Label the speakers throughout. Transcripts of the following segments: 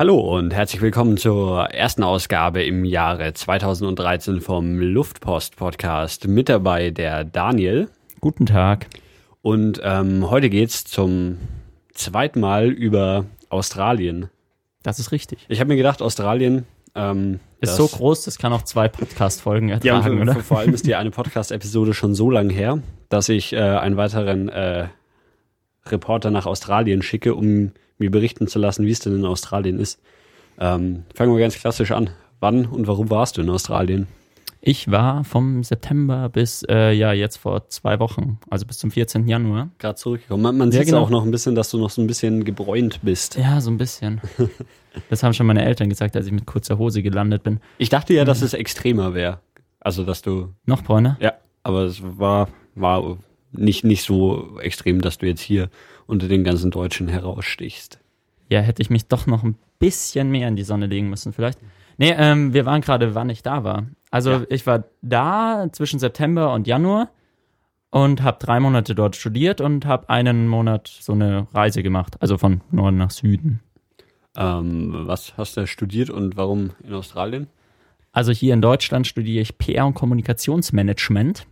Speaker 1: Hallo und herzlich willkommen zur ersten Ausgabe im Jahre 2013 vom Luftpost Podcast. Mit dabei der Daniel.
Speaker 2: Guten Tag.
Speaker 1: Und ähm, heute geht's zum zweiten Mal über Australien.
Speaker 2: Das ist richtig.
Speaker 1: Ich habe mir gedacht, Australien ähm,
Speaker 2: ist so groß, das kann auch zwei Podcast-Folgen
Speaker 1: ertragen, ja, oder? Vor allem ist die eine Podcast-Episode schon so lang her, dass ich äh, einen weiteren äh, Reporter nach Australien schicke, um mir berichten zu lassen, wie es denn in Australien ist. Ähm, fangen wir ganz klassisch an. Wann und warum warst du in Australien?
Speaker 2: Ich war vom September bis, äh, ja, jetzt vor zwei Wochen, also bis zum 14. Januar.
Speaker 1: Gerade zurückgekommen. Man, man ja, sieht genau. auch noch ein bisschen, dass du noch so ein bisschen gebräunt bist.
Speaker 2: Ja, so ein bisschen. das haben schon meine Eltern gesagt, als ich mit kurzer Hose gelandet bin.
Speaker 1: Ich dachte ja, dass es extremer wäre. Also, dass du.
Speaker 2: Noch bräuner?
Speaker 1: Ja, aber es war, war nicht, nicht so extrem, dass du jetzt hier unter den ganzen Deutschen herausstichst.
Speaker 2: Ja, hätte ich mich doch noch ein bisschen mehr in die Sonne legen müssen, vielleicht. Nee, ähm, wir waren gerade, wann ich da war. Also ja. ich war da zwischen September und Januar und habe drei Monate dort studiert und habe einen Monat so eine Reise gemacht, also von Norden nach Süden.
Speaker 1: Ähm, was hast du studiert und warum in Australien?
Speaker 2: Also hier in Deutschland studiere ich PR und Kommunikationsmanagement.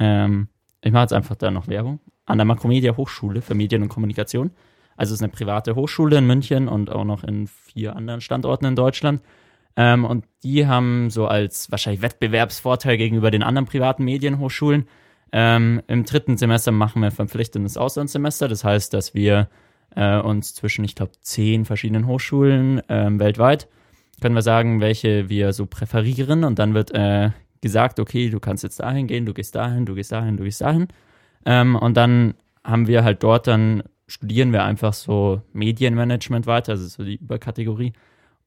Speaker 2: Ähm, ich mache jetzt einfach da noch Werbung an der Makromedia Hochschule für Medien und Kommunikation. Also es ist eine private Hochschule in München und auch noch in vier anderen Standorten in Deutschland. Ähm, und die haben so als wahrscheinlich Wettbewerbsvorteil gegenüber den anderen privaten Medienhochschulen ähm, im dritten Semester machen wir verpflichtendes Auslandssemester. Das heißt, dass wir äh, uns zwischen, ich glaube, zehn verschiedenen Hochschulen ähm, weltweit können wir sagen, welche wir so präferieren. Und dann wird äh, gesagt, okay, du kannst jetzt dahin gehen, du gehst dahin, du gehst dahin, du gehst dahin. Ähm, und dann haben wir halt dort dann, studieren wir einfach so Medienmanagement weiter, also so die Überkategorie.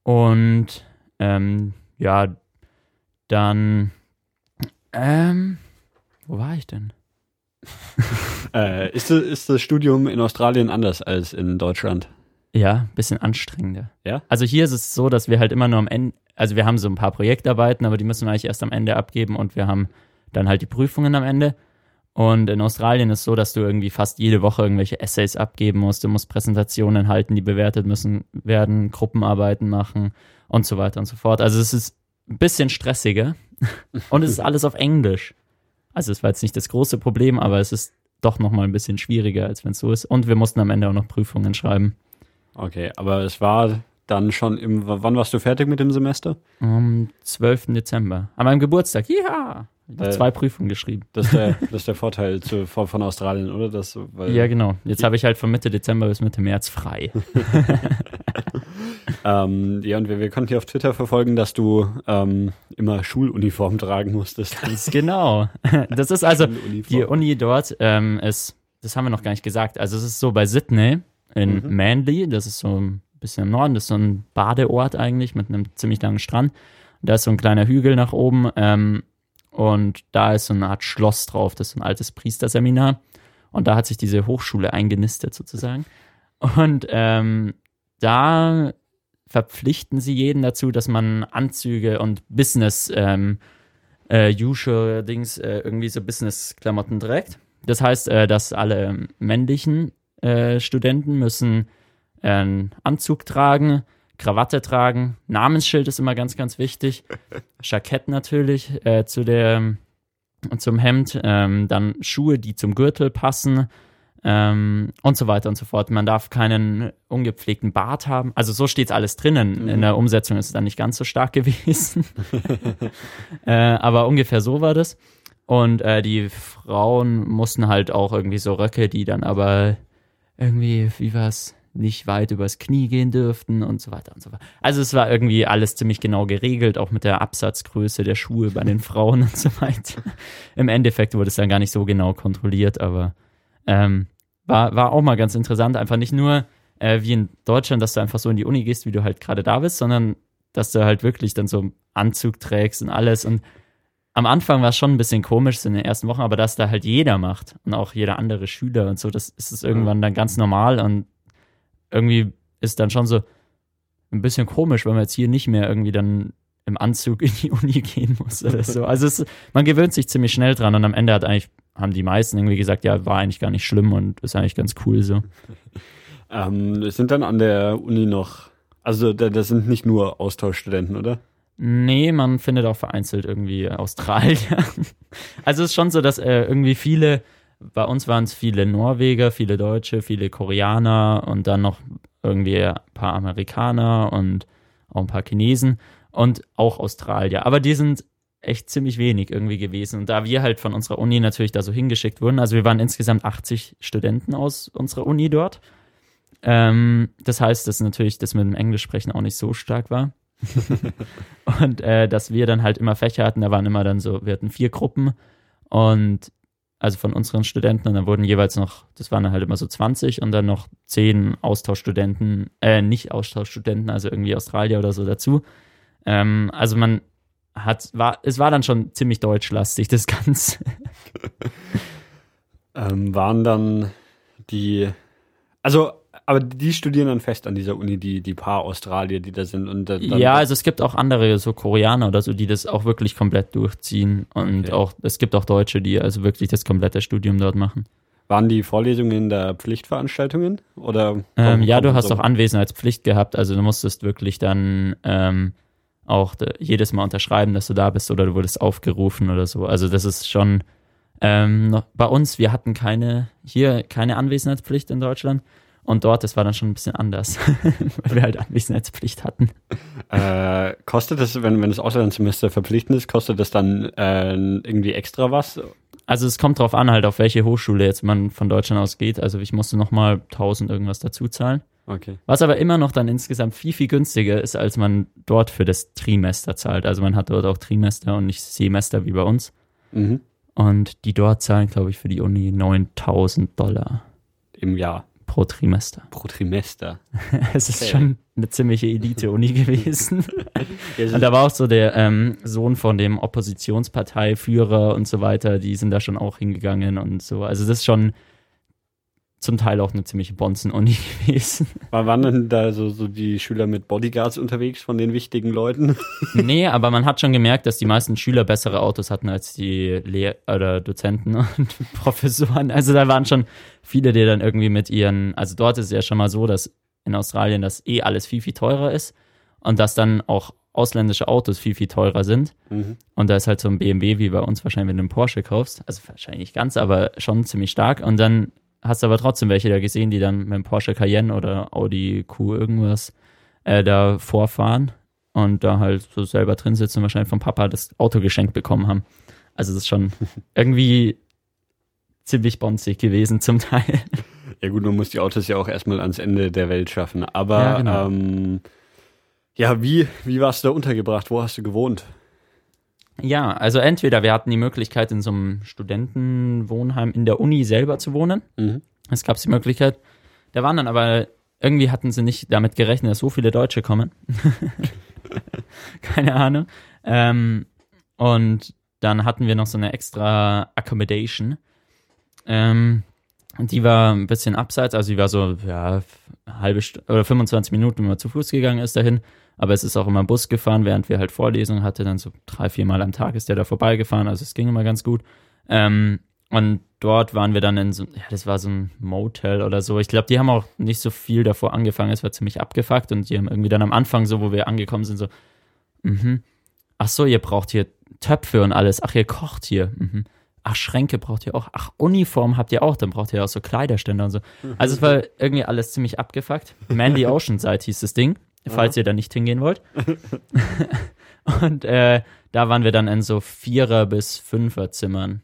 Speaker 2: Und ähm, ja, dann, ähm, wo war ich denn?
Speaker 1: äh, ist, ist das Studium in Australien anders als in Deutschland?
Speaker 2: Ja, bisschen anstrengender.
Speaker 1: Ja?
Speaker 2: Also hier ist es so, dass wir halt immer nur am Ende, also wir haben so ein paar Projektarbeiten, aber die müssen wir eigentlich erst am Ende abgeben und wir haben dann halt die Prüfungen am Ende. Und in Australien ist es so, dass du irgendwie fast jede Woche irgendwelche Essays abgeben musst. Du musst Präsentationen halten, die bewertet müssen werden, Gruppenarbeiten machen und so weiter und so fort. Also es ist ein bisschen stressiger und es ist alles auf Englisch. Also es war jetzt nicht das große Problem, aber es ist doch nochmal ein bisschen schwieriger, als wenn es so ist. Und wir mussten am Ende auch noch Prüfungen schreiben.
Speaker 1: Okay, aber es war dann schon im, wann warst du fertig mit dem Semester?
Speaker 2: Am 12. Dezember. An meinem Geburtstag. Ja! Ich habe äh, zwei Prüfungen geschrieben.
Speaker 1: Das ist der, das ist der Vorteil zu, von, von, Australien, oder? Das,
Speaker 2: ja, genau. Jetzt habe ich halt von Mitte Dezember bis Mitte März frei.
Speaker 1: ähm, ja, und wir, wir konnten hier auf Twitter verfolgen, dass du ähm, immer Schuluniform tragen musstest.
Speaker 2: Ganz genau. Das ist also, die Uni dort ähm, ist, das haben wir noch gar nicht gesagt, also es ist so bei Sydney in mhm. Manly, das ist so ein bisschen im Norden, das ist so ein Badeort eigentlich mit einem ziemlich langen Strand. Da ist so ein kleiner Hügel nach oben. Ähm, und da ist so eine Art Schloss drauf, das ist ein altes Priesterseminar. Und da hat sich diese Hochschule eingenistet sozusagen. Und ähm, da verpflichten sie jeden dazu, dass man Anzüge und Business ähm, äh, usual Dings äh, irgendwie so Business Klamotten trägt. Das heißt, äh, dass alle männlichen äh, Studenten müssen einen Anzug tragen, Krawatte tragen, Namensschild ist immer ganz, ganz wichtig, Jackett natürlich äh, zu der, zum Hemd, ähm, dann Schuhe, die zum Gürtel passen ähm, und so weiter und so fort. Man darf keinen ungepflegten Bart haben. Also so steht es alles drinnen. Mhm. In der Umsetzung ist es dann nicht ganz so stark gewesen. äh, aber ungefähr so war das. Und äh, die Frauen mussten halt auch irgendwie so Röcke, die dann aber irgendwie, wie war es? nicht weit übers Knie gehen dürften und so weiter und so weiter. Also es war irgendwie alles ziemlich genau geregelt, auch mit der Absatzgröße der Schuhe bei den Frauen und so weiter. Im Endeffekt wurde es dann gar nicht so genau kontrolliert, aber ähm, war, war auch mal ganz interessant. Einfach nicht nur äh, wie in Deutschland, dass du einfach so in die Uni gehst, wie du halt gerade da bist, sondern dass du halt wirklich dann so einen Anzug trägst und alles. Und am Anfang war es schon ein bisschen komisch in den ersten Wochen, aber dass da halt jeder macht und auch jeder andere Schüler und so, das ist es irgendwann dann ganz normal und irgendwie ist dann schon so ein bisschen komisch, wenn man jetzt hier nicht mehr irgendwie dann im Anzug in die Uni gehen muss oder so. Also es, man gewöhnt sich ziemlich schnell dran und am Ende hat eigentlich, haben die meisten irgendwie gesagt, ja, war eigentlich gar nicht schlimm und ist eigentlich ganz cool so.
Speaker 1: ähm, sind dann an der Uni noch, Also da, das sind nicht nur Austauschstudenten, oder?
Speaker 2: Nee, man findet auch vereinzelt irgendwie Australier. also es ist schon so, dass äh, irgendwie viele, bei uns waren es viele Norweger, viele Deutsche, viele Koreaner und dann noch irgendwie ein paar Amerikaner und auch ein paar Chinesen und auch Australier. Aber die sind echt ziemlich wenig irgendwie gewesen. Und da wir halt von unserer Uni natürlich da so hingeschickt wurden, also wir waren insgesamt 80 Studenten aus unserer Uni dort. Ähm, das heißt, dass natürlich das mit dem Englisch sprechen auch nicht so stark war. und äh, dass wir dann halt immer Fächer hatten, da waren immer dann so, wir hatten vier Gruppen und also von unseren Studenten und dann wurden jeweils noch, das waren dann halt immer so 20 und dann noch zehn Austauschstudenten, äh, nicht Austauschstudenten, also irgendwie Australier oder so dazu. Ähm, also man hat, war, es war dann schon ziemlich deutschlastig, das Ganze.
Speaker 1: ähm, waren dann die, also aber die studieren dann fest an dieser Uni, die, die paar Australier, die da sind. Und
Speaker 2: ja, also es gibt auch andere, so Koreaner oder so, die das auch wirklich komplett durchziehen. Und okay. auch, es gibt auch Deutsche, die also wirklich das komplette Studium dort machen.
Speaker 1: Waren die Vorlesungen der Pflichtveranstaltungen? Oder
Speaker 2: ähm, ja, du hast auch Anwesenheitspflicht gehabt. Also du musstest wirklich dann ähm, auch de, jedes Mal unterschreiben, dass du da bist oder du wurdest aufgerufen oder so. Also das ist schon ähm, bei uns, wir hatten keine, hier keine Anwesenheitspflicht in Deutschland. Und dort, das war dann schon ein bisschen anders, weil wir halt Anwesenheitspflicht hatten.
Speaker 1: Äh, kostet das, wenn, wenn das Auslandssemester verpflichtend ist, kostet das dann äh, irgendwie extra was?
Speaker 2: Also es kommt drauf an, halt auf welche Hochschule jetzt man von Deutschland aus geht. Also ich musste nochmal 1000 irgendwas dazu zahlen.
Speaker 1: Okay.
Speaker 2: Was aber immer noch dann insgesamt viel, viel günstiger ist, als man dort für das Trimester zahlt. Also man hat dort auch Trimester und nicht Semester wie bei uns.
Speaker 1: Mhm.
Speaker 2: Und die dort zahlen, glaube ich, für die Uni 9000 Dollar.
Speaker 1: Im Jahr
Speaker 2: pro Trimester.
Speaker 1: Pro Trimester.
Speaker 2: es ist okay. schon eine ziemliche Elite-Uni gewesen. und da war auch so der ähm, Sohn von dem Oppositionsparteiführer und so weiter, die sind da schon auch hingegangen und so. Also das ist schon zum Teil auch eine ziemliche Bonzen-Uni gewesen.
Speaker 1: War, waren denn da so, so die Schüler mit Bodyguards unterwegs von den wichtigen Leuten?
Speaker 2: nee, aber man hat schon gemerkt, dass die meisten Schüler bessere Autos hatten als die Lehr oder Dozenten und Professoren. Also da waren schon viele, die dann irgendwie mit ihren, also dort ist es ja schon mal so, dass in Australien das eh alles viel, viel teurer ist und dass dann auch ausländische Autos viel, viel teurer sind. Mhm. Und da ist halt so ein BMW wie bei uns wahrscheinlich, wenn du einen Porsche kaufst. Also wahrscheinlich nicht ganz, aber schon ziemlich stark. Und dann hast aber trotzdem welche da gesehen, die dann mit dem Porsche Cayenne oder Audi Q irgendwas äh, da vorfahren und da halt so selber drin sitzen und wahrscheinlich vom Papa das Auto geschenkt bekommen haben. Also das ist schon irgendwie ziemlich bonzig gewesen zum Teil.
Speaker 1: Ja gut, man muss die Autos ja auch erstmal ans Ende der Welt schaffen. Aber ja, genau. ähm, ja wie, wie warst du da untergebracht? Wo hast du gewohnt?
Speaker 2: Ja, also entweder wir hatten die Möglichkeit, in so einem Studentenwohnheim in der Uni selber zu wohnen. Mhm. Es gab die Möglichkeit. Da waren dann aber, irgendwie hatten sie nicht damit gerechnet, dass so viele Deutsche kommen. Keine Ahnung. Ähm, und dann hatten wir noch so eine extra Accommodation. Ähm, die war ein bisschen abseits, also die war so, ja, halbe St oder 25 Minuten, wenn man zu Fuß gegangen ist dahin. Aber es ist auch immer Bus gefahren, während wir halt Vorlesungen hatten. Dann so drei, vier Mal am Tag ist der da vorbeigefahren. Also es ging immer ganz gut. Ähm, und dort waren wir dann in so, ja, das war so ein Motel oder so. Ich glaube, die haben auch nicht so viel davor angefangen. Es war ziemlich abgefuckt und die haben irgendwie dann am Anfang so, wo wir angekommen sind, so, mhm. Ach so, ihr braucht hier Töpfe und alles. Ach, ihr kocht hier. Mhm. Ach, Schränke braucht ihr auch. Ach, Uniform habt ihr auch. Dann braucht ihr auch so Kleiderständer und so. Also es war irgendwie alles ziemlich abgefuckt. Mandy Oceanside hieß das Ding falls ihr da nicht hingehen wollt. und äh, da waren wir dann in so Vierer- bis Fünfer-Zimmern.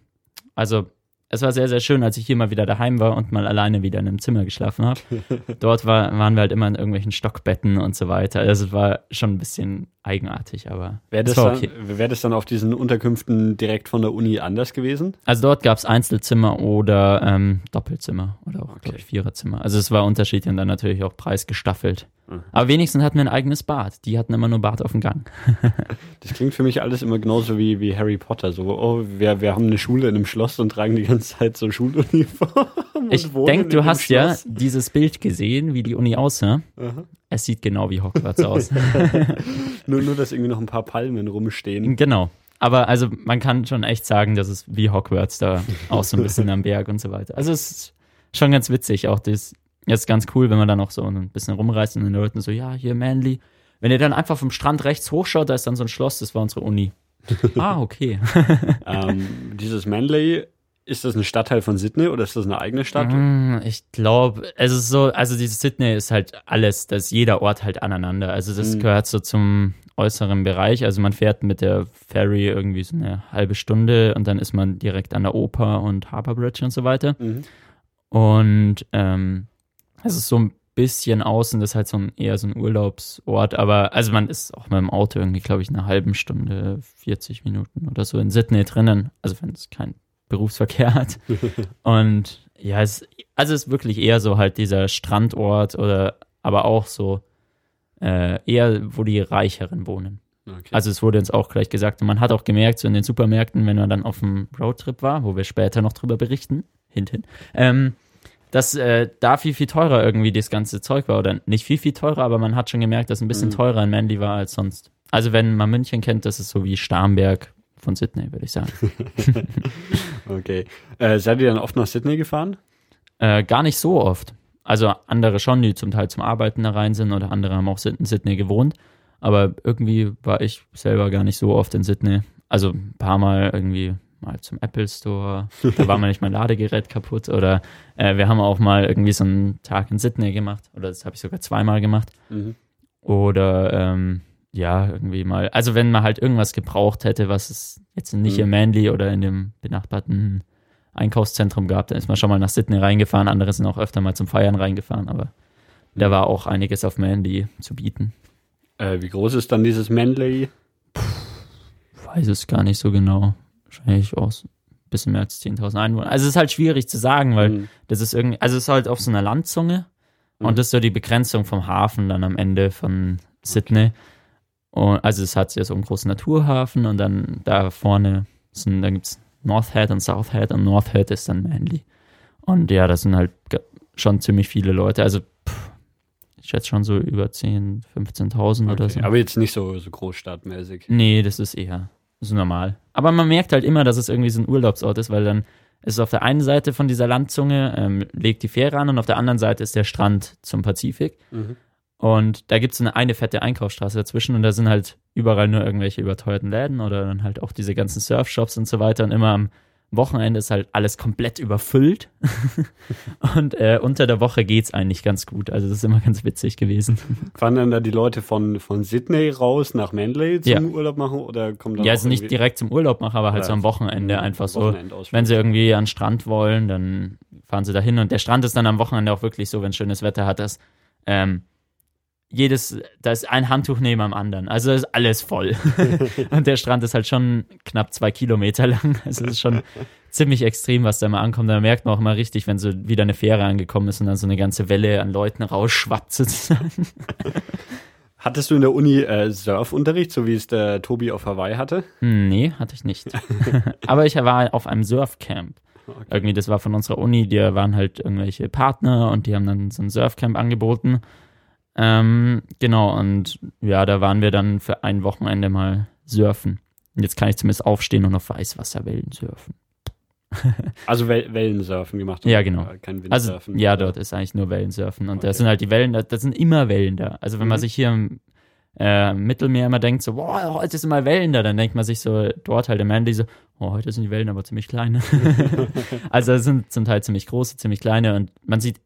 Speaker 2: Also es war sehr, sehr schön, als ich hier mal wieder daheim war und mal alleine wieder in einem Zimmer geschlafen habe. Dort war, waren wir halt immer in irgendwelchen Stockbetten und so weiter. Also es war schon ein bisschen eigenartig, aber
Speaker 1: wäre das, okay. wär das dann auf diesen Unterkünften direkt von der Uni anders gewesen?
Speaker 2: Also dort gab es Einzelzimmer oder ähm, Doppelzimmer oder auch, okay. glaube ich, Viererzimmer. Also es war unterschiedlich und dann natürlich auch preisgestaffelt. Mhm. Aber wenigstens hatten wir ein eigenes Bad. Die hatten immer nur Bad auf dem Gang.
Speaker 1: das klingt für mich alles immer genauso wie, wie Harry Potter. So, oh, wir, wir haben eine Schule in einem Schloss und tragen die ganze Zeit so Schuluniform.
Speaker 2: Ich denke, du hast ja dieses Bild gesehen, wie die Uni aussah. Aha. Es sieht genau wie Hogwarts aus.
Speaker 1: nur, nur, dass irgendwie noch ein paar Palmen rumstehen.
Speaker 2: Genau. Aber also man kann schon echt sagen, dass es wie Hogwarts da auch so ein bisschen am Berg und so weiter. Also es ist schon ganz witzig, auch das Jetzt ganz cool, wenn man dann auch so ein bisschen rumreist und den Leuten so, ja, hier Manly. Wenn ihr dann einfach vom Strand rechts hochschaut, da ist dann so ein Schloss, das war unsere Uni. ah, okay.
Speaker 1: ähm, dieses Manly, ist das ein Stadtteil von Sydney oder ist das eine eigene Stadt?
Speaker 2: Mm, ich glaube, es ist so, also dieses Sydney ist halt alles, da ist jeder Ort halt aneinander. Also das mhm. gehört so zum äußeren Bereich. Also man fährt mit der Ferry irgendwie so eine halbe Stunde und dann ist man direkt an der Oper und Harbour Bridge und so weiter. Mhm. Und ähm, es ist so ein bisschen außen, das ist halt so ein eher so ein Urlaubsort, aber also man ist auch mit dem Auto irgendwie, glaube ich, eine halbe Stunde, 40 Minuten oder so in Sydney drinnen. Also wenn es kein Berufsverkehr hat. Und ja, es, also es ist wirklich eher so halt dieser Strandort oder aber auch so äh, eher, wo die Reicheren wohnen. Okay. Also es wurde uns auch gleich gesagt und man hat auch gemerkt, so in den Supermärkten, wenn man dann auf dem Roadtrip war, wo wir später noch drüber berichten, hinten, ähm, dass äh, da viel, viel teurer irgendwie das ganze Zeug war. Oder nicht viel, viel teurer, aber man hat schon gemerkt, dass es ein bisschen mhm. teurer in Manly war als sonst. Also wenn man München kennt, das ist so wie Starnberg, von Sydney, würde ich sagen.
Speaker 1: okay. Äh, seid ihr dann oft nach Sydney gefahren?
Speaker 2: Äh, gar nicht so oft. Also andere schon, die zum Teil zum Arbeiten da rein sind oder andere haben auch in Sydney gewohnt. Aber irgendwie war ich selber gar nicht so oft in Sydney. Also ein paar Mal irgendwie mal zum Apple Store. Da war mal nicht mein Ladegerät kaputt. Oder äh, wir haben auch mal irgendwie so einen Tag in Sydney gemacht. Oder das habe ich sogar zweimal gemacht. Mhm. Oder ähm, ja, irgendwie mal, also wenn man halt irgendwas gebraucht hätte, was es jetzt nicht mhm. in Manly oder in dem benachbarten Einkaufszentrum gab, dann ist man schon mal nach Sydney reingefahren, andere sind auch öfter mal zum Feiern reingefahren, aber mhm. da war auch einiges auf Manly zu bieten.
Speaker 1: Äh, wie groß ist dann dieses Manly?
Speaker 2: Puh, weiß es gar nicht so genau. Wahrscheinlich auch ein bisschen mehr als 10.000 Einwohner. Also es ist halt schwierig zu sagen, weil mhm. das ist irgendwie, also es ist halt auf so einer Landzunge und mhm. das ist so die Begrenzung vom Hafen dann am Ende von Sydney. Okay. Und, also es hat ja so einen großen Naturhafen und dann da vorne sind, da gibt es North Head und South Head und North Head ist dann Manly. Und ja, das sind halt schon ziemlich viele Leute. Also pff, ich schätze schon so über 10.000, 15.000 okay, oder so.
Speaker 1: Aber jetzt nicht so, so großstadtmäßig.
Speaker 2: Nee, das ist eher so normal. Aber man merkt halt immer, dass es irgendwie so ein Urlaubsort ist, weil dann ist es auf der einen Seite von dieser Landzunge, ähm, legt die Fähre an und auf der anderen Seite ist der Strand zum Pazifik. Mhm. Und da gibt es eine, eine fette Einkaufsstraße dazwischen und da sind halt überall nur irgendwelche überteuerten Läden oder dann halt auch diese ganzen Surfshops und so weiter. Und immer am Wochenende ist halt alles komplett überfüllt. und äh, unter der Woche geht es eigentlich ganz gut. Also das ist immer ganz witzig gewesen.
Speaker 1: Fahren dann da die Leute von, von Sydney raus nach Manly zum ja. Urlaub machen oder kommen dann
Speaker 2: Ja, also nicht direkt zum Urlaub machen, aber halt so am Wochenende einfach so. Wenn sie irgendwie an den Strand wollen, dann fahren sie da hin. Und der Strand ist dann am Wochenende auch wirklich so, wenn schönes Wetter hat, dass ähm, jedes, da ist ein Handtuch neben dem anderen. Also ist alles voll. und der Strand ist halt schon knapp zwei Kilometer lang. Also es ist schon ziemlich extrem, was da mal ankommt. Da merkt man auch mal richtig, wenn so wieder eine Fähre angekommen ist und dann so eine ganze Welle an Leuten rausschwappt sozusagen.
Speaker 1: Hattest du in der Uni äh, Surfunterricht, so wie es der Tobi auf Hawaii hatte?
Speaker 2: Hm, nee, hatte ich nicht. Aber ich war auf einem Surfcamp. Okay. Irgendwie, das war von unserer Uni, die waren halt irgendwelche Partner und die haben dann so ein Surfcamp angeboten. Ähm, genau, und ja, da waren wir dann für ein Wochenende mal surfen. Und jetzt kann ich zumindest aufstehen und auf Weißwasserwellen surfen.
Speaker 1: also Wellensurfen gemacht.
Speaker 2: Ja, genau. Kein Windsurfen. Also, ja, dort ist eigentlich nur Wellensurfen. Und okay. da sind halt die Wellen, da, da sind immer Wellen da. Also wenn mhm. man sich hier im äh, Mittelmeer immer denkt, so, boah, heute sind immer Wellen da, dann denkt man sich so, dort halt im Mandy so, oh, heute sind die Wellen aber ziemlich kleine. also es sind zum Teil ziemlich große, ziemlich kleine und man sieht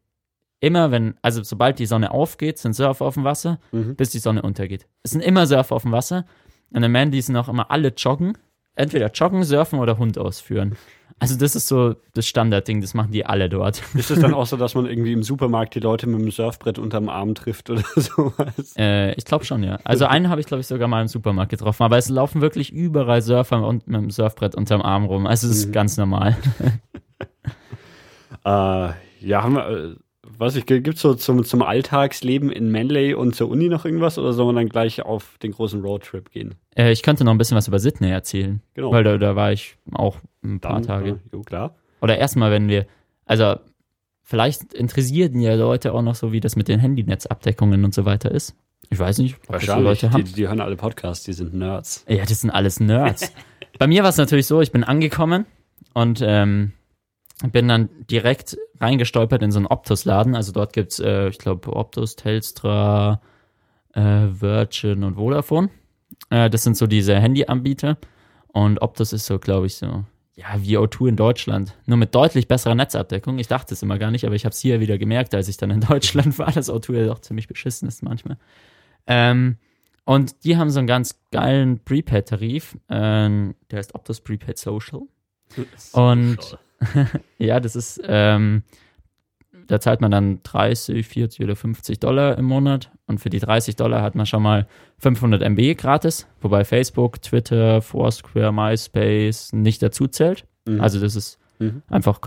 Speaker 2: immer, wenn, also sobald die Sonne aufgeht, sind Surfer auf dem Wasser, mhm. bis die Sonne untergeht. Es sind immer Surfer auf dem Wasser. Und im Mandy sind auch immer alle joggen. Entweder joggen, surfen oder Hund ausführen. Also das ist so das Standardding, das machen die alle dort.
Speaker 1: Ist es dann auch so, dass man irgendwie im Supermarkt die Leute mit dem Surfbrett unterm Arm trifft oder sowas?
Speaker 2: Äh, ich glaube schon, ja. Also einen habe ich, glaube ich, sogar mal im Supermarkt getroffen. Aber es laufen wirklich überall Surfer und mit dem Surfbrett unterm Arm rum. Also es ist mhm. ganz normal.
Speaker 1: äh, ja, haben wir äh, was ich, gibt es so zum, zum Alltagsleben in Manly und zur Uni noch irgendwas oder soll man dann gleich auf den großen Roadtrip gehen?
Speaker 2: Äh, ich könnte noch ein bisschen was über Sydney erzählen. Genau. Weil da, da war ich auch ein paar dann, Tage. Ja,
Speaker 1: klar.
Speaker 2: Oder erstmal, wenn wir, also vielleicht interessieren ja Leute auch noch so, wie das mit den Handynetzabdeckungen und so weiter ist. Ich weiß nicht,
Speaker 1: ob Wahrscheinlich. das Leute haben. Die, die hören alle Podcasts, die sind Nerds.
Speaker 2: Ja, das sind alles Nerds. Bei mir war es natürlich so, ich bin angekommen und ähm, bin dann direkt reingestolpert in so einen Optus-Laden. Also dort gibt's, äh, ich glaube, Optus, Telstra, äh, Virgin und Vodafone. Äh, das sind so diese Handyanbieter. Und Optus ist so, glaube ich, so, ja, wie O2 in Deutschland. Nur mit deutlich besserer Netzabdeckung. Ich dachte es immer gar nicht, aber ich habe es hier wieder gemerkt, als ich dann in Deutschland war, dass O2 ja doch ziemlich beschissen ist manchmal. Ähm, und die haben so einen ganz geilen Prepaid-Tarif. Ähm, der heißt Optus Prepaid Social. Und ja, das ist, ähm, da zahlt man dann 30, 40 oder 50 Dollar im Monat. Und für die 30 Dollar hat man schon mal 500 MB gratis, wobei Facebook, Twitter, Foursquare, MySpace nicht dazu zählt. Mhm. Also das ist mhm. einfach,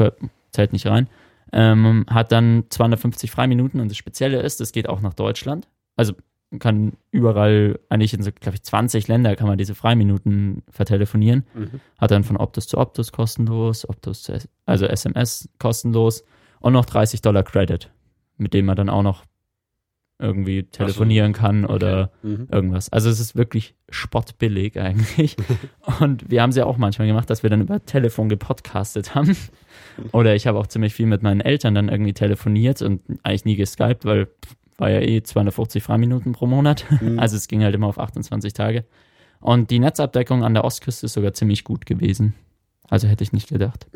Speaker 2: zählt nicht rein. Ähm, hat dann 250 Freiminuten und das Spezielle ist, das geht auch nach Deutschland. Also kann überall, eigentlich in so, glaube ich, 20 Länder kann man diese Freiminuten vertelefonieren. Mhm. Hat dann von Optus zu Optus kostenlos, Optus zu, also SMS kostenlos und noch 30 Dollar Credit, mit dem man dann auch noch irgendwie telefonieren kann okay. oder mhm. irgendwas. Also es ist wirklich spottbillig eigentlich. und wir haben es ja auch manchmal gemacht, dass wir dann über Telefon gepodcastet haben. oder ich habe auch ziemlich viel mit meinen Eltern dann irgendwie telefoniert und eigentlich nie geskypt, weil war ja eh 250 Freiminuten pro Monat. Mhm. Also es ging halt immer auf 28 Tage. Und die Netzabdeckung an der Ostküste ist sogar ziemlich gut gewesen. Also hätte ich nicht gedacht.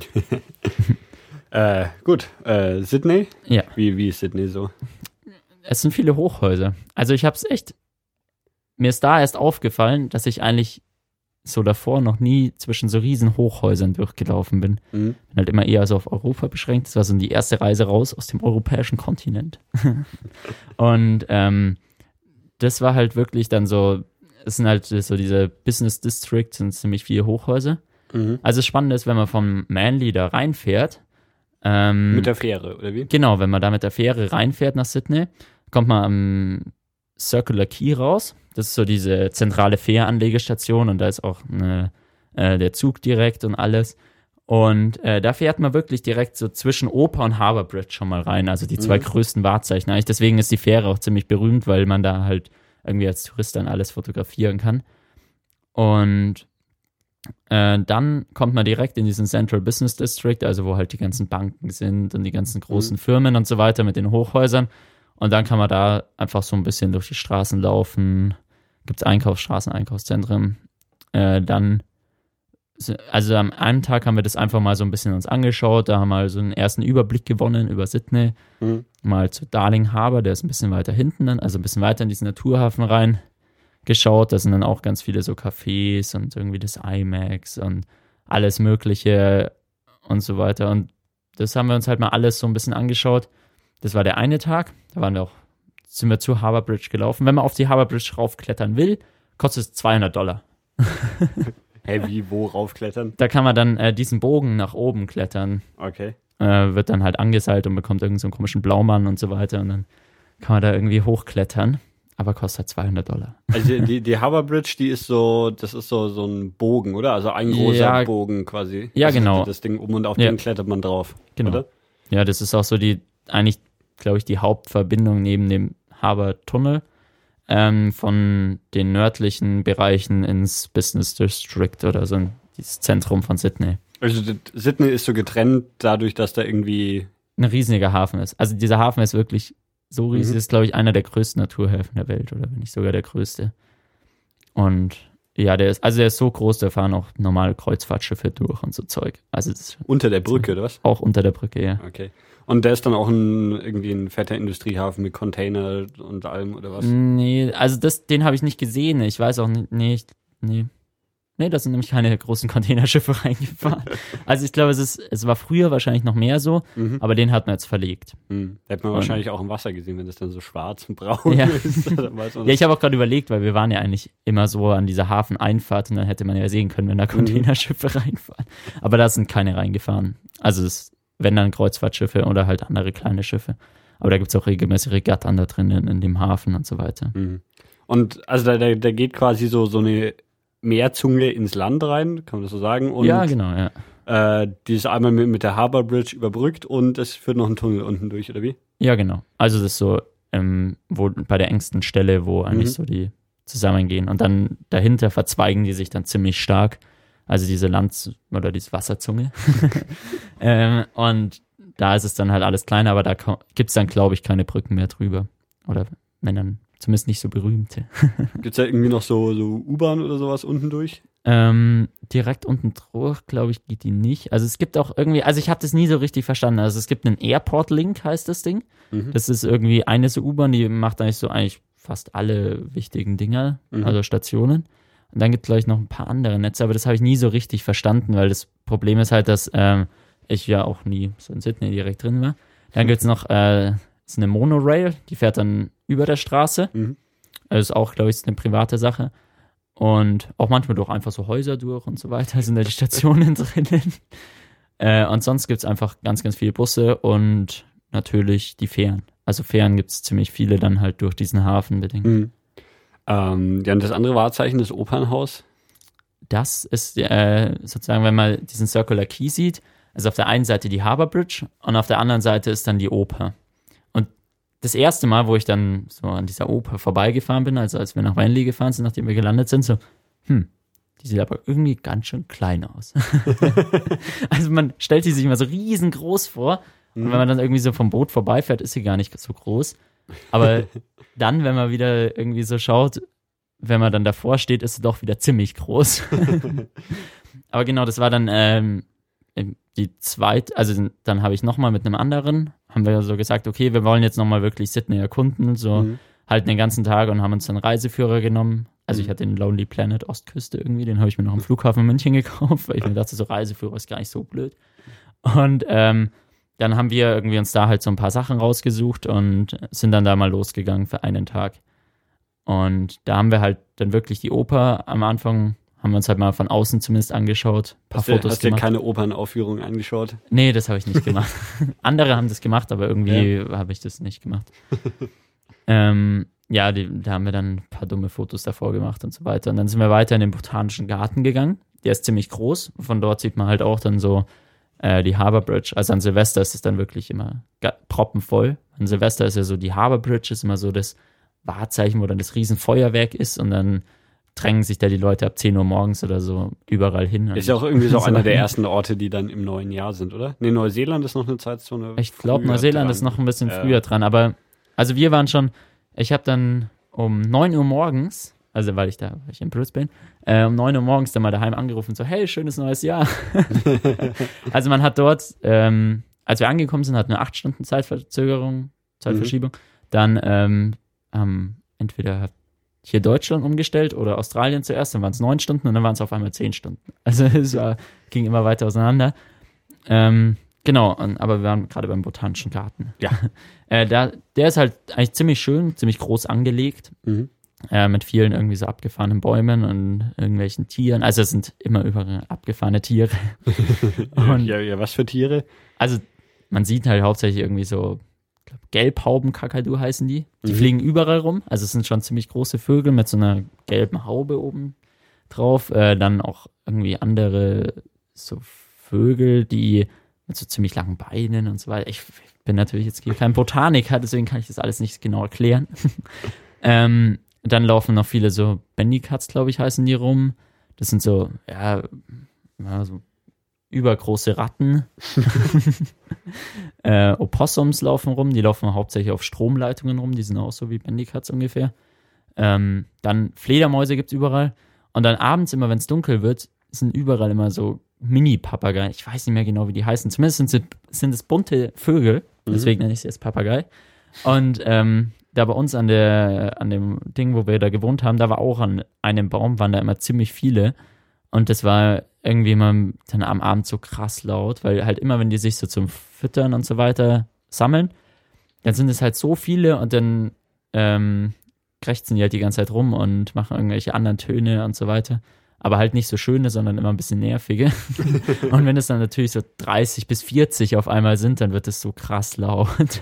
Speaker 1: äh, gut, äh, Sydney?
Speaker 2: Ja.
Speaker 1: Wie, wie ist Sydney so?
Speaker 2: Es sind viele Hochhäuser. Also ich habe es echt, mir ist da erst aufgefallen, dass ich eigentlich so davor noch nie zwischen so riesen Hochhäusern durchgelaufen bin. Mhm. Bin halt immer eher so auf Europa beschränkt. Das war so die erste Reise raus aus dem europäischen Kontinent. und ähm, das war halt wirklich dann so, es sind halt so diese Business Districts sind ziemlich viele Hochhäuser. Mhm. Also das Spannende ist, wenn man vom Manly da reinfährt.
Speaker 1: Ähm, mit der Fähre, oder wie?
Speaker 2: Genau, wenn man da mit der Fähre reinfährt nach Sydney, kommt man am Circular Key raus. Das ist so diese zentrale Fähranlegestation und da ist auch eine, äh, der Zug direkt und alles. Und äh, da fährt man wirklich direkt so zwischen Oper und Harbour Bridge schon mal rein, also die zwei mhm. größten Wahrzeichen. Eigentlich deswegen ist die Fähre auch ziemlich berühmt, weil man da halt irgendwie als Tourist dann alles fotografieren kann. Und äh, dann kommt man direkt in diesen Central Business District, also wo halt die ganzen Banken sind und die ganzen großen mhm. Firmen und so weiter mit den Hochhäusern. Und dann kann man da einfach so ein bisschen durch die Straßen laufen, gibt es Einkaufsstraßen, Einkaufszentren. Äh, dann, also am einen Tag haben wir das einfach mal so ein bisschen uns angeschaut. Da haben wir so einen ersten Überblick gewonnen über Sydney. Mhm. Mal zu Darling Harbour, der ist ein bisschen weiter hinten, dann, also ein bisschen weiter in diesen Naturhafen rein geschaut. Da sind dann auch ganz viele so Cafés und irgendwie das IMAX und alles Mögliche und so weiter. Und das haben wir uns halt mal alles so ein bisschen angeschaut. Das war der eine Tag. Da waren wir auch sind wir zur Harbour Bridge gelaufen. Wenn man auf die Harbour Bridge raufklettern will, kostet es 200 Dollar.
Speaker 1: hey, wie, wo raufklettern?
Speaker 2: Da kann man dann äh, diesen Bogen nach oben klettern.
Speaker 1: Okay.
Speaker 2: Äh, wird dann halt angeseilt und bekommt irgendeinen so komischen Blaumann und so weiter. Und dann kann man da irgendwie hochklettern. Aber kostet 200 Dollar.
Speaker 1: Also die, die Harbour Bridge, die ist so, das ist so, so ein Bogen, oder? Also ein großer ja, Bogen quasi.
Speaker 2: Ja,
Speaker 1: also
Speaker 2: genau.
Speaker 1: Das Ding um und auf ja. den klettert man drauf.
Speaker 2: Genau.
Speaker 1: Oder?
Speaker 2: Ja, das ist auch so die, eigentlich glaube ich, die Hauptverbindung neben dem Harbour Tunnel ähm, von den nördlichen Bereichen ins Business District oder so, dieses Zentrum von Sydney.
Speaker 1: Also Sydney ist so getrennt dadurch, dass da irgendwie
Speaker 2: ein riesiger Hafen ist. Also dieser Hafen ist wirklich so riesig, mhm. ist glaube ich einer der größten Naturhäfen der Welt oder wenn nicht sogar der größte. Und ja, der ist, also der ist so groß, da fahren auch normale Kreuzfahrtschiffe durch und so Zeug. Also
Speaker 1: unter der Brücke, oder was?
Speaker 2: Auch unter der Brücke, ja.
Speaker 1: Okay. Und der ist dann auch ein, irgendwie ein fetter Industriehafen mit Container und allem oder was?
Speaker 2: Nee, also das, den habe ich nicht gesehen. Ich weiß auch nicht, nee, ich, nee. Nee, da sind nämlich keine großen Containerschiffe reingefahren. also ich glaube, es ist, es war früher wahrscheinlich noch mehr so, mhm. aber den hat man jetzt verlegt.
Speaker 1: Mhm. Hätte man und, wahrscheinlich auch im Wasser gesehen, wenn das dann so schwarz und braun
Speaker 2: ja.
Speaker 1: ist.
Speaker 2: ja, ich habe auch gerade überlegt, weil wir waren ja eigentlich immer so an dieser Hafeneinfahrt und dann hätte man ja sehen können, wenn da mhm. Containerschiffe mhm. reinfahren. Aber da sind keine reingefahren. Also es wenn dann Kreuzfahrtschiffe oder halt andere kleine Schiffe. Aber da gibt es auch regelmäßig Regatten da drinnen in dem Hafen und so weiter. Mhm.
Speaker 1: Und also da, da, da, geht quasi so, so eine Meerzunge ins Land rein, kann man das so sagen? Und,
Speaker 2: ja, genau, ja.
Speaker 1: Äh, die ist einmal mit, mit der Harbour Bridge überbrückt und es führt noch ein Tunnel unten durch, oder wie?
Speaker 2: Ja, genau. Also das ist so ähm, wo, bei der engsten Stelle, wo eigentlich mhm. so die zusammengehen. Und dann dahinter verzweigen die sich dann ziemlich stark. Also diese Land- oder diese Wasserzunge. ähm, und da ist es dann halt alles kleiner, aber da gibt es dann, glaube ich, keine Brücken mehr drüber. Oder wenn dann zumindest nicht so berühmte.
Speaker 1: gibt es da irgendwie noch so, so U-Bahn oder sowas unten durch?
Speaker 2: Ähm, direkt unten durch, glaube ich, geht die nicht. Also es gibt auch irgendwie, also ich habe das nie so richtig verstanden. Also es gibt einen Airport-Link, heißt das Ding. Mhm. Das ist irgendwie eine so U-Bahn, die macht eigentlich so eigentlich fast alle wichtigen Dinger, mhm. also Stationen. Und dann gibt es, glaube ich, noch ein paar andere Netze, aber das habe ich nie so richtig verstanden, weil das Problem ist halt, dass ähm, ich ja auch nie so in Sydney direkt drin war. Dann gibt es noch äh, ist eine Monorail, die fährt dann über der Straße. Mhm. Das ist auch, glaube ich, eine private Sache. Und auch manchmal durch einfach so Häuser durch und so weiter sind da die Stationen drinnen. Äh, und sonst gibt es einfach ganz, ganz viele Busse und natürlich die Fähren. Also Fähren gibt es ziemlich viele dann halt durch diesen Hafen bedingt. Mhm.
Speaker 1: Ähm, ja, und das andere Wahrzeichen, das Opernhaus?
Speaker 2: Das ist äh, sozusagen, wenn man diesen Circular Key sieht, also auf der einen Seite die Harbour Bridge und auf der anderen Seite ist dann die Oper das erste Mal, wo ich dann so an dieser Oper vorbeigefahren bin, also als wir nach Wembley gefahren sind, nachdem wir gelandet sind, so, hm, die sieht aber irgendwie ganz schön klein aus. also man stellt die sich immer so riesengroß vor und wenn man dann irgendwie so vom Boot vorbeifährt, ist sie gar nicht so groß. Aber dann, wenn man wieder irgendwie so schaut, wenn man dann davor steht, ist sie doch wieder ziemlich groß. aber genau, das war dann ähm, die zweite, also dann habe ich nochmal mit einem anderen, haben wir so gesagt, okay, wir wollen jetzt nochmal wirklich Sydney erkunden, so mhm. halt den ganzen Tag und haben uns einen Reiseführer genommen. Also ich mhm. hatte den Lonely Planet Ostküste irgendwie, den habe ich mir noch am Flughafen München gekauft, weil ich mir dachte, so Reiseführer ist gar nicht so blöd. Und ähm, dann haben wir irgendwie uns da halt so ein paar Sachen rausgesucht und sind dann da mal losgegangen für einen Tag. Und da haben wir halt dann wirklich die Oper am Anfang haben wir uns halt mal von außen zumindest angeschaut.
Speaker 1: Ein paar hast Fotos du, hast gemacht. Hast du keine Opernaufführung angeschaut?
Speaker 2: Nee, das habe ich nicht gemacht. Andere haben das gemacht, aber irgendwie ja. habe ich das nicht gemacht. ähm, ja, die, da haben wir dann ein paar dumme Fotos davor gemacht und so weiter. Und dann sind wir weiter in den Botanischen Garten gegangen. Der ist ziemlich groß. Von dort sieht man halt auch dann so äh, die Harbour Bridge. Also an Silvester ist es dann wirklich immer proppenvoll. An Silvester ist ja so, die Harbour Bridge ist immer so das Wahrzeichen, wo dann das Riesenfeuerwerk ist und dann drängen sich da die Leute ab 10 Uhr morgens oder so überall hin.
Speaker 1: Ist ja auch irgendwie so einer der ersten Orte, die dann im neuen Jahr sind, oder? Nee, Neuseeland ist noch eine Zeitzone.
Speaker 2: Ich glaube, Neuseeland dran. ist noch ein bisschen äh. früher dran, aber also wir waren schon, ich habe dann um 9 Uhr morgens, also weil ich da, weil ich in Brisbane, äh, um 9 Uhr morgens dann mal daheim angerufen, so, hey, schönes neues Jahr. also man hat dort, ähm, als wir angekommen sind, hatten wir 8 Stunden Zeitverzögerung, Zeitverschiebung. Mhm. Dann ähm, ähm, entweder hier Deutschland umgestellt oder Australien zuerst, dann waren es neun Stunden und dann waren es auf einmal zehn Stunden. Also es war, ging immer weiter auseinander. Ähm, genau, und, aber wir waren gerade beim Botanischen Garten.
Speaker 1: Ja.
Speaker 2: äh, da, der ist halt eigentlich ziemlich schön, ziemlich groß angelegt. Mhm. Äh, mit vielen irgendwie so abgefahrenen Bäumen und irgendwelchen Tieren. Also es sind immer überall abgefahrene Tiere.
Speaker 1: und, ja, ja, was für Tiere?
Speaker 2: Also man sieht halt hauptsächlich irgendwie so Gelbhaubenkakadu heißen die. Die mhm. fliegen überall rum. Also es sind schon ziemlich große Vögel mit so einer gelben Haube oben drauf. Äh, dann auch irgendwie andere so Vögel, die mit so ziemlich langen Beinen und so weiter. Ich bin natürlich jetzt kein Botaniker, deswegen kann ich das alles nicht genau erklären. ähm, dann laufen noch viele so Bandycuts, glaube ich, heißen die rum. Das sind so, ja, so übergroße Ratten. äh, Opossums laufen rum, die laufen hauptsächlich auf Stromleitungen rum, die sind auch so wie Bandicots ungefähr. Ähm, dann Fledermäuse gibt es überall. Und dann abends immer, wenn es dunkel wird, sind überall immer so Mini-Papageien. Ich weiß nicht mehr genau, wie die heißen. Zumindest sind, sie, sind es bunte Vögel. Mhm. Deswegen nenne ich sie jetzt Papagei. Und ähm, da bei uns an, der, an dem Ding, wo wir da gewohnt haben, da war auch an einem Baum, waren da immer ziemlich viele. Und das war irgendwie immer dann am Abend so krass laut, weil halt immer, wenn die sich so zum Füttern und so weiter sammeln, dann sind es halt so viele und dann ähm, krächzen die halt die ganze Zeit rum und machen irgendwelche anderen Töne und so weiter. Aber halt nicht so schöne, sondern immer ein bisschen nervige. und wenn es dann natürlich so 30 bis 40 auf einmal sind, dann wird es so krass laut.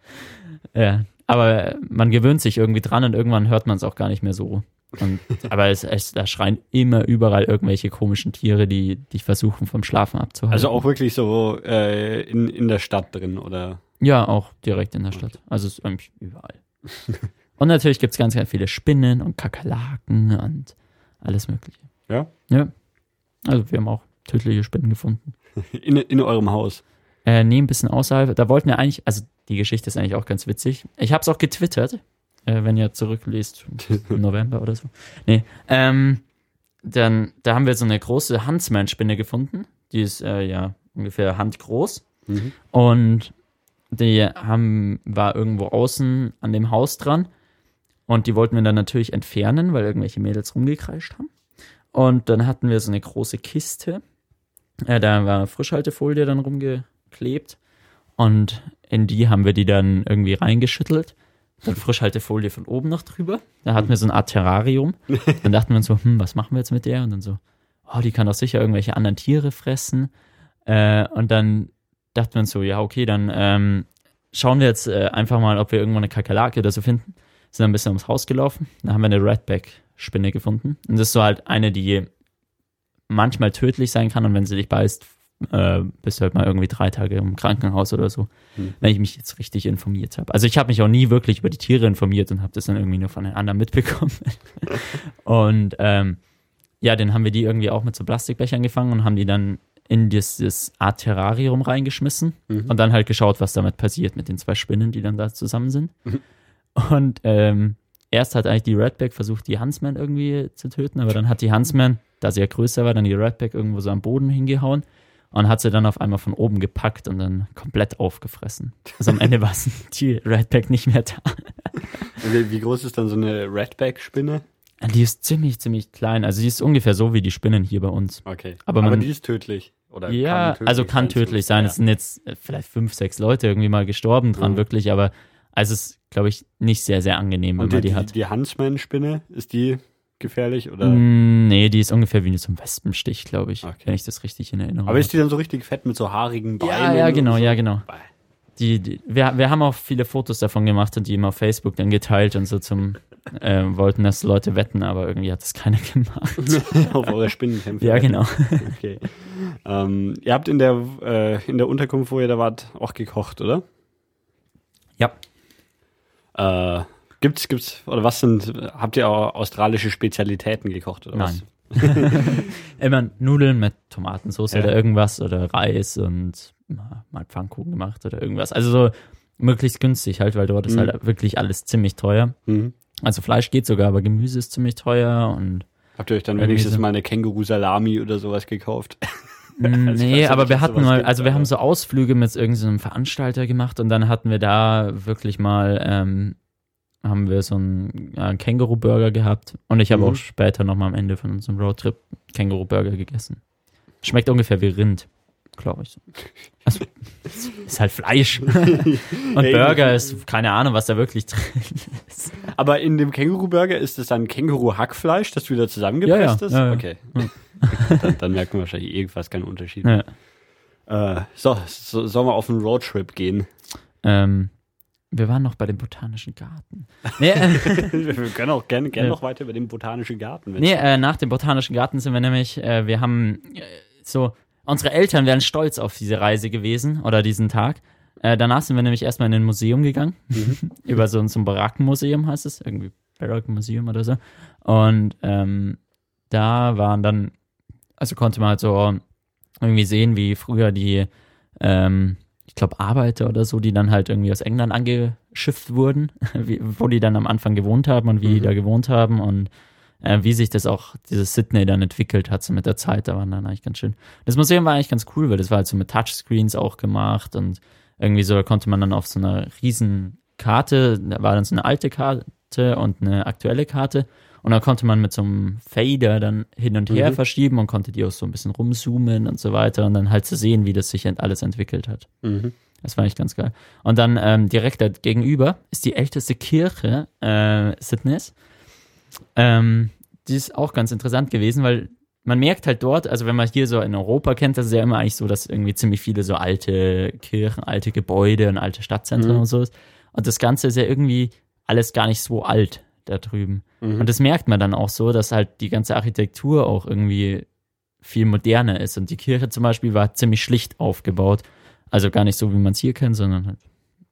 Speaker 2: ja, aber man gewöhnt sich irgendwie dran und irgendwann hört man es auch gar nicht mehr so. Und, aber es, es, da schreien immer überall irgendwelche komischen Tiere, die dich versuchen vom Schlafen abzuhalten.
Speaker 1: Also auch wirklich so äh, in, in der Stadt drin, oder?
Speaker 2: Ja, auch direkt in der Stadt. Okay. Also es ist eigentlich überall. und natürlich gibt es ganz, ganz viele Spinnen und Kakerlaken und alles Mögliche.
Speaker 1: Ja?
Speaker 2: Ja. Also wir haben auch tödliche Spinnen gefunden.
Speaker 1: In, in eurem Haus?
Speaker 2: Äh, nee, ein bisschen außerhalb. Da wollten wir eigentlich, also die Geschichte ist eigentlich auch ganz witzig. Ich habe es auch getwittert, äh, wenn ihr zurückliest, im November oder so. Nee, ähm, dann, da haben wir so eine große Huntsman-Spinne gefunden. Die ist äh, ja ungefähr handgroß. Mhm. Und die haben, war irgendwo außen an dem Haus dran. Und die wollten wir dann natürlich entfernen, weil irgendwelche Mädels rumgekreischt haben. Und dann hatten wir so eine große Kiste. Äh, da war Frischhaltefolie dann rumgeklebt. Und in die haben wir die dann irgendwie reingeschüttelt. Dann Frischhaltefolie von oben noch drüber. Da hatten wir so eine Art Terrarium. Dann dachten wir uns so, hm, was machen wir jetzt mit der? Und dann so, oh, die kann doch sicher irgendwelche anderen Tiere fressen. Äh, und dann dachten wir uns so, ja, okay, dann ähm, schauen wir jetzt äh, einfach mal, ob wir irgendwo eine Kakerlake oder so finden. Sind ein bisschen ums Haus gelaufen. Dann haben wir eine Redback-Spinne gefunden. Und das ist so halt eine, die manchmal tödlich sein kann. Und wenn sie dich beißt, äh, bist du halt mal irgendwie drei Tage im Krankenhaus oder so, mhm. wenn ich mich jetzt richtig informiert habe. Also ich habe mich auch nie wirklich über die Tiere informiert und habe das dann irgendwie nur von den anderen mitbekommen. und ähm, ja, dann haben wir die irgendwie auch mit so Plastikbechern gefangen und haben die dann in dieses Art Terrarium reingeschmissen mhm. und dann halt geschaut, was damit passiert mit den zwei Spinnen, die dann da zusammen sind. Mhm. Und ähm, erst hat eigentlich die Redback versucht, die Huntsman irgendwie zu töten, aber dann hat die Huntsman, da sie ja größer war, dann die Redback irgendwo so am Boden hingehauen und hat sie dann auf einmal von oben gepackt und dann komplett aufgefressen. Also am Ende war die Redback nicht mehr da.
Speaker 1: Wie groß ist dann so eine Redback-Spinne?
Speaker 2: Die ist ziemlich, ziemlich klein. Also die ist ungefähr so wie die Spinnen hier bei uns.
Speaker 1: Okay. Aber, man, Aber die ist tödlich. Oder
Speaker 2: ja, kann also kann tödlich sein. Ja. Es sind jetzt äh, vielleicht fünf, sechs Leute irgendwie mal gestorben dran, mhm. wirklich. Aber also es ist, glaube ich, nicht sehr, sehr angenehm,
Speaker 1: wenn man
Speaker 2: die,
Speaker 1: die
Speaker 2: hat.
Speaker 1: Die Huntsman-Spinne, ist die gefährlich? Oder?
Speaker 2: Mm, nee, die ist ungefähr wie so ein Wespenstich, glaube ich, okay. wenn ich das richtig in Erinnerung habe.
Speaker 1: Aber ist die dann so richtig fett mit so haarigen Beinen?
Speaker 2: Ja, ja, genau, so? ja, genau. Die, die, wir, wir haben auch viele Fotos davon gemacht und die immer auf Facebook dann geteilt und so zum, äh, wollten das Leute wetten, aber irgendwie hat das keiner gemacht.
Speaker 1: auf eure Spinnenkämpfe.
Speaker 2: Ja, genau.
Speaker 1: okay. Ähm, ihr habt in der, äh, in der Unterkunft, wo ihr da wart, auch gekocht, oder?
Speaker 2: Ja.
Speaker 1: Äh, gibt's, gibt's, oder was sind, habt ihr auch australische Spezialitäten gekocht, oder
Speaker 2: Nein. was? Immer Nudeln mit Tomatensauce ja. oder irgendwas oder Reis und mal Pfannkuchen gemacht oder irgendwas. Also so möglichst günstig halt, weil dort ist halt mhm. halt wirklich alles ziemlich teuer. Mhm. Also Fleisch geht sogar, aber Gemüse ist ziemlich teuer und
Speaker 1: Habt ihr euch dann wenigstens so mal eine Känguru-Salami oder sowas gekauft?
Speaker 2: Also nee, aber wir hatten mal, also wir haben so Ausflüge mit irgendeinem Veranstalter gemacht und dann hatten wir da wirklich mal, ähm, haben wir so einen, ja, einen Känguru-Burger gehabt und ich habe mhm. auch später nochmal am Ende von unserem Roadtrip Känguru-Burger gegessen. Schmeckt ungefähr wie Rind glaube ich. Also, ist halt Fleisch. Und Burger ist, keine Ahnung, was da wirklich drin ist.
Speaker 1: Aber in dem Känguru-Burger ist es dann Känguru-Hackfleisch, das wieder zusammengepresst ja, ja. ist? Ja, ja. Okay. dann, dann, merkt man wahrscheinlich irgendwas, keinen Unterschied. Äh, so, so, sollen wir auf einen Roadtrip gehen?
Speaker 2: Ähm, wir waren noch bei dem Botanischen Garten.
Speaker 1: Nee, äh, wir können auch gerne gern noch weiter über den Botanischen Garten.
Speaker 2: Nee, äh, nach dem Botanischen Garten sind wir nämlich, äh, wir haben äh, so Unsere Eltern wären stolz auf diese Reise gewesen oder diesen Tag. Äh, danach sind wir nämlich erstmal in ein Museum gegangen. Mhm. Über so, so ein Barackenmuseum heißt es. Irgendwie Barackenmuseum oder so. Und ähm, da waren dann, also konnte man halt so irgendwie sehen, wie früher die, ähm, glaube, Arbeiter oder so, die dann halt irgendwie aus England angeschifft wurden, wie, wo die dann am Anfang gewohnt haben und wie mhm. die da gewohnt haben und äh, wie sich das auch, dieses Sydney dann entwickelt hat, so mit der Zeit, da waren dann eigentlich ganz schön. Das Museum war eigentlich ganz cool, weil das war halt so mit Touchscreens auch gemacht und irgendwie so, da konnte man dann auf so einer riesen Karte, da war dann so eine alte Karte und eine aktuelle Karte und da konnte man mit so einem Fader dann hin und her mhm. verschieben und konnte die auch so ein bisschen rumzoomen und so weiter und dann halt zu sehen, wie das sich alles entwickelt hat. Mhm. Das war eigentlich ganz geil. Und dann ähm, direkt gegenüber ist die älteste Kirche äh, Sydneys. Ähm, die ist auch ganz interessant gewesen, weil man merkt halt dort, also wenn man hier so in Europa kennt, das ist ja immer eigentlich so, dass irgendwie ziemlich viele so alte Kirchen, alte Gebäude und alte Stadtzentren mhm. und so ist. Und das Ganze ist ja irgendwie alles gar nicht so alt da drüben. Mhm. Und das merkt man dann auch so, dass halt die ganze Architektur auch irgendwie viel moderner ist. Und die Kirche zum Beispiel war ziemlich schlicht aufgebaut. Also gar nicht so, wie man es hier kennt, sondern halt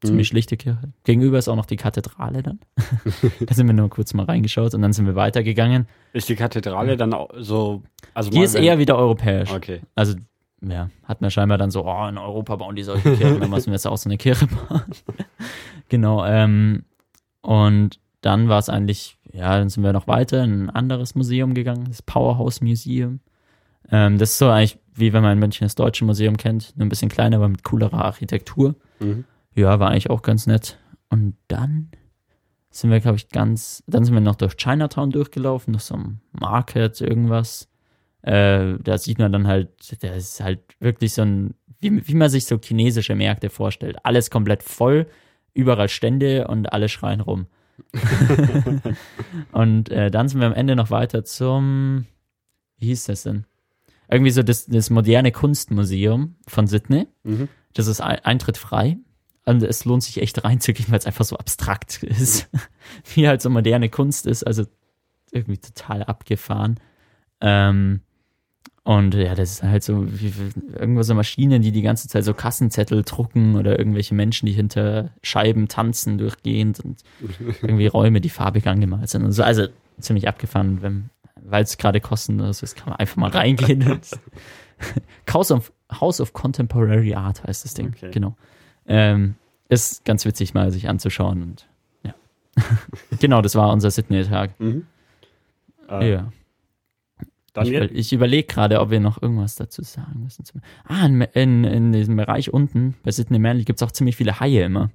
Speaker 2: Ziemlich mhm. schlichte Kirche. Gegenüber ist auch noch die Kathedrale dann. da sind wir nur kurz mal reingeschaut und dann sind wir weitergegangen.
Speaker 1: Ist die Kathedrale dann auch so
Speaker 2: Also die ist eher wieder europäisch.
Speaker 1: Okay.
Speaker 2: Also, ja, hat man scheinbar dann so, oh, in Europa bauen die solche Kirchen, dann müssen wir jetzt auch so eine Kirche bauen. genau, ähm, und dann war es eigentlich, ja, dann sind wir noch weiter in ein anderes Museum gegangen, das Powerhouse Museum. Ähm, das ist so eigentlich, wie wenn man in München das Deutsche Museum kennt, nur ein bisschen kleiner, aber mit coolerer Architektur. Mhm. Ja, war eigentlich auch ganz nett. Und dann sind wir, glaube ich, ganz, dann sind wir noch durch Chinatown durchgelaufen, durch so ein Market, irgendwas. Äh, da sieht man dann halt, das ist halt wirklich so ein, wie, wie man sich so chinesische Märkte vorstellt. Alles komplett voll, überall Stände und alle schreien rum. und äh, dann sind wir am Ende noch weiter zum, wie hieß das denn? Irgendwie so das, das moderne Kunstmuseum von Sydney. Mhm. Das ist Eintritt frei. Und es lohnt sich echt reinzugehen, weil es einfach so abstrakt ist. Mhm. Wie halt so moderne Kunst ist. Also irgendwie total abgefahren. Ähm, und ja, das ist halt so wie, irgendwo so Maschinen, die die ganze Zeit so Kassenzettel drucken oder irgendwelche Menschen, die hinter Scheiben tanzen durchgehend und irgendwie Räume, die farbig angemalt sind. Und so. Also ziemlich abgefahren, weil es gerade kostenlos ist, kann man einfach mal reingehen. House of, House of Contemporary Art heißt das Ding, okay. genau. Ähm, ist ganz witzig mal sich anzuschauen und ja. genau, das war unser Sydney-Tag. Mhm. Äh, ja. Ich, ich überlege gerade, ob wir noch irgendwas dazu sagen müssen. Ah, in, in, in diesem Bereich unten bei Sydney Manly gibt es auch ziemlich viele Haie immer.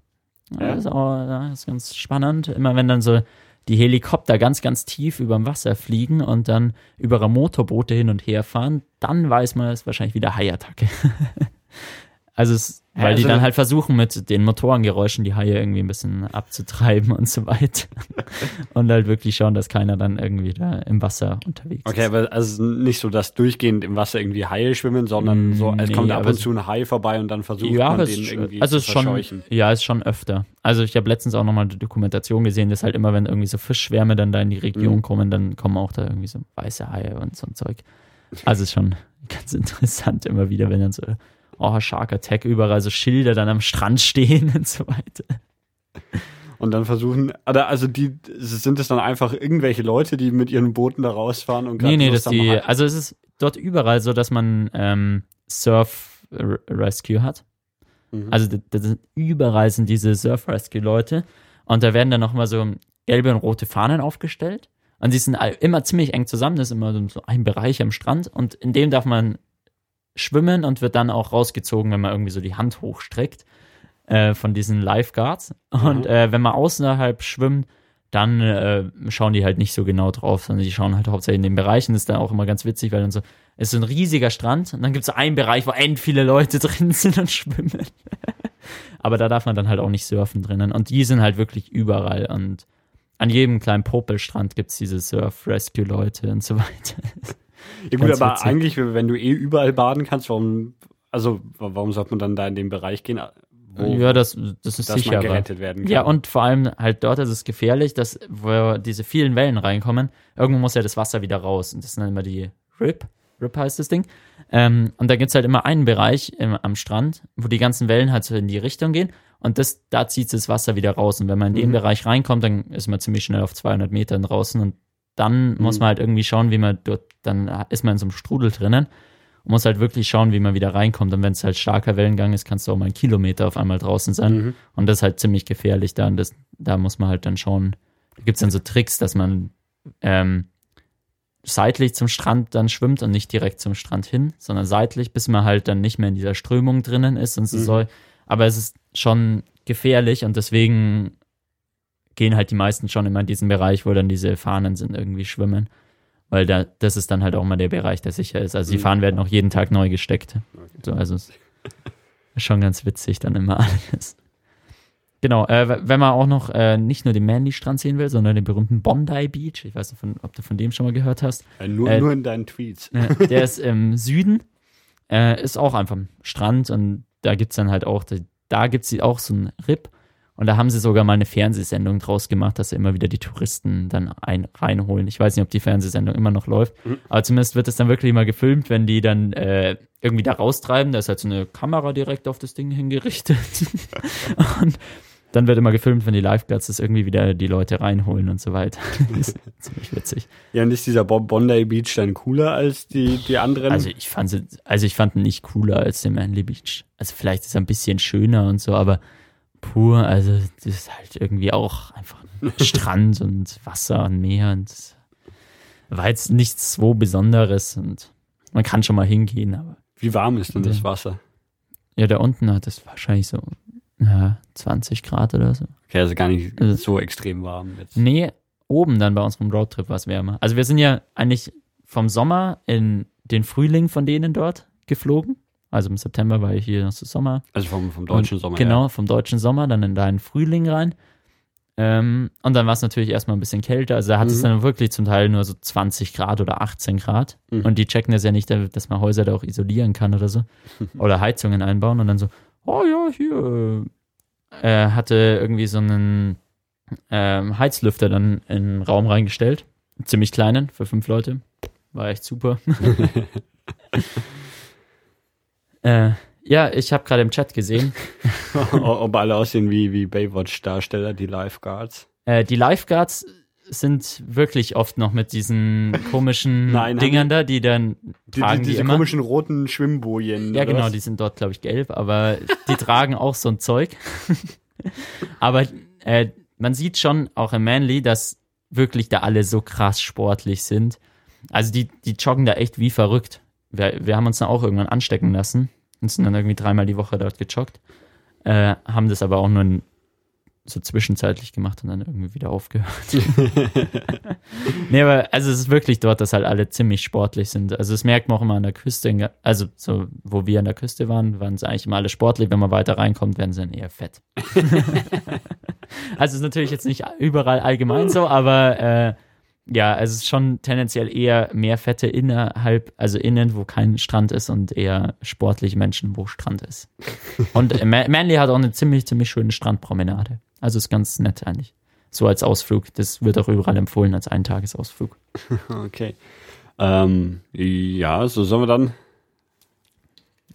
Speaker 2: Ja. Das, ist auch, das ist ganz spannend. Immer wenn dann so die Helikopter ganz, ganz tief über dem Wasser fliegen und dann über Motorboote hin und her fahren, dann weiß man, es ist wahrscheinlich wieder Haiattacke. also es weil also, die dann halt versuchen, mit den Motorengeräuschen die Haie irgendwie ein bisschen abzutreiben und so weiter. und halt wirklich schauen, dass keiner dann irgendwie da im Wasser unterwegs
Speaker 1: okay, ist. Okay, aber also nicht so, dass durchgehend im Wasser irgendwie Haie schwimmen, sondern mm, so, es nee, kommt ab und zu ein Hai vorbei und dann versucht ja, man den irgendwie
Speaker 2: also zu verscheuchen. Schon, ja, ist schon öfter. Also ich habe letztens auch nochmal eine Dokumentation gesehen, dass halt immer, wenn irgendwie so Fischschwärme dann da in die Region mm. kommen, dann kommen auch da irgendwie so weiße Haie und so ein Zeug. Also ist schon ganz interessant immer wieder, wenn dann so oh, Shark Attack, überall so Schilder dann am Strand stehen und so weiter.
Speaker 1: Und dann versuchen, also die, sind es dann einfach irgendwelche Leute, die mit ihren Booten da rausfahren und
Speaker 2: Nee, nee, das die, also es ist dort überall so, dass man ähm, Surf Rescue hat. Mhm. Also das sind, überall sind diese Surf Rescue Leute und da werden dann nochmal so gelbe und rote Fahnen aufgestellt. Und die sind immer ziemlich eng zusammen, das ist immer so ein Bereich am Strand und in dem darf man schwimmen und wird dann auch rausgezogen, wenn man irgendwie so die Hand hochstreckt äh, von diesen Lifeguards. Und mhm. äh, wenn man außerhalb schwimmt, dann äh, schauen die halt nicht so genau drauf, sondern die schauen halt hauptsächlich in den Bereichen. Das ist dann auch immer ganz witzig, weil dann so, es ist so ein riesiger Strand und dann gibt es so einen Bereich, wo end viele Leute drin sind und schwimmen. Aber da darf man dann halt auch nicht surfen drinnen. Und die sind halt wirklich überall. Und an jedem kleinen Popelstrand gibt es diese Surf-Rescue-Leute und so weiter.
Speaker 1: Ja gut, aber witzig. eigentlich, wenn du eh überall baden kannst, warum, also warum sollte man dann da in den Bereich gehen?
Speaker 2: Wo, ja, das, das ist sicher.
Speaker 1: gerettet werden
Speaker 2: kann. Ja, und vor allem halt dort ist es gefährlich, dass, wo diese vielen Wellen reinkommen, irgendwo muss ja das Wasser wieder raus. Und das sind dann immer die RIP. RIP heißt das Ding. Ähm, und da gibt es halt immer einen Bereich im, am Strand, wo die ganzen Wellen halt so in die Richtung gehen. Und das, da zieht das Wasser wieder raus. Und wenn man in den mhm. Bereich reinkommt, dann ist man ziemlich schnell auf 200 Metern draußen. Und dann mhm. muss man halt irgendwie schauen, wie man dort, dann ist man in so einem Strudel drinnen und muss halt wirklich schauen, wie man wieder reinkommt. Und wenn es halt starker Wellengang ist, kannst du auch mal einen Kilometer auf einmal draußen sein. Mhm. Und das ist halt ziemlich gefährlich da. Und das, da muss man halt dann schauen. Da gibt es dann so Tricks, dass man ähm, seitlich zum Strand dann schwimmt und nicht direkt zum Strand hin, sondern seitlich, bis man halt dann nicht mehr in dieser Strömung drinnen ist und so mhm. soll. Aber es ist schon gefährlich und deswegen gehen halt die meisten schon immer in diesen Bereich, wo dann diese Fahnen sind, irgendwie schwimmen. Weil da, das ist dann halt auch mal der Bereich, der sicher ist. Also die mhm. Fahnen werden auch jeden Tag neu gesteckt. So, also ist schon ganz witzig dann immer alles. Genau, äh, wenn man auch noch äh, nicht nur den Manly-Strand sehen will, sondern den berühmten Bondi Beach, ich weiß nicht, von, ob du von dem schon mal gehört hast.
Speaker 1: Äh, nur, nur in deinen Tweets.
Speaker 2: der ist im Süden, äh, ist auch einfach ein Strand und da gibt es dann halt auch, da gibt es auch so einen Rip und da haben sie sogar mal eine Fernsehsendung draus gemacht, dass sie immer wieder die Touristen dann ein, reinholen. Ich weiß nicht, ob die Fernsehsendung immer noch läuft, mhm. aber zumindest wird es dann wirklich mal gefilmt, wenn die dann äh, irgendwie da raustreiben. Da ist halt so eine Kamera direkt auf das Ding hingerichtet. und dann wird immer gefilmt, wenn die Lifeguards das irgendwie wieder die Leute reinholen und so weiter. das ist ziemlich witzig.
Speaker 1: Ja, und ist dieser Bob Bondi Beach dann cooler als die, die anderen?
Speaker 2: Also ich fand also ich fand ihn nicht cooler als den Manly Beach. Also vielleicht ist er ein bisschen schöner und so, aber pur, also das ist halt irgendwie auch einfach Strand und Wasser und Meer und war jetzt nichts so Besonderes und man kann schon mal hingehen, aber.
Speaker 1: Wie warm ist denn das Wasser?
Speaker 2: Ja, da unten hat es wahrscheinlich so ja, 20 Grad oder so.
Speaker 1: Okay, also gar nicht also, so extrem warm jetzt.
Speaker 2: Nee, oben dann bei unserem Roadtrip war es wärmer. Also wir sind ja eigentlich vom Sommer in den Frühling von denen dort geflogen. Also im September war ich hier noch so Sommer.
Speaker 1: Also vom, vom deutschen Sommer.
Speaker 2: Genau, ja. vom deutschen Sommer, dann in deinen Frühling rein. Ähm, und dann war es natürlich erstmal ein bisschen kälter. Also da hat mhm. es dann wirklich zum Teil nur so 20 Grad oder 18 Grad. Mhm. Und die checken das ja nicht, dass man Häuser da auch isolieren kann oder so. oder Heizungen einbauen und dann so, oh ja, hier. Er äh, hatte irgendwie so einen ähm, Heizlüfter dann in den Raum reingestellt. Ziemlich kleinen für fünf Leute. War echt super. äh, ja, ich habe gerade im Chat gesehen.
Speaker 1: Ob alle aussehen wie, wie Baywatch-Darsteller, die Lifeguards.
Speaker 2: Äh, die Lifeguards sind wirklich oft noch mit diesen komischen Nein, Dingern da, die dann
Speaker 1: die, tragen die, diese die komischen roten Schwimmbojen.
Speaker 2: Ja, genau, was? die sind dort, glaube ich, gelb, aber die tragen auch so ein Zeug. aber äh, man sieht schon auch im Manly, dass wirklich da alle so krass sportlich sind. Also die, die joggen da echt wie verrückt. Wir, wir haben uns dann auch irgendwann anstecken lassen und sind dann irgendwie dreimal die Woche dort gejoggt. Äh, haben das aber auch nur so zwischenzeitlich gemacht und dann irgendwie wieder aufgehört. nee, aber also es ist wirklich dort, dass halt alle ziemlich sportlich sind. Also das merkt man auch immer an der Küste, also so, wo wir an der Küste waren, waren sie eigentlich immer alle sportlich. Wenn man weiter reinkommt, werden sie dann eher fett. also ist natürlich jetzt nicht überall allgemein so, aber äh, ja, also es ist schon tendenziell eher mehr Fette innerhalb, also innen, wo kein Strand ist und eher sportliche Menschen, wo Strand ist. Und Manly hat auch eine ziemlich, ziemlich schöne Strandpromenade. Also ist ganz nett eigentlich. So als Ausflug. Das wird auch überall empfohlen als Eintagesausflug.
Speaker 1: Okay. Ähm, ja, so sollen wir dann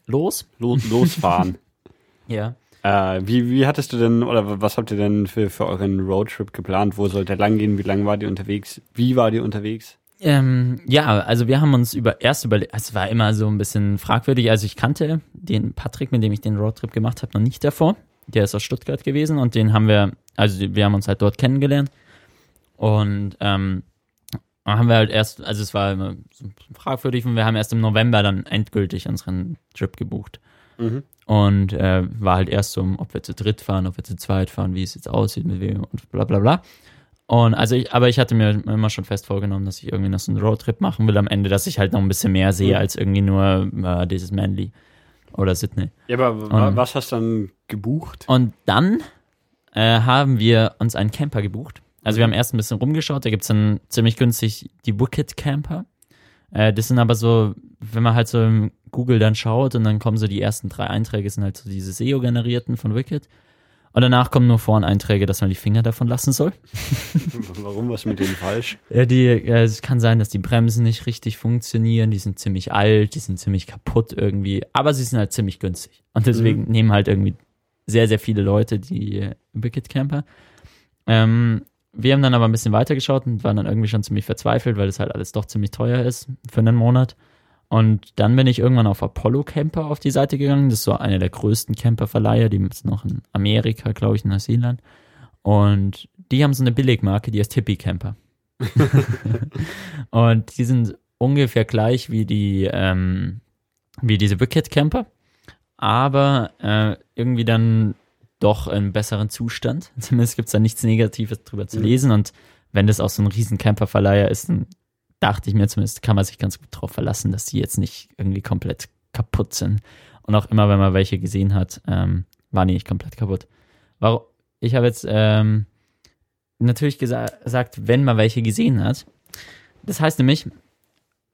Speaker 2: los?
Speaker 1: los losfahren.
Speaker 2: ja.
Speaker 1: Äh, wie, wie hattest du denn, oder was habt ihr denn für, für euren Roadtrip geplant? Wo sollte er lang gehen? Wie lange war ihr unterwegs? Wie war ihr unterwegs?
Speaker 2: Ähm, ja, also wir haben uns über erst überlegt, es war immer so ein bisschen fragwürdig. Also ich kannte den Patrick, mit dem ich den Roadtrip gemacht habe, noch nicht davor. Der ist aus Stuttgart gewesen und den haben wir, also wir haben uns halt dort kennengelernt. Und ähm, haben wir halt erst, also es war immer so fragwürdig und wir haben erst im November dann endgültig unseren Trip gebucht. Mhm. Und äh, war halt erst so, ob wir zu dritt fahren, ob wir zu zweit fahren, wie es jetzt aussieht, mit wem und bla bla bla. Und also ich, aber ich hatte mir immer schon fest vorgenommen, dass ich irgendwie noch so einen Roadtrip machen will am Ende, dass ich halt noch ein bisschen mehr sehe als irgendwie nur äh, dieses Manly oder Sydney.
Speaker 1: Ja, aber und, was hast du dann gebucht?
Speaker 2: Und dann äh, haben wir uns einen Camper gebucht. Also wir haben erst ein bisschen rumgeschaut, da gibt es dann ziemlich günstig die Wicked Camper. Äh, das sind aber so, wenn man halt so im Google dann schaut und dann kommen so die ersten drei Einträge, sind halt so diese SEO-generierten von Wicked. Und danach kommen nur vorne Einträge, dass man die Finger davon lassen soll.
Speaker 1: Warum was mit denen falsch?
Speaker 2: Ja, die, ja, es kann sein, dass die Bremsen nicht richtig funktionieren. Die sind ziemlich alt, die sind ziemlich kaputt irgendwie. Aber sie sind halt ziemlich günstig. Und deswegen mhm. nehmen halt irgendwie sehr, sehr viele Leute die Wicked Camper. Ähm, wir haben dann aber ein bisschen weitergeschaut und waren dann irgendwie schon ziemlich verzweifelt, weil das halt alles doch ziemlich teuer ist für einen Monat. Und dann bin ich irgendwann auf Apollo Camper auf die Seite gegangen. Das ist so eine der größten Camperverleiher, die ist noch in Amerika, glaube ich, in Neuseeland. Und die haben so eine Billigmarke, die heißt Hippie Camper. und die sind ungefähr gleich wie die, ähm, wie diese Wicked Camper, aber äh, irgendwie dann doch in besseren Zustand. Zumindest gibt es da nichts Negatives drüber zu lesen. Und wenn das auch so ein riesen Camperverleiher ist, dann dachte ich mir zumindest, kann man sich ganz gut darauf verlassen, dass die jetzt nicht irgendwie komplett kaputt sind. Und auch immer, wenn man welche gesehen hat, ähm, waren die nicht komplett kaputt. Warum? Ich habe jetzt ähm, natürlich gesagt, wenn man welche gesehen hat. Das heißt nämlich,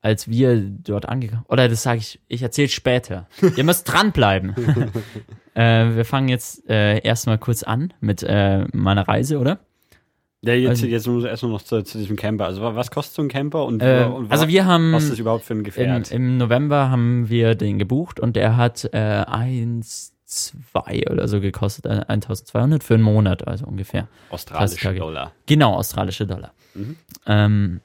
Speaker 2: als wir dort angekommen, oder das sage ich, ich erzähle später. Ihr müsst dranbleiben. äh, wir fangen jetzt äh, erstmal kurz an mit äh, meiner Reise, oder?
Speaker 1: Ja, jetzt, also, jetzt muss erstmal noch zu, zu, diesem Camper. Also was kostet so ein Camper und,
Speaker 2: äh, und
Speaker 1: was,
Speaker 2: also wir haben,
Speaker 1: was ist überhaupt für ein Gefährt?
Speaker 2: Im, Im November haben wir den gebucht und der hat äh, eins, 1200 oder so gekostet, 1200 für einen Monat, also ungefähr.
Speaker 1: Australische Dollar.
Speaker 2: Genau, australische Dollar. Mhm. Ähm,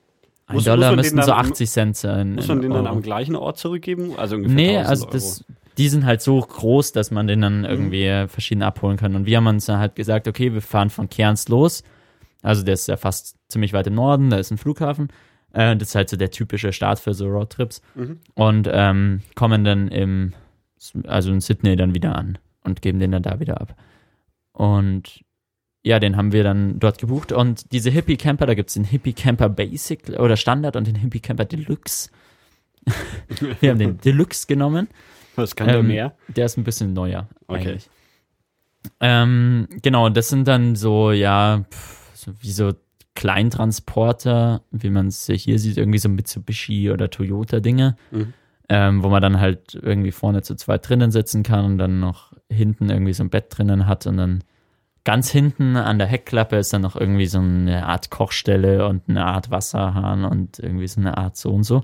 Speaker 2: ein muss, Dollar muss müssten so 80 Cent sein.
Speaker 1: Muss man den dann am gleichen Ort zurückgeben?
Speaker 2: Also ungefähr nee, also das, die sind halt so groß, dass man den dann mhm. irgendwie mhm. verschieden abholen kann. Und wir haben uns dann halt gesagt, okay, wir fahren von Cairns los. Also der ist ja fast ziemlich weit im Norden, da ist ein Flughafen. Äh, das ist halt so der typische Start für so Roadtrips. Mhm. Und ähm, kommen dann im, also in Sydney dann wieder an und geben den dann da wieder ab. Und ja, den haben wir dann dort gebucht. Und diese Hippie Camper, da gibt es den Hippie Camper Basic oder Standard und den Hippie Camper Deluxe. wir haben den Deluxe genommen.
Speaker 1: Was kann ähm, der mehr?
Speaker 2: Der ist ein bisschen neuer. Okay. Ähm, genau, das sind dann so, ja, so wie so Kleintransporter, wie man es hier sieht, irgendwie so Mitsubishi oder Toyota-Dinge, mhm. ähm, wo man dann halt irgendwie vorne zu zweit drinnen sitzen kann und dann noch hinten irgendwie so ein Bett drinnen hat und dann ganz hinten an der Heckklappe ist dann noch irgendwie so eine Art Kochstelle und eine Art Wasserhahn und irgendwie so eine Art so und so.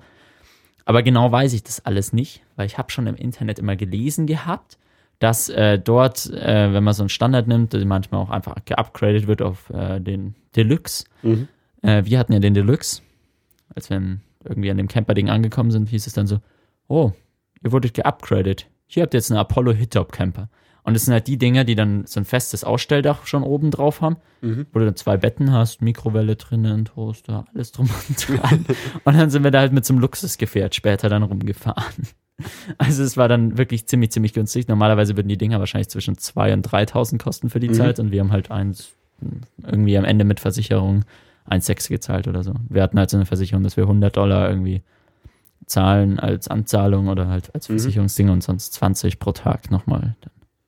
Speaker 2: Aber genau weiß ich das alles nicht, weil ich habe schon im Internet immer gelesen gehabt, dass äh, dort, äh, wenn man so einen Standard nimmt, manchmal auch einfach geupgradet wird auf äh, den Deluxe. Mhm. Äh, wir hatten ja den Deluxe. Als wir irgendwie an dem Camper-Ding angekommen sind, hieß es dann so, oh, ihr wurdet geupgradet. Hier habt ihr jetzt einen Apollo Hittop Camper. Und das sind halt die Dinger, die dann so ein festes Ausstelldach schon oben drauf haben, mhm. wo du dann zwei Betten hast, Mikrowelle drinnen, Toaster, alles drum und dran. und dann sind wir da halt mit so einem Luxusgefährt später dann rumgefahren. Also es war dann wirklich ziemlich, ziemlich günstig. Normalerweise würden die Dinger wahrscheinlich zwischen 2.000 und 3.000 kosten für die mhm. Zeit und wir haben halt eins irgendwie am Ende mit Versicherung 1,6 gezahlt oder so. Wir hatten halt so eine Versicherung, dass wir 100 Dollar irgendwie zahlen als Anzahlung oder halt als mhm. Versicherungsding und sonst 20 pro Tag nochmal.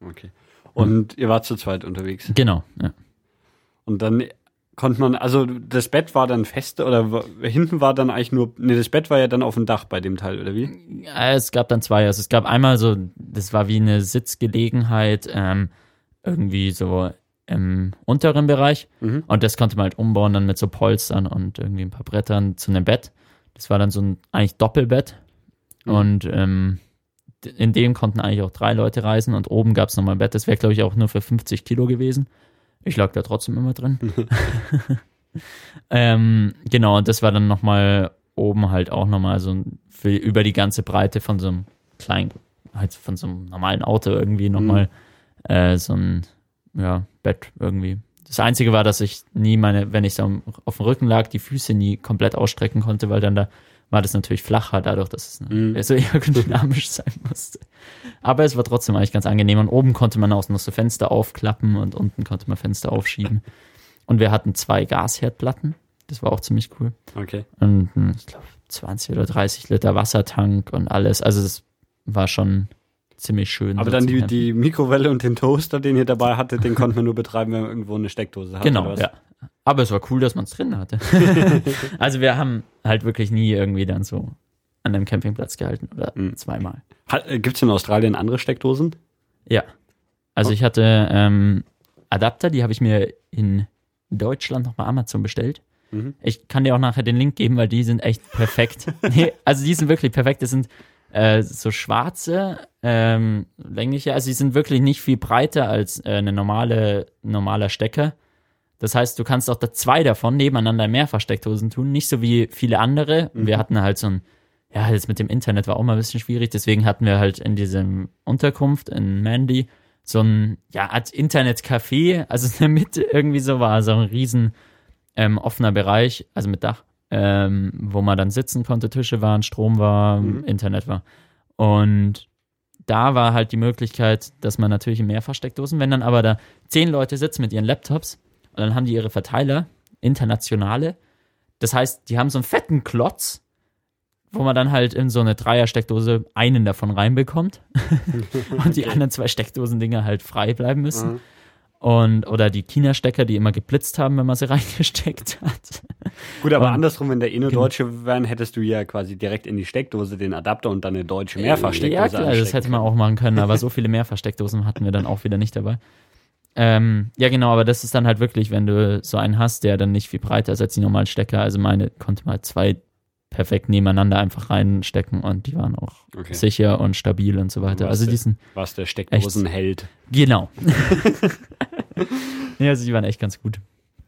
Speaker 1: Okay. Und mhm. ihr wart zu zweit unterwegs?
Speaker 2: Genau, ja.
Speaker 1: Und dann konnte man, also das Bett war dann fest oder hinten war dann eigentlich nur, nee, das Bett war ja dann auf dem Dach bei dem Teil, oder wie?
Speaker 2: Ja, es gab dann zwei. Also es gab einmal so, das war wie eine Sitzgelegenheit, ähm, irgendwie so im unteren Bereich. Mhm. Und das konnte man halt umbauen dann mit so Polstern und irgendwie ein paar Brettern zu einem Bett. Das war dann so ein eigentlich Doppelbett. Mhm. Und ähm, in dem konnten eigentlich auch drei Leute reisen und oben gab es nochmal ein Bett. Das wäre, glaube ich, auch nur für 50 Kilo gewesen. Ich lag da trotzdem immer drin. ähm, genau, und das war dann nochmal oben halt auch nochmal so für, über die ganze Breite von so einem kleinen, halt von so einem normalen Auto irgendwie nochmal mhm. äh, so ein ja, Bett irgendwie. Das Einzige war, dass ich nie meine, wenn ich so auf dem Rücken lag, die Füße nie komplett ausstrecken konnte, weil dann da war das natürlich flacher, dadurch, dass es mhm. so aerodynamisch sein musste. Aber es war trotzdem eigentlich ganz angenehm. Und oben konnte man auch noch so Fenster aufklappen und unten konnte man Fenster aufschieben. Und wir hatten zwei Gasherdplatten. Das war auch ziemlich cool.
Speaker 1: Okay.
Speaker 2: Und hm, ich glaube 20 oder 30 Liter Wassertank und alles. Also es war schon ziemlich schön.
Speaker 1: Aber so dann die, die Mikrowelle und den Toaster, den ihr dabei hattet, den konnte man nur betreiben, wenn man irgendwo eine Steckdose hatte.
Speaker 2: Genau, ja. Aber es war cool, dass man es drin hatte. also wir haben halt wirklich nie irgendwie dann so an einem Campingplatz gehalten oder mhm. zweimal.
Speaker 1: Äh, Gibt es in Australien andere Steckdosen?
Speaker 2: Ja. Also oh. ich hatte ähm, Adapter, die habe ich mir in Deutschland noch bei Amazon bestellt. Mhm. Ich kann dir auch nachher den Link geben, weil die sind echt perfekt. nee, also die sind wirklich perfekt. Das sind äh, so schwarze, ähm, längliche, also die sind wirklich nicht viel breiter als äh, eine normale, normaler Stecker. Das heißt, du kannst auch da zwei davon nebeneinander Mehrfachsteckdosen tun, nicht so wie viele andere. Mhm. Wir hatten halt so ein, ja, jetzt mit dem Internet war auch mal ein bisschen schwierig, deswegen hatten wir halt in diesem Unterkunft in Mandy so ein, ja, Art Internetcafé, also in der Mitte irgendwie so war, so ein riesen ähm, offener Bereich, also mit Dach, ähm, wo man dann sitzen konnte, Tische waren, Strom war, mhm. Internet war. Und da war halt die Möglichkeit, dass man natürlich in Mehrfachsteckdosen, wenn dann aber da zehn Leute sitzen mit ihren Laptops, und dann haben die ihre Verteiler, internationale. Das heißt, die haben so einen fetten Klotz, wo man dann halt in so eine Dreiersteckdose einen davon reinbekommt und die okay. anderen zwei Steckdosen-Dinger halt frei bleiben müssen. Mhm. Und, oder die China-Stecker, die immer geblitzt haben, wenn man sie reingesteckt hat.
Speaker 1: Gut, aber und, andersrum, wenn der eh nur genau. deutsche wären, hättest du ja quasi direkt in die Steckdose den Adapter und dann eine deutsche Mehrfachsteckdose. Ja,
Speaker 2: klar, das hätte man auch machen können, aber so viele Mehrfachsteckdosen hatten wir dann auch wieder nicht dabei. Ähm, ja, genau, aber das ist dann halt wirklich, wenn du so einen hast, der dann nicht viel breiter ist als die normalen Stecker. Also meine konnte mal zwei perfekt nebeneinander einfach reinstecken und die waren auch okay. sicher und stabil und so weiter. Also diesen
Speaker 1: was der Steckdosenheld.
Speaker 2: Genau. ja, also die waren echt ganz gut.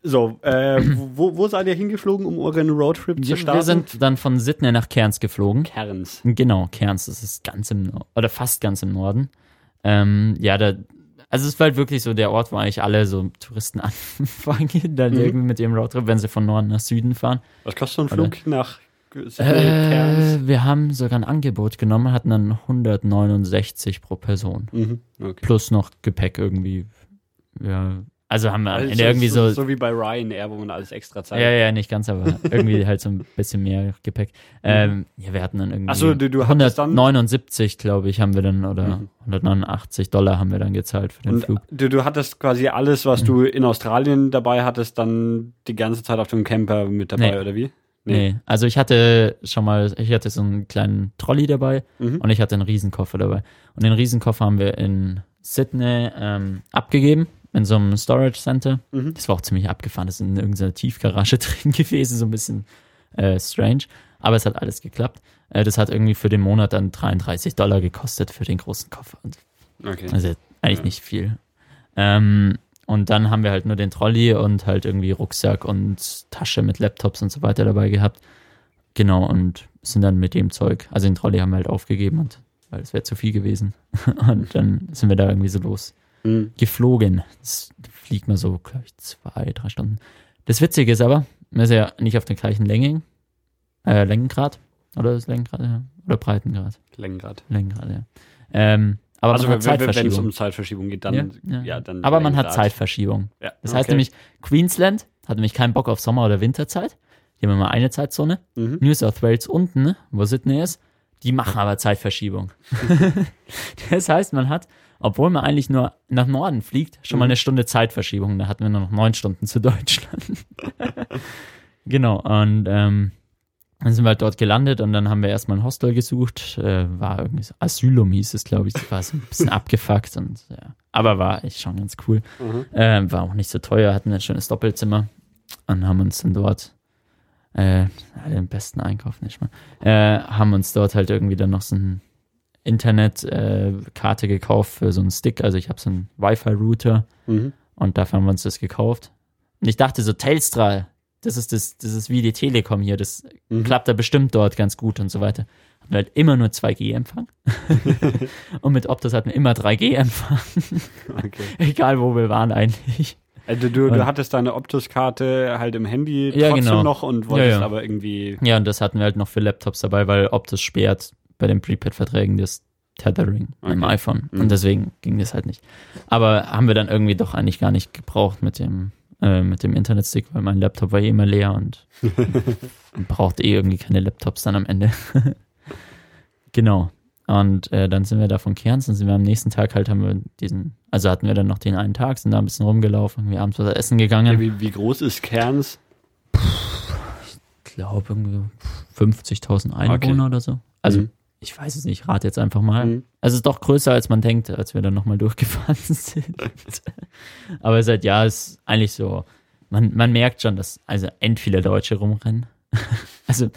Speaker 1: So, äh, wo, wo seid ihr hingeflogen, um euren Roadtrip zu starten?
Speaker 2: Wir sind dann von Sydney nach Cairns geflogen.
Speaker 1: Cairns.
Speaker 2: Genau, Cairns, das ist ganz im, oder fast ganz im Norden. Ähm, ja, da, also es war halt wirklich so der Ort, wo eigentlich alle so Touristen anfangen, dann mhm. irgendwie mit ihrem Roadtrip, wenn sie von Norden nach Süden fahren.
Speaker 1: Was kostet so ein Flug oder, nach
Speaker 2: äh, wir haben sogar ein Angebot genommen, hatten dann 169 pro Person. Mhm, okay. Plus noch Gepäck irgendwie. Ja, also haben wir am also Ende irgendwie so,
Speaker 1: so. wie bei Ryanair, wo man alles extra zahlt.
Speaker 2: Ja, ja, nicht ganz, aber irgendwie halt so ein bisschen mehr Gepäck. Mhm. Ähm, ja, wir hatten dann irgendwie.
Speaker 1: Achso, du, du
Speaker 2: 179, glaube ich, haben wir dann, oder mhm. 189 Dollar haben wir dann gezahlt für den Und Flug.
Speaker 1: Du, du hattest quasi alles, was mhm. du in Australien dabei hattest, dann die ganze Zeit auf dem Camper mit dabei, nee. oder wie?
Speaker 2: Nee. nee. also ich hatte schon mal, ich hatte so einen kleinen Trolley dabei mhm. und ich hatte einen Riesenkoffer dabei. Und den Riesenkoffer haben wir in Sydney ähm, abgegeben in so einem Storage Center. Mhm. Das war auch ziemlich abgefahren. Das ist in irgendeiner Tiefgarage drin gewesen, so ein bisschen äh, strange. Aber es hat alles geklappt. Äh, das hat irgendwie für den Monat dann 33 Dollar gekostet für den großen Koffer. Okay. Also eigentlich ja. nicht viel. Ähm, und dann haben wir halt nur den Trolley und halt irgendwie Rucksack und Tasche mit Laptops und so weiter dabei gehabt. Genau, und sind dann mit dem Zeug, also den Trolley haben wir halt aufgegeben und weil es wäre zu viel gewesen. und dann sind wir da irgendwie so los mhm. geflogen. Das fliegt man so, glaube ich, zwei, drei Stunden. Das Witzige ist aber, wir sind ja nicht auf der gleichen Länge, äh, Längengrad. Oder ist Längengrad, ja. Oder Breitengrad.
Speaker 1: Längengrad.
Speaker 2: Längengrad, ja. Ähm, aber
Speaker 1: also man hat Zeitverschiebung. wenn es um Zeitverschiebung geht, dann ja, ja. ja dann.
Speaker 2: Aber man hat Zeitverschiebung. Ja. Das heißt nämlich, Queensland hat nämlich keinen Bock auf Sommer- oder Winterzeit. Die haben immer eine Zeitzone. Mhm. New South Wales unten, wo Sydney ist, die machen aber Zeitverschiebung. das heißt, man hat obwohl man eigentlich nur nach Norden fliegt, schon mal mhm. eine Stunde Zeitverschiebung. Da hatten wir nur noch neun Stunden zu Deutschland. genau, und ähm, dann sind wir halt dort gelandet und dann haben wir erstmal ein Hostel gesucht. Äh, war irgendwie so, Asylum hieß es, glaube ich. Das war so ein bisschen abgefuckt und ja. Aber war echt schon ganz cool. Mhm. Äh, war auch nicht so teuer, hatten ein schönes Doppelzimmer und haben uns dann dort äh, den besten Einkauf nicht mal, äh, haben uns dort halt irgendwie dann noch so ein Internetkarte äh, gekauft für so einen Stick. Also ich habe so einen Wi-Fi-Router mhm. und dafür haben wir uns das gekauft. Und ich dachte so, Telstra, das ist das, das ist wie die Telekom hier, das mhm. klappt da bestimmt dort ganz gut und so weiter. Hatten wir halt immer nur 2G-Empfang. und mit Optus hatten wir immer 3G-Empfang. okay. Egal wo wir waren eigentlich.
Speaker 1: Also du, du hattest deine Optus-Karte halt im Handy
Speaker 2: ja,
Speaker 1: trotzdem
Speaker 2: genau.
Speaker 1: noch und wolltest ja, ja. aber irgendwie.
Speaker 2: Ja, und das hatten wir halt noch für Laptops dabei, weil Optus sperrt bei den Prepaid-Verträgen das Tethering okay. im iPhone. Mhm. Und deswegen ging das halt nicht. Aber haben wir dann irgendwie doch eigentlich gar nicht gebraucht mit dem, äh, mit dem Internetstick, weil mein Laptop war eh immer leer und brauchte eh irgendwie keine Laptops dann am Ende. genau. Und äh, dann sind wir da von Cairns, dann sind wir am nächsten Tag halt, haben wir diesen, also hatten wir dann noch den einen Tag, sind da ein bisschen rumgelaufen, irgendwie abends was essen gegangen.
Speaker 1: Wie, wie groß ist Cairns?
Speaker 2: Ich glaube irgendwie 50.000 Einwohner okay. oder so. Also mhm ich weiß es nicht, rate jetzt einfach mal. Mhm. Also es ist doch größer, als man denkt, als wir dann nochmal durchgefahren sind. Aber seit Jahr ist eigentlich so, man, man merkt schon, dass also end viele Deutsche rumrennen. also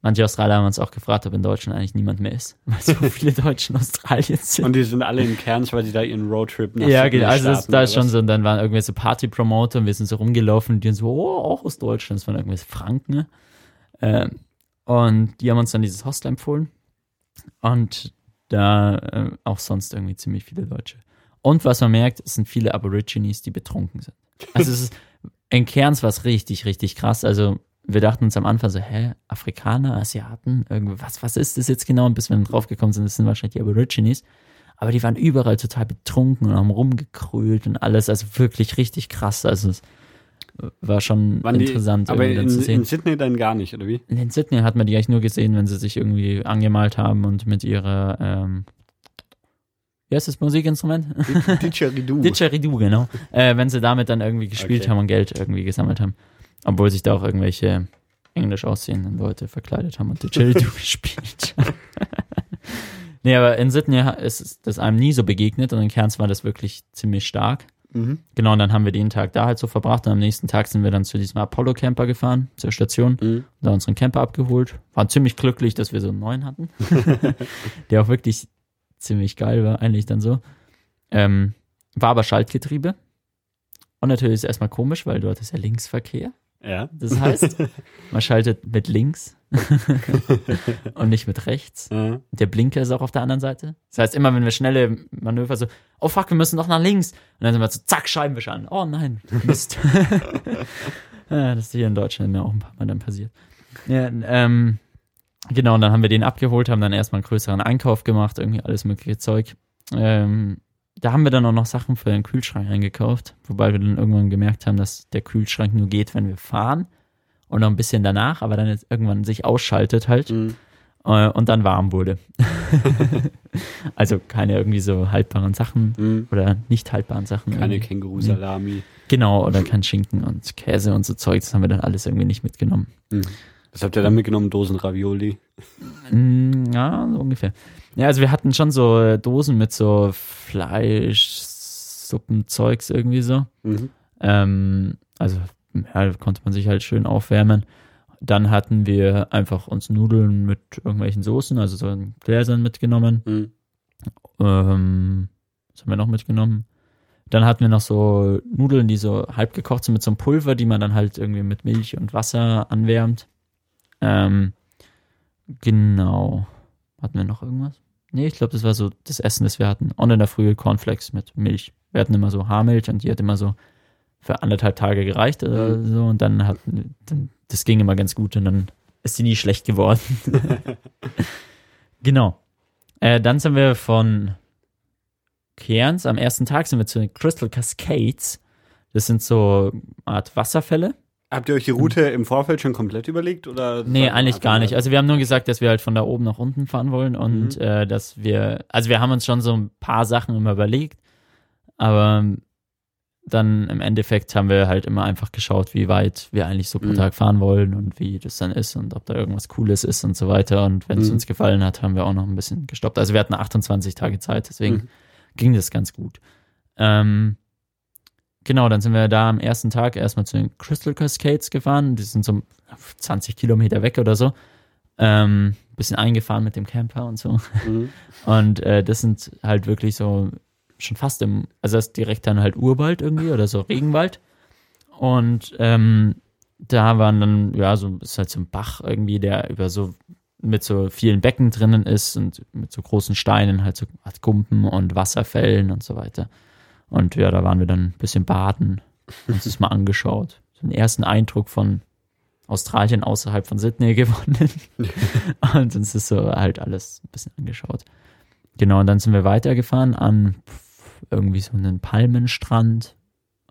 Speaker 2: manche Australier haben uns auch gefragt, ob in Deutschland eigentlich niemand mehr ist, weil so viele Deutsche in Australien sind.
Speaker 1: Und die sind alle in Cairns, weil sie da ihren Roadtrip nach
Speaker 2: Ja, genau, also das, da ist schon so, und dann waren irgendwelche Party-Promoter und wir sind so rumgelaufen und die so, oh, auch aus Deutschland, das waren irgendwelche Franken. Ne? Ähm, und die haben uns dann dieses Hostel empfohlen. Und da äh, auch sonst irgendwie ziemlich viele Deutsche. Und was man merkt, es sind viele Aborigines, die betrunken sind. Also es ist, in Cairns war es richtig, richtig krass. Also wir dachten uns am Anfang so, hä, Afrikaner, Asiaten, irgendwie, was, was ist das jetzt genau? Und bis wir dann draufgekommen sind, das sind wahrscheinlich die Aborigines. Aber die waren überall total betrunken und haben rumgekrölt und alles. Also wirklich richtig krass. Also es, war schon Waren interessant.
Speaker 1: Die, aber in, in, Sydney dann gar nicht, oder wie?
Speaker 2: In Sydney hat man die eigentlich nur gesehen, wenn sie sich irgendwie angemalt haben und mit ihrer, ähm, wie heißt das Musikinstrument?
Speaker 1: Didgeridoo.
Speaker 2: Didgeridoo, genau. Äh, wenn sie damit dann irgendwie gespielt okay. haben und Geld irgendwie gesammelt haben. Obwohl sich da auch irgendwelche englisch aussehenden Leute verkleidet haben und Didgeridoo gespielt haben. nee, aber in Sydney ist das einem nie so begegnet und in Cairns war das wirklich ziemlich stark. Mhm. Genau, und dann haben wir den Tag da halt so verbracht. Und am nächsten Tag sind wir dann zu diesem Apollo-Camper gefahren, zur Station, mhm. da unseren Camper abgeholt. Waren ziemlich glücklich, dass wir so einen neuen hatten. Der auch wirklich ziemlich geil war, eigentlich dann so. Ähm, war aber Schaltgetriebe. Und natürlich ist es erstmal komisch, weil dort ist ja Linksverkehr.
Speaker 1: Ja.
Speaker 2: Das heißt, man schaltet mit links und nicht mit rechts. Ja. Der Blinker ist auch auf der anderen Seite. Das heißt, immer wenn wir schnelle Manöver so, oh fuck, wir müssen noch nach links. Und dann sind wir so, zack, Scheibenwischer an. Oh nein, Mist. ja, das ist hier in Deutschland mir auch ein paar Mal dann passiert. Ja, ähm, genau, und dann haben wir den abgeholt, haben dann erstmal einen größeren Einkauf gemacht, irgendwie alles mögliche Zeug. Ähm, da haben wir dann auch noch Sachen für den Kühlschrank eingekauft, wobei wir dann irgendwann gemerkt haben, dass der Kühlschrank nur geht, wenn wir fahren und noch ein bisschen danach, aber dann jetzt irgendwann sich ausschaltet halt mhm. äh, und dann warm wurde. also keine irgendwie so haltbaren Sachen mhm. oder nicht haltbaren Sachen.
Speaker 1: Keine Känguru-Salami.
Speaker 2: Genau, oder kein Schinken und Käse und so Zeug, das haben wir dann alles irgendwie nicht mitgenommen.
Speaker 1: Mhm. Was habt ihr dann mitgenommen? Dosen Ravioli?
Speaker 2: Mm, ja, so ungefähr. Ja, also wir hatten schon so Dosen mit so Fleisch, Suppenzeugs irgendwie so. Mhm. Ähm, also ja, konnte man sich halt schön aufwärmen. Dann hatten wir einfach uns Nudeln mit irgendwelchen Soßen, also so in Gläsern mitgenommen. Mhm. Ähm, was haben wir noch mitgenommen? Dann hatten wir noch so Nudeln, die so halb gekocht sind mit so einem Pulver, die man dann halt irgendwie mit Milch und Wasser anwärmt. Ähm, genau. Hatten wir noch irgendwas? Nee, ich glaube, das war so das Essen, das wir hatten. Und in der Früh Cornflakes mit Milch. Wir hatten immer so Haarmilch und die hat immer so für anderthalb Tage gereicht oder mhm. so. Und dann hat, dann, das ging immer ganz gut und dann ist sie nie schlecht geworden. genau. Äh, dann sind wir von Cairns, am ersten Tag sind wir zu den Crystal Cascades. Das sind so eine Art Wasserfälle.
Speaker 1: Habt ihr euch die Route im Vorfeld schon komplett überlegt? Oder
Speaker 2: nee, eigentlich gar nicht. Also wir haben nur gesagt, dass wir halt von da oben nach unten fahren wollen und mhm. äh, dass wir, also wir haben uns schon so ein paar Sachen immer überlegt, aber dann im Endeffekt haben wir halt immer einfach geschaut, wie weit wir eigentlich so pro mhm. Tag fahren wollen und wie das dann ist und ob da irgendwas Cooles ist und so weiter. Und wenn es mhm. uns gefallen hat, haben wir auch noch ein bisschen gestoppt. Also wir hatten 28 Tage Zeit, deswegen mhm. ging das ganz gut. Ähm, Genau, dann sind wir da am ersten Tag erstmal zu den Crystal Cascades gefahren. Die sind so 20 Kilometer weg oder so. Ähm, bisschen eingefahren mit dem Camper und so. Mhm. Und äh, das sind halt wirklich so schon fast im, also das ist direkt dann halt Urwald irgendwie oder so Regenwald. Und ähm, da waren dann, ja, so ist halt so ein Bach irgendwie, der über so mit so vielen Becken drinnen ist und mit so großen Steinen halt so Kumpen und Wasserfällen und so weiter. Und ja, da waren wir dann ein bisschen baden, uns das mal angeschaut. So einen ersten Eindruck von Australien außerhalb von Sydney gewonnen. und uns ist so halt alles ein bisschen angeschaut. Genau, und dann sind wir weitergefahren an irgendwie so einen Palmenstrand.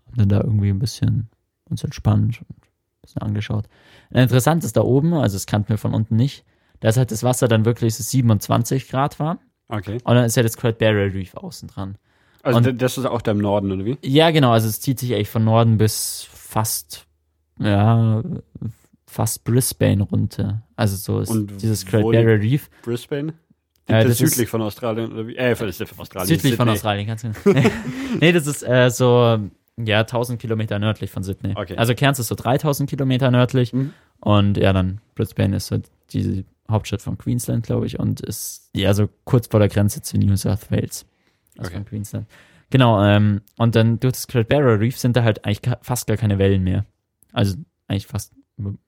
Speaker 2: Haben dann da irgendwie ein bisschen uns entspannt und ein bisschen angeschaut. Interessant ist da oben, also das kannten wir von unten nicht, da ist halt das Wasser dann wirklich so 27 Grad war.
Speaker 1: Okay.
Speaker 2: Und dann ist ja das Great Barrier Reef außen dran.
Speaker 1: Also und, das ist auch da im Norden, oder wie?
Speaker 2: Ja, genau. Also es zieht sich eigentlich von Norden bis fast, ja, fast Brisbane runter. Also so ist und dieses Great Barrier Reef.
Speaker 1: Brisbane? Äh, das südlich von Australien oder wie? Äh, das ist von Australien.
Speaker 2: Südlich Sydney. von Australien, ganz genau. nee, das ist äh, so, ja, 1000 Kilometer nördlich von Sydney. Okay. Also Cairns ist so 3000 Kilometer nördlich mhm. und ja, dann Brisbane ist so die Hauptstadt von Queensland, glaube ich, und ist ja so kurz vor der Grenze zu New South Wales also okay. von Queensland. Genau, ähm, und dann durch das Great Barrier Reef sind da halt eigentlich fast gar keine Wellen mehr. Also eigentlich fast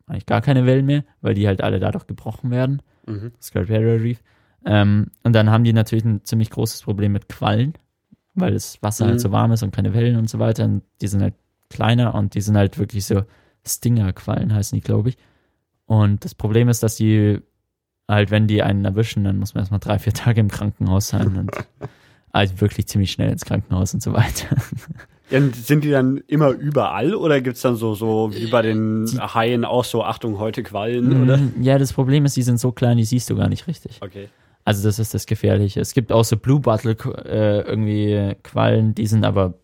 Speaker 2: eigentlich gar keine Wellen mehr, weil die halt alle dadurch gebrochen werden. Mhm. Das Barrier Reef. Ähm, und dann haben die natürlich ein ziemlich großes Problem mit Quallen, weil das Wasser halt mhm. halt so warm ist und keine Wellen und so weiter. Und die sind halt kleiner und die sind halt wirklich so Stinger-Quallen heißen die, glaube ich. Und das Problem ist, dass die halt, wenn die einen erwischen, dann muss man erstmal drei, vier Tage im Krankenhaus sein und also wirklich ziemlich schnell ins Krankenhaus und so weiter.
Speaker 1: Ja, sind die dann immer überall oder gibt es dann so, so wie bei den die, Haien auch so, Achtung, heute Quallen, oder?
Speaker 2: Mhm. Ja, das Problem ist, die sind so klein, die siehst du gar nicht richtig.
Speaker 1: Okay.
Speaker 2: Also das ist das Gefährliche. Es gibt auch so Blue Bottle äh, irgendwie Quallen, die sind aber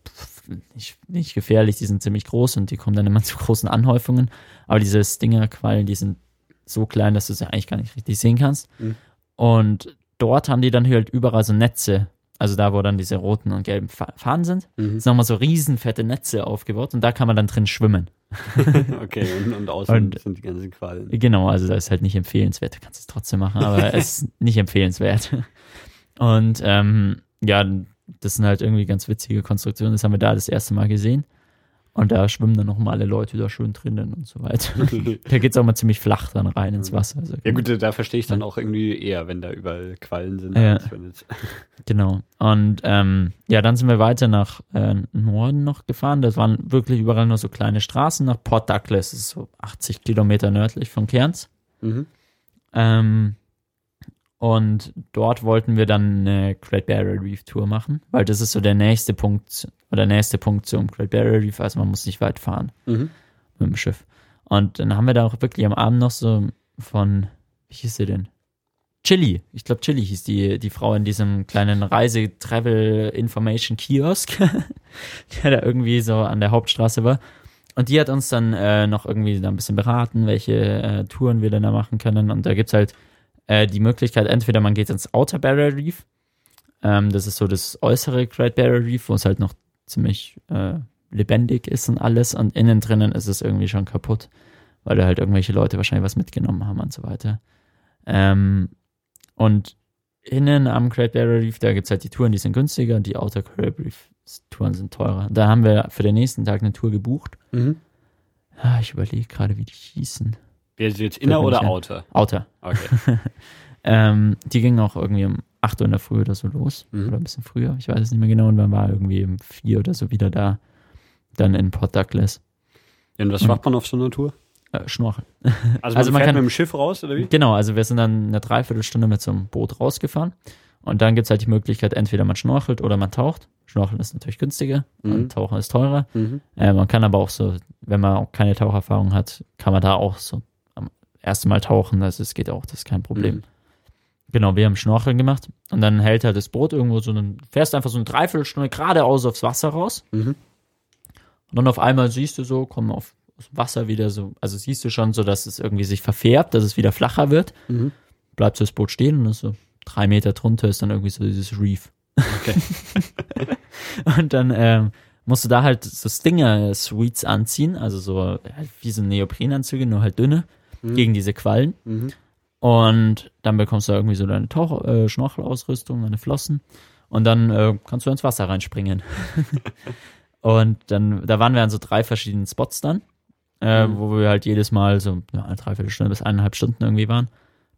Speaker 2: nicht, nicht gefährlich, die sind ziemlich groß und die kommen dann immer zu großen Anhäufungen. Aber diese Stinger-Quallen, die sind so klein, dass du sie eigentlich gar nicht richtig sehen kannst. Mhm. Und dort haben die dann halt überall so Netze also da, wo dann diese roten und gelben Fahnen sind, mhm. sind nochmal so riesenfette Netze aufgebaut und da kann man dann drin schwimmen.
Speaker 1: okay, und, und außen und, sind die ganzen Quallen.
Speaker 2: Genau, also das ist halt nicht empfehlenswert. Du kannst es trotzdem machen, aber es ist nicht empfehlenswert. Und ähm, ja, das sind halt irgendwie ganz witzige Konstruktionen. Das haben wir da das erste Mal gesehen. Und da schwimmen dann nochmal alle Leute da schön drinnen und so weiter. da geht es auch mal ziemlich flach dann rein ins Wasser. Also
Speaker 1: ja gut, da verstehe ich dann auch irgendwie eher, wenn da überall Quallen sind.
Speaker 2: Ja. genau. Und ähm, ja, dann sind wir weiter nach äh, Norden noch gefahren. Das waren wirklich überall nur so kleine Straßen nach Port Douglas. Das ist so 80 Kilometer nördlich von Cairns. Mhm. Ähm, und dort wollten wir dann eine Great Barrier Reef Tour machen, weil das ist so der nächste Punkt oder der nächste Punkt zum Great Barrier Reef. Also man muss nicht weit fahren mhm. mit dem Schiff. Und dann haben wir da auch wirklich am Abend noch so von, wie hieß sie denn? Chili. Ich glaube, Chili hieß die, die Frau in diesem kleinen Reise-Travel-Information-Kiosk, der da irgendwie so an der Hauptstraße war. Und die hat uns dann äh, noch irgendwie da ein bisschen beraten, welche äh, Touren wir denn da machen können. Und da gibt es halt äh, die Möglichkeit, entweder man geht ins Outer Barrier Reef, ähm, das ist so das äußere Great Barrier Reef, wo es halt noch ziemlich äh, lebendig ist und alles, und innen drinnen ist es irgendwie schon kaputt, weil da halt irgendwelche Leute wahrscheinlich was mitgenommen haben und so weiter. Ähm, und innen am Great Barrier Reef, da gibt es halt die Touren, die sind günstiger und die Outer Barrier Reef Touren sind teurer. Da haben wir für den nächsten Tag eine Tour gebucht. Mhm. Ah, ich überlege gerade, wie die hießen.
Speaker 1: Wer ist jetzt Inner oder Outer?
Speaker 2: Outer. Okay. ähm, die gingen auch irgendwie um 8 Uhr in der Früh oder so los. Mhm. Oder ein bisschen früher. Ich weiß es nicht mehr genau. Und man war irgendwie um 4 oder so wieder da. Dann in Port Douglas.
Speaker 1: Ja, und was macht man auf so einer Tour?
Speaker 2: Äh, Schnorcheln.
Speaker 1: Also man, also man kann mit dem Schiff raus, oder wie?
Speaker 2: Genau, also wir sind dann eine Dreiviertelstunde mit so einem Boot rausgefahren. Und dann gibt es halt die Möglichkeit, entweder man schnorchelt oder man taucht. Schnorcheln ist natürlich günstiger mhm. und Tauchen ist teurer. Mhm. Äh, man kann aber auch so, wenn man auch keine Taucherfahrung hat, kann man da auch so erste Mal tauchen, also es geht auch, das ist kein Problem. Mhm. Genau, wir haben Schnorcheln gemacht und dann hält halt das Boot irgendwo so, dann fährst einfach so eine Dreiviertelstunde geradeaus aufs Wasser raus. Mhm. Und dann auf einmal siehst du so, kommen auf Wasser wieder so, also siehst du schon so, dass es irgendwie sich verfärbt, dass es wieder flacher wird. Mhm. Bleibt so das Boot stehen und so drei Meter drunter ist dann irgendwie so dieses Reef. Okay. und dann ähm, musst du da halt so Stinger-Suites anziehen, also so halt wie so Neoprenanzüge, nur halt dünne mhm. gegen diese Quallen. Mhm. Und dann bekommst du irgendwie so deine Tauch äh, Schnorchelausrüstung, deine Flossen. Und dann äh, kannst du ins Wasser reinspringen. und dann, da waren wir an so drei verschiedenen Spots dann, äh, mhm. wo wir halt jedes Mal so ja, eine Dreiviertelstunde bis eineinhalb Stunden irgendwie waren.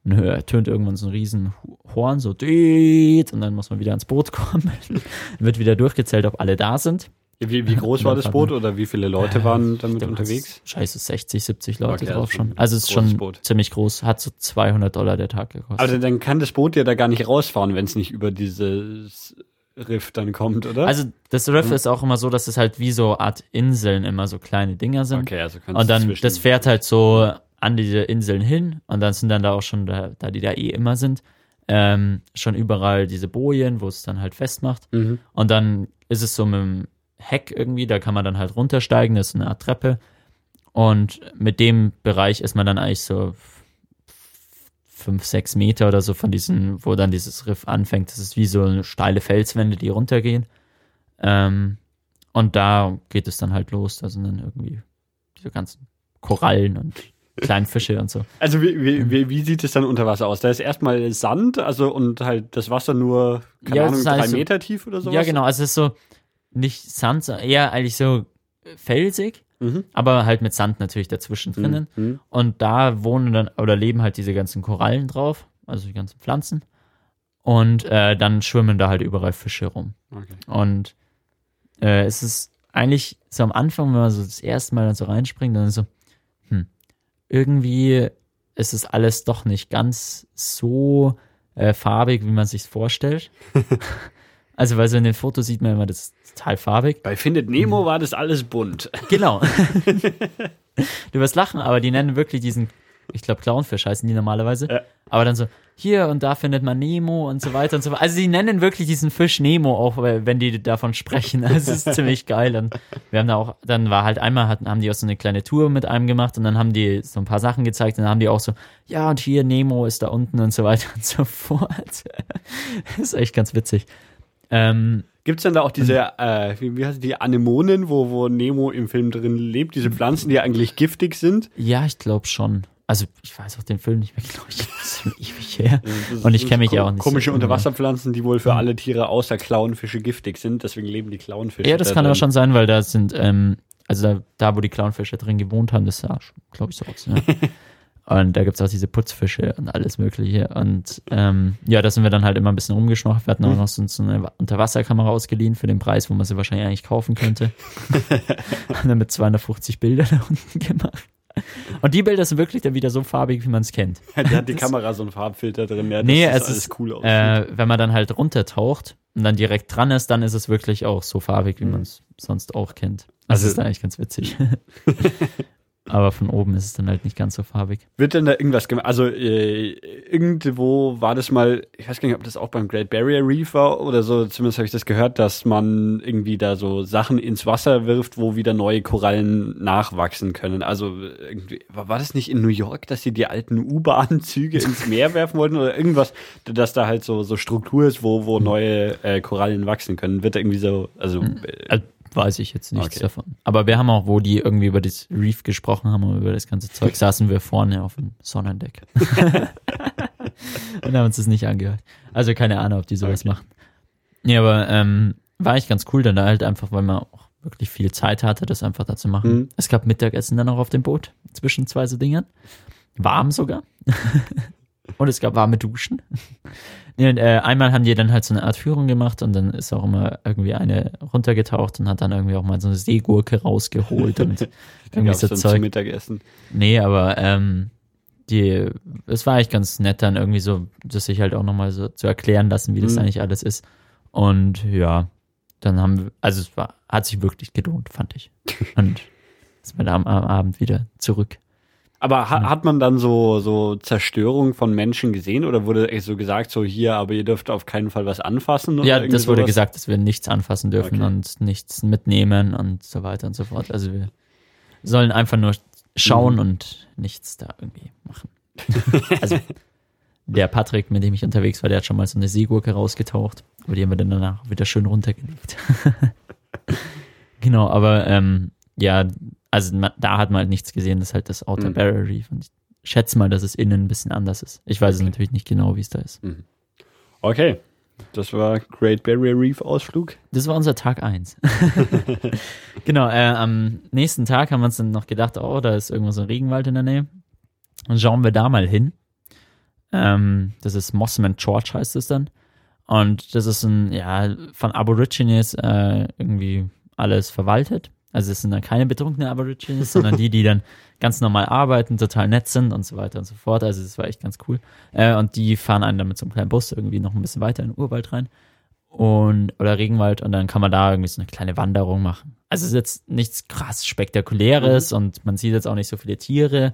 Speaker 2: Dann ertönt irgendwann so ein riesen Horn, so und dann muss man wieder ins Boot kommen. wird wieder durchgezählt, ob alle da sind.
Speaker 1: Wie, wie groß war das Boot oder wie viele Leute waren damit unterwegs?
Speaker 2: Scheiße, 60, 70 Leute okay, drauf schon. Also es ist schon Boot. ziemlich groß, hat so 200 Dollar der Tag gekostet.
Speaker 1: Also dann kann das Boot ja da gar nicht rausfahren, wenn es nicht über dieses Riff dann kommt, oder?
Speaker 2: Also das Riff hm. ist auch immer so, dass es halt wie so Art Inseln immer so kleine Dinger sind. Okay, also kannst Und dann, das fährt halt so an diese Inseln hin und dann sind dann da auch schon, da, da die da eh immer sind, ähm, schon überall diese Bojen, wo es dann halt festmacht. Mhm. Und dann ist es so mit dem Heck irgendwie, da kann man dann halt runtersteigen, das ist eine Art Treppe. Und mit dem Bereich ist man dann eigentlich so fünf, sechs Meter oder so von diesen, wo dann dieses Riff anfängt. Das ist wie so eine steile Felswände, die runtergehen. Ähm, und da geht es dann halt los. Da sind dann irgendwie diese ganzen Korallen und kleinen Fische und so.
Speaker 1: Also wie, wie, wie, wie sieht es dann unter Wasser aus? Da ist erstmal Sand, also und halt das Wasser nur, keine ja, Ahnung, drei halt Meter tief oder sowas?
Speaker 2: Ja, genau. Also es ist so, nicht Sand, eher eigentlich so felsig, mhm. aber halt mit Sand natürlich dazwischen mhm. drinnen. Mhm. Und da wohnen dann oder leben halt diese ganzen Korallen drauf, also die ganzen Pflanzen. Und äh, dann schwimmen da halt überall Fische rum. Okay. Und äh, es ist eigentlich so am Anfang, wenn man so das erste Mal dann so reinspringt, dann so, hm, irgendwie ist es alles doch nicht ganz so äh, farbig, wie man sich vorstellt. also, weil so in den Fotos sieht man immer das total farbig.
Speaker 1: Bei Findet Nemo war das alles bunt.
Speaker 2: Genau. du wirst lachen, aber die nennen wirklich diesen, ich glaube Clownfisch heißen die normalerweise. Ja. Aber dann so, hier und da findet man Nemo und so weiter und so weiter. Also die nennen wirklich diesen Fisch Nemo, auch wenn die davon sprechen. Das ist ziemlich geil. Und wir haben da auch, dann war halt einmal, hatten, haben die auch so eine kleine Tour mit einem gemacht und dann haben die so ein paar Sachen gezeigt und dann haben die auch so, ja und hier Nemo ist da unten und so weiter und so fort. das ist echt ganz witzig. Ähm,
Speaker 1: Gibt es denn da auch diese, äh, wie, wie heißt die, Anemonen, wo, wo Nemo im Film drin lebt, diese Pflanzen, die eigentlich giftig sind?
Speaker 2: Ja, ich glaube schon. Also ich weiß auch den Film nicht mehr genau, ich das ist ewig her. Und ich kenne mich ja auch nicht.
Speaker 1: Komische so Unterwasserpflanzen, die wohl für mhm. alle Tiere außer Clownfische giftig sind, deswegen leben die Clownfische.
Speaker 2: Ja, das da kann drin. aber schon sein, weil da sind, ähm, also da, da, wo die Clownfische drin gewohnt haben, das sah, glaube ich, so aus. Ja. Und da gibt es auch diese Putzfische und alles Mögliche. Und ähm, ja, da sind wir dann halt immer ein bisschen rumgeschnocht. Wir hatten auch noch so, so eine Unterwasserkamera ausgeliehen für den Preis, wo man sie wahrscheinlich eigentlich kaufen könnte. und dann mit 250 Bildern da unten gemacht. Und die Bilder sind wirklich dann wieder so farbig, wie man es kennt.
Speaker 1: da hat die das, Kamera so einen Farbfilter drin.
Speaker 2: Ja, nee, es ist cool äh, wenn man dann halt runtertaucht und dann direkt dran ist, dann ist es wirklich auch so farbig, wie mhm. man es sonst auch kennt. Also, das ist eigentlich ganz witzig. Aber von oben ist es dann halt nicht ganz so farbig.
Speaker 1: Wird denn da irgendwas gemacht? Also äh, irgendwo war das mal, ich weiß gar nicht, ob das auch beim Great Barrier Reef war oder so, zumindest habe ich das gehört, dass man irgendwie da so Sachen ins Wasser wirft, wo wieder neue Korallen nachwachsen können. Also irgendwie, war das nicht in New York, dass sie die alten U-Bahn-Züge ins Meer werfen wollten oder irgendwas, dass da halt so, so Struktur ist, wo, wo neue äh, Korallen wachsen können? Wird da irgendwie so, also.
Speaker 2: Äh, Weiß ich jetzt nichts okay. davon. Aber wir haben auch, wo die irgendwie über das Reef gesprochen haben und über das ganze Zeug, saßen wir vorne auf dem Sonnendeck. und haben uns das nicht angehört. Also keine Ahnung, ob die sowas okay. machen. Nee, aber ähm, war eigentlich ganz cool dann halt einfach, weil man auch wirklich viel Zeit hatte, das einfach da zu machen. Mhm. Es gab Mittagessen dann auch auf dem Boot, zwischen zwei so Dingern. Warm sogar. und es gab warme Duschen. Nee, und, äh, einmal haben die dann halt so eine Art Führung gemacht und dann ist auch immer irgendwie eine runtergetaucht und hat dann irgendwie auch mal so eine Seegurke rausgeholt und
Speaker 1: irgendwie so Zeug. Zum Mittagessen.
Speaker 2: Nee, aber ähm, die, es war eigentlich ganz nett dann irgendwie so, dass sich halt auch nochmal so zu erklären lassen, wie das mhm. eigentlich alles ist. Und ja, dann haben wir, also es war, hat sich wirklich gelohnt, fand ich. Und wir da am, am Abend wieder zurück.
Speaker 1: Aber ha hat man dann so, so Zerstörung von Menschen gesehen oder wurde so gesagt, so hier, aber ihr dürft auf keinen Fall was anfassen?
Speaker 2: ja, das wurde sowas? gesagt, dass wir nichts anfassen dürfen okay. und nichts mitnehmen und so weiter und so fort. Also wir sollen einfach nur schauen mhm. und nichts da irgendwie machen. also der Patrick, mit dem ich unterwegs war, der hat schon mal so eine Seegurke rausgetaucht, aber die haben wir dann danach wieder schön runtergelegt. genau, aber ähm, ja, also da hat man halt nichts gesehen, das ist halt das Outer mhm. Barrier Reef. Und ich schätze mal, dass es innen ein bisschen anders ist. Ich weiß okay. es natürlich nicht genau, wie es da ist. Mhm.
Speaker 1: Okay. Das war Great Barrier Reef Ausflug.
Speaker 2: Das war unser Tag 1. genau, äh, am nächsten Tag haben wir uns dann noch gedacht, oh, da ist irgendwo so ein Regenwald in der Nähe. Dann schauen wir da mal hin. Ähm, das ist Mossman George heißt es dann. Und das ist ein, ja, von Aborigines äh, irgendwie alles verwaltet. Also es sind dann keine betrunkenen Aborigines, sondern die, die dann ganz normal arbeiten, total nett sind und so weiter und so fort. Also das war echt ganz cool. Äh, und die fahren einen dann mit so einem kleinen Bus irgendwie noch ein bisschen weiter in den Urwald rein. Und, oder Regenwald und dann kann man da irgendwie so eine kleine Wanderung machen. Also es ist jetzt nichts krass Spektakuläres mhm. und man sieht jetzt auch nicht so viele Tiere.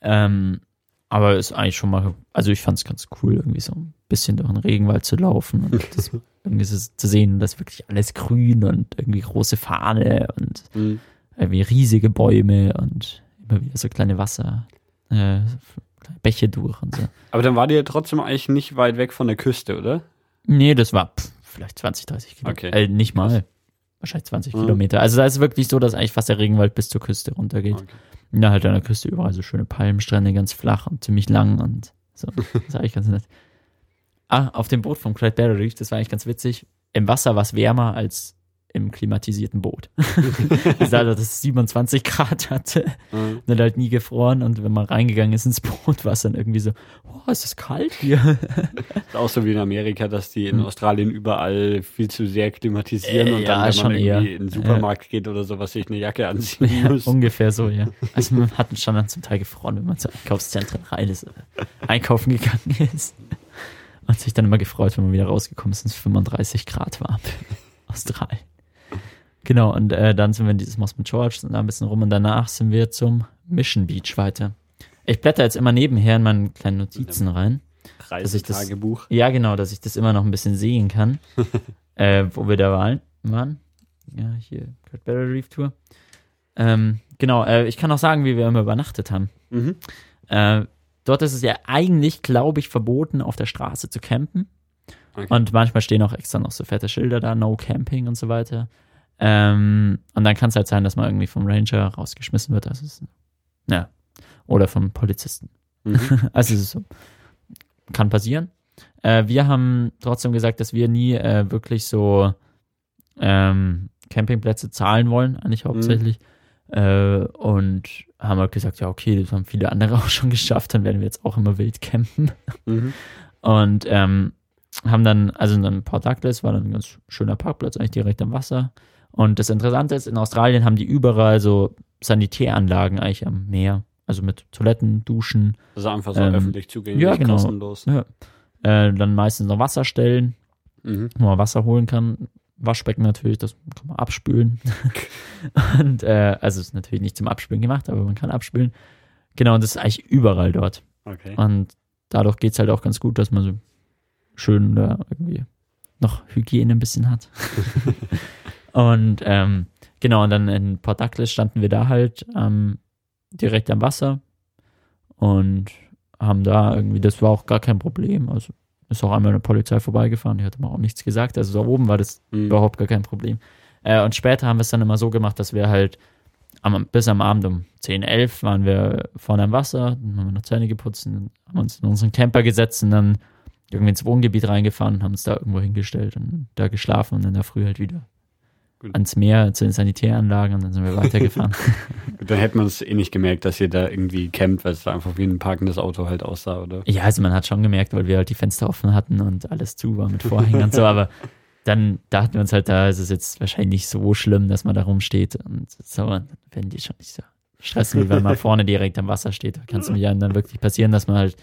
Speaker 2: Ähm, aber ist eigentlich schon mal, also ich fand es ganz cool, irgendwie so ein bisschen durch den Regenwald zu laufen und das irgendwie so zu sehen, dass wirklich alles grün und irgendwie große Fahne und mhm. irgendwie riesige Bäume und immer wieder so kleine Wasser, äh, Bäche durch und so.
Speaker 1: Aber dann war die ja trotzdem eigentlich nicht weit weg von der Küste, oder?
Speaker 2: Nee, das war pff, vielleicht 20, 30 Kilometer. Okay. Äh, nicht mal. Wahrscheinlich 20 mhm. Kilometer. Also da ist wirklich so, dass eigentlich fast der Regenwald bis zur Küste runtergeht. Okay. Ja, halt an der Küste überall so schöne Palmstrände, ganz flach und ziemlich lang und so. Das ist eigentlich ganz nett. Ah, auf dem Boot vom Reef, das war eigentlich ganz witzig. Im Wasser war es wärmer als im klimatisierten Boot. das also, dass es 27 Grad hatte. Mhm. Und halt nie gefroren. Und wenn man reingegangen ist ins Boot, war es dann irgendwie so, oh, ist das kalt hier.
Speaker 1: ist auch so wie in Amerika, dass die in mhm. Australien überall viel zu sehr klimatisieren äh, und dann, wenn man irgendwie eher. in den Supermarkt äh, geht oder sowas, sich eine Jacke anziehen
Speaker 2: ja, muss. Ungefähr so, ja. Also man hat schon dann zum Teil gefroren, wenn man zu Einkaufszentren rein ist, einkaufen gegangen ist. Und sich dann immer gefreut, wenn man wieder rausgekommen ist und es 35 Grad war. Australien. Genau, und äh, dann sind wir in dieses Mossman George, sind da ein bisschen rum und danach sind wir zum Mission Beach weiter. Ich blätter jetzt immer nebenher in meinen kleinen Notizen rein.
Speaker 1: Reisetagebuch.
Speaker 2: Ja, genau, dass ich das immer noch ein bisschen sehen kann, äh, wo wir da waren. waren. Ja, hier, Great Barrier Reef Tour. Ähm, genau, äh, ich kann auch sagen, wie wir immer übernachtet haben. Mhm. Äh, dort ist es ja eigentlich, glaube ich, verboten, auf der Straße zu campen. Okay. Und manchmal stehen auch extra noch so fette Schilder da, No Camping und so weiter. Ähm, und dann kann es halt sein, dass man irgendwie vom Ranger rausgeschmissen wird. Also es, ja. Oder vom Polizisten. Mhm. also es ist so. Kann passieren. Äh, wir haben trotzdem gesagt, dass wir nie äh, wirklich so ähm, Campingplätze zahlen wollen, eigentlich hauptsächlich. Mhm. Äh, und haben halt gesagt, ja, okay, das haben viele andere auch schon geschafft, dann werden wir jetzt auch immer wild campen. Mhm. Und ähm, haben dann, also in Port Douglas war dann ein ganz schöner Parkplatz, eigentlich direkt am Wasser. Und das Interessante ist, in Australien haben die überall so Sanitäranlagen eigentlich am Meer. Also mit Toiletten, Duschen.
Speaker 1: Also einfach so ähm, öffentlich zugänglich, ja,
Speaker 2: genau. kostenlos. Ja. Äh, dann meistens noch Wasserstellen, mhm. wo man Wasser holen kann. Waschbecken natürlich, das kann man abspülen. und äh, also ist natürlich nicht zum Abspülen gemacht, aber man kann abspülen. Genau, und das ist eigentlich überall dort. Okay. Und dadurch geht es halt auch ganz gut, dass man so schön da irgendwie noch Hygiene ein bisschen hat. und ähm, genau, und dann in Port Douglas standen wir da halt ähm, direkt am Wasser und haben da irgendwie, das war auch gar kein Problem. Also ist auch einmal eine Polizei vorbeigefahren, die hat aber auch nichts gesagt. Also da oben war das mhm. überhaupt gar kein Problem. Äh, und später haben wir es dann immer so gemacht, dass wir halt am, bis am Abend um 10, 11 waren wir vorne am Wasser, dann haben wir noch Zähne geputzt, haben uns in unseren Camper gesetzt und dann irgendwie ins Wohngebiet reingefahren und haben uns da irgendwo hingestellt und da geschlafen und in der Früh halt wieder Gut. ans Meer, zu den Sanitäranlagen und dann sind wir weitergefahren.
Speaker 1: dann hätte man es eh nicht gemerkt, dass ihr da irgendwie campt, weil es einfach wie ein parkendes Auto halt aussah, oder?
Speaker 2: Ja, also man hat schon gemerkt, weil wir halt die Fenster offen hatten und alles zu war mit Vorhängen und so, aber dann dachten wir uns halt, da ist es jetzt wahrscheinlich nicht so schlimm, dass man da rumsteht und so, dann werden die schon nicht so stressen, wie wenn man vorne direkt am Wasser steht. Da kann es mir ja dann wirklich passieren, dass man halt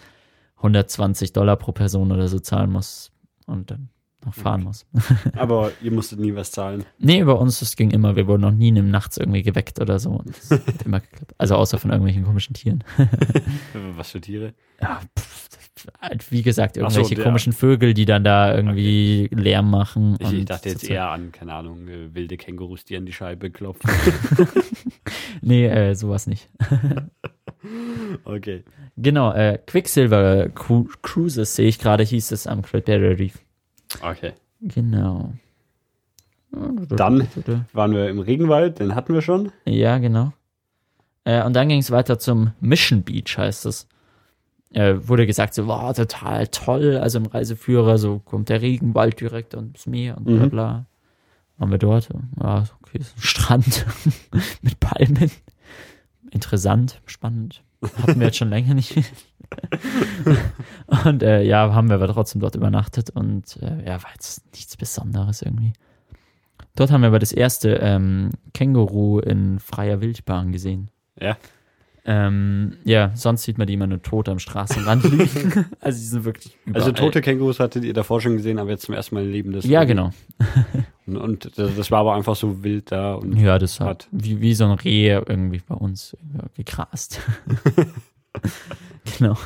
Speaker 2: 120 Dollar pro Person oder so zahlen muss und dann noch fahren muss.
Speaker 1: Aber ihr musstet nie was zahlen?
Speaker 2: Nee, bei uns, das ging immer. Wir wurden noch nie nachts irgendwie geweckt oder so. Das hat immer geklappt. Also außer von irgendwelchen komischen Tieren.
Speaker 1: was für Tiere?
Speaker 2: Ja, pff, wie gesagt, irgendwelche so, komischen Vögel, die dann da irgendwie okay. Lärm machen.
Speaker 1: Ich, ich dachte jetzt eher an, keine Ahnung, äh, wilde Kängurus, die an die Scheibe klopfen.
Speaker 2: nee, äh, sowas nicht.
Speaker 1: okay.
Speaker 2: Genau, äh, Quicksilver Cruises sehe ich gerade, hieß es am Great Barrier Reef.
Speaker 1: Okay.
Speaker 2: Genau.
Speaker 1: Dann waren wir im Regenwald, den hatten wir schon.
Speaker 2: Ja, genau. Äh, und dann ging es weiter zum Mission Beach, heißt es. Äh, wurde gesagt, so, wow, total toll. Also im Reiseführer, so kommt der Regenwald direkt ans Meer und bla mhm. bla. Waren wir dort. Ja, okay, ist ein Strand mit Palmen. Interessant, spannend. Hatten wir jetzt schon länger nicht. und äh, ja, haben wir aber trotzdem dort übernachtet und äh, ja, war jetzt nichts Besonderes irgendwie. Dort haben wir aber das erste ähm, Känguru in freier Wildbahn gesehen.
Speaker 1: Ja.
Speaker 2: Ähm, ja, sonst sieht man die immer nur tot am Straßenrand liegen. also die sind wirklich
Speaker 1: überall. Also tote Kängurus hattet ihr davor schon gesehen, aber jetzt zum ersten Mal lebendes.
Speaker 2: Ja, genau.
Speaker 1: Und, das war aber einfach so wild da. Und
Speaker 2: ja, das hat wie, wie so ein Reh irgendwie bei uns gegrast. genau.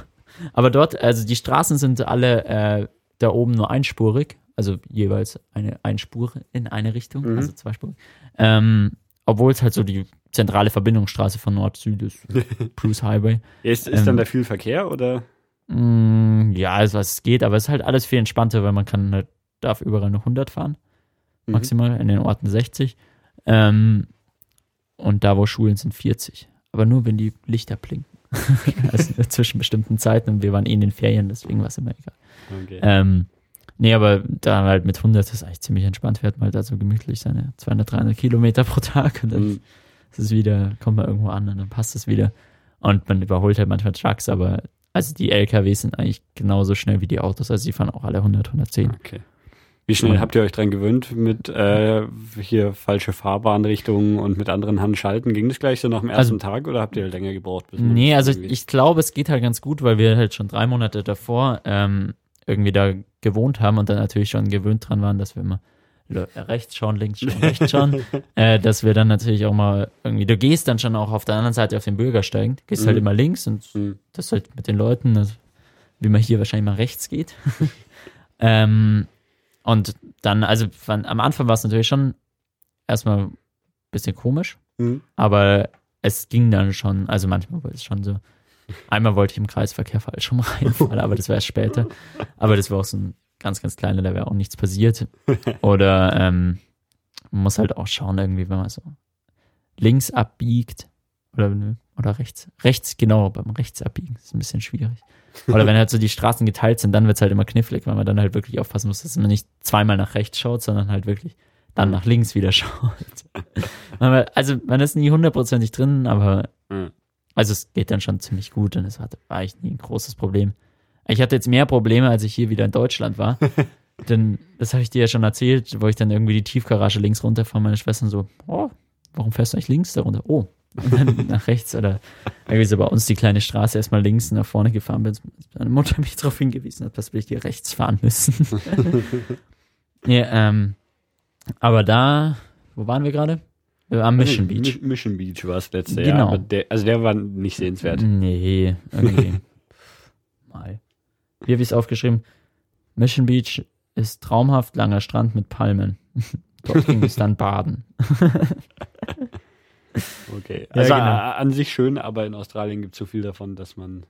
Speaker 2: Aber dort, also die Straßen sind alle äh, da oben nur einspurig, also jeweils eine Einspur in eine Richtung, mhm. also zweispurig. Ähm, obwohl es halt so die zentrale Verbindungsstraße von Nord-Süd ist. Bruce Highway.
Speaker 1: Ist, ist ähm, dann da viel Verkehr oder?
Speaker 2: Mh, mm, ja, also es geht, aber es ist halt alles viel entspannter, weil man kann halt, darf überall nur 100 fahren. Mhm. Maximal, in den Orten 60. Ähm, und da, wo Schulen sind, 40. Aber nur, wenn die Lichter blinken. also zwischen bestimmten Zeiten und wir waren eh in den Ferien, deswegen war es immer egal. Okay. Ähm, nee, aber da halt mit 100 ist eigentlich ziemlich entspannt, fährt man halt da so gemütlich seine 200, 300 Kilometer pro Tag und dann mhm ist es wieder, kommt man irgendwo an und dann passt es wieder. Und man überholt halt manchmal Trucks, aber also die LKWs sind eigentlich genauso schnell wie die Autos, also die fahren auch alle 100, 110.
Speaker 1: Okay. Wie schnell habt ihr euch dran gewöhnt mit äh, hier falsche Fahrbahnrichtungen und mit anderen Handschalten? Ging das gleich so nach dem ersten also, Tag oder habt ihr länger gebraucht?
Speaker 2: Bis nee, also ich, ich glaube, es geht halt ganz gut, weil wir halt schon drei Monate davor ähm, irgendwie da gewohnt haben und dann natürlich schon gewöhnt dran waren, dass wir immer rechts schauen, links schauen, rechts schauen, äh, dass wir dann natürlich auch mal irgendwie, du gehst dann schon auch auf der anderen Seite auf den Bürgersteig, gehst halt mhm. halt immer links und mhm. das halt mit den Leuten, also, wie man hier wahrscheinlich mal rechts geht. ähm, und dann, also von, am Anfang war es natürlich schon erstmal ein bisschen komisch, mhm. aber es ging dann schon, also manchmal war es schon so, einmal wollte ich im Kreisverkehr falsch rum reinfallen, aber das war erst später. Aber das war auch so ein ganz, ganz kleiner, da wäre auch nichts passiert. Oder ähm, man muss halt auch schauen, irgendwie, wenn man so links abbiegt oder, oder rechts. Rechts, genau, beim rechts abbiegen ist ein bisschen schwierig. Oder wenn halt so die Straßen geteilt sind, dann wird es halt immer knifflig, weil man dann halt wirklich aufpassen muss, dass man nicht zweimal nach rechts schaut, sondern halt wirklich dann nach links wieder schaut. also man ist nie hundertprozentig drin, aber also es geht dann schon ziemlich gut und es war eigentlich nie ein großes Problem. Ich hatte jetzt mehr Probleme, als ich hier wieder in Deutschland war. Denn das habe ich dir ja schon erzählt, wo ich dann irgendwie die Tiefgarage links runterfahre, meine Schwestern so, oh, warum fährst du eigentlich links da runter? Oh, und dann nach rechts oder irgendwie so bei uns die kleine Straße erstmal links nach vorne gefahren bin. Meine Mutter mich darauf hingewiesen hat, dass wir hier rechts fahren müssen. ja, ähm, aber da, wo waren wir gerade? Am Mission Beach.
Speaker 1: Mission Beach war es letzte
Speaker 2: genau.
Speaker 1: Jahr. Der, also der war nicht sehenswert.
Speaker 2: Nee, irgendwie. Mal. Wie habe ich es aufgeschrieben? Mission Beach ist traumhaft langer Strand mit Palmen. Dort ging es dann baden.
Speaker 1: Okay. Also ja, genau. an sich schön, aber in Australien gibt es so viel davon, dass man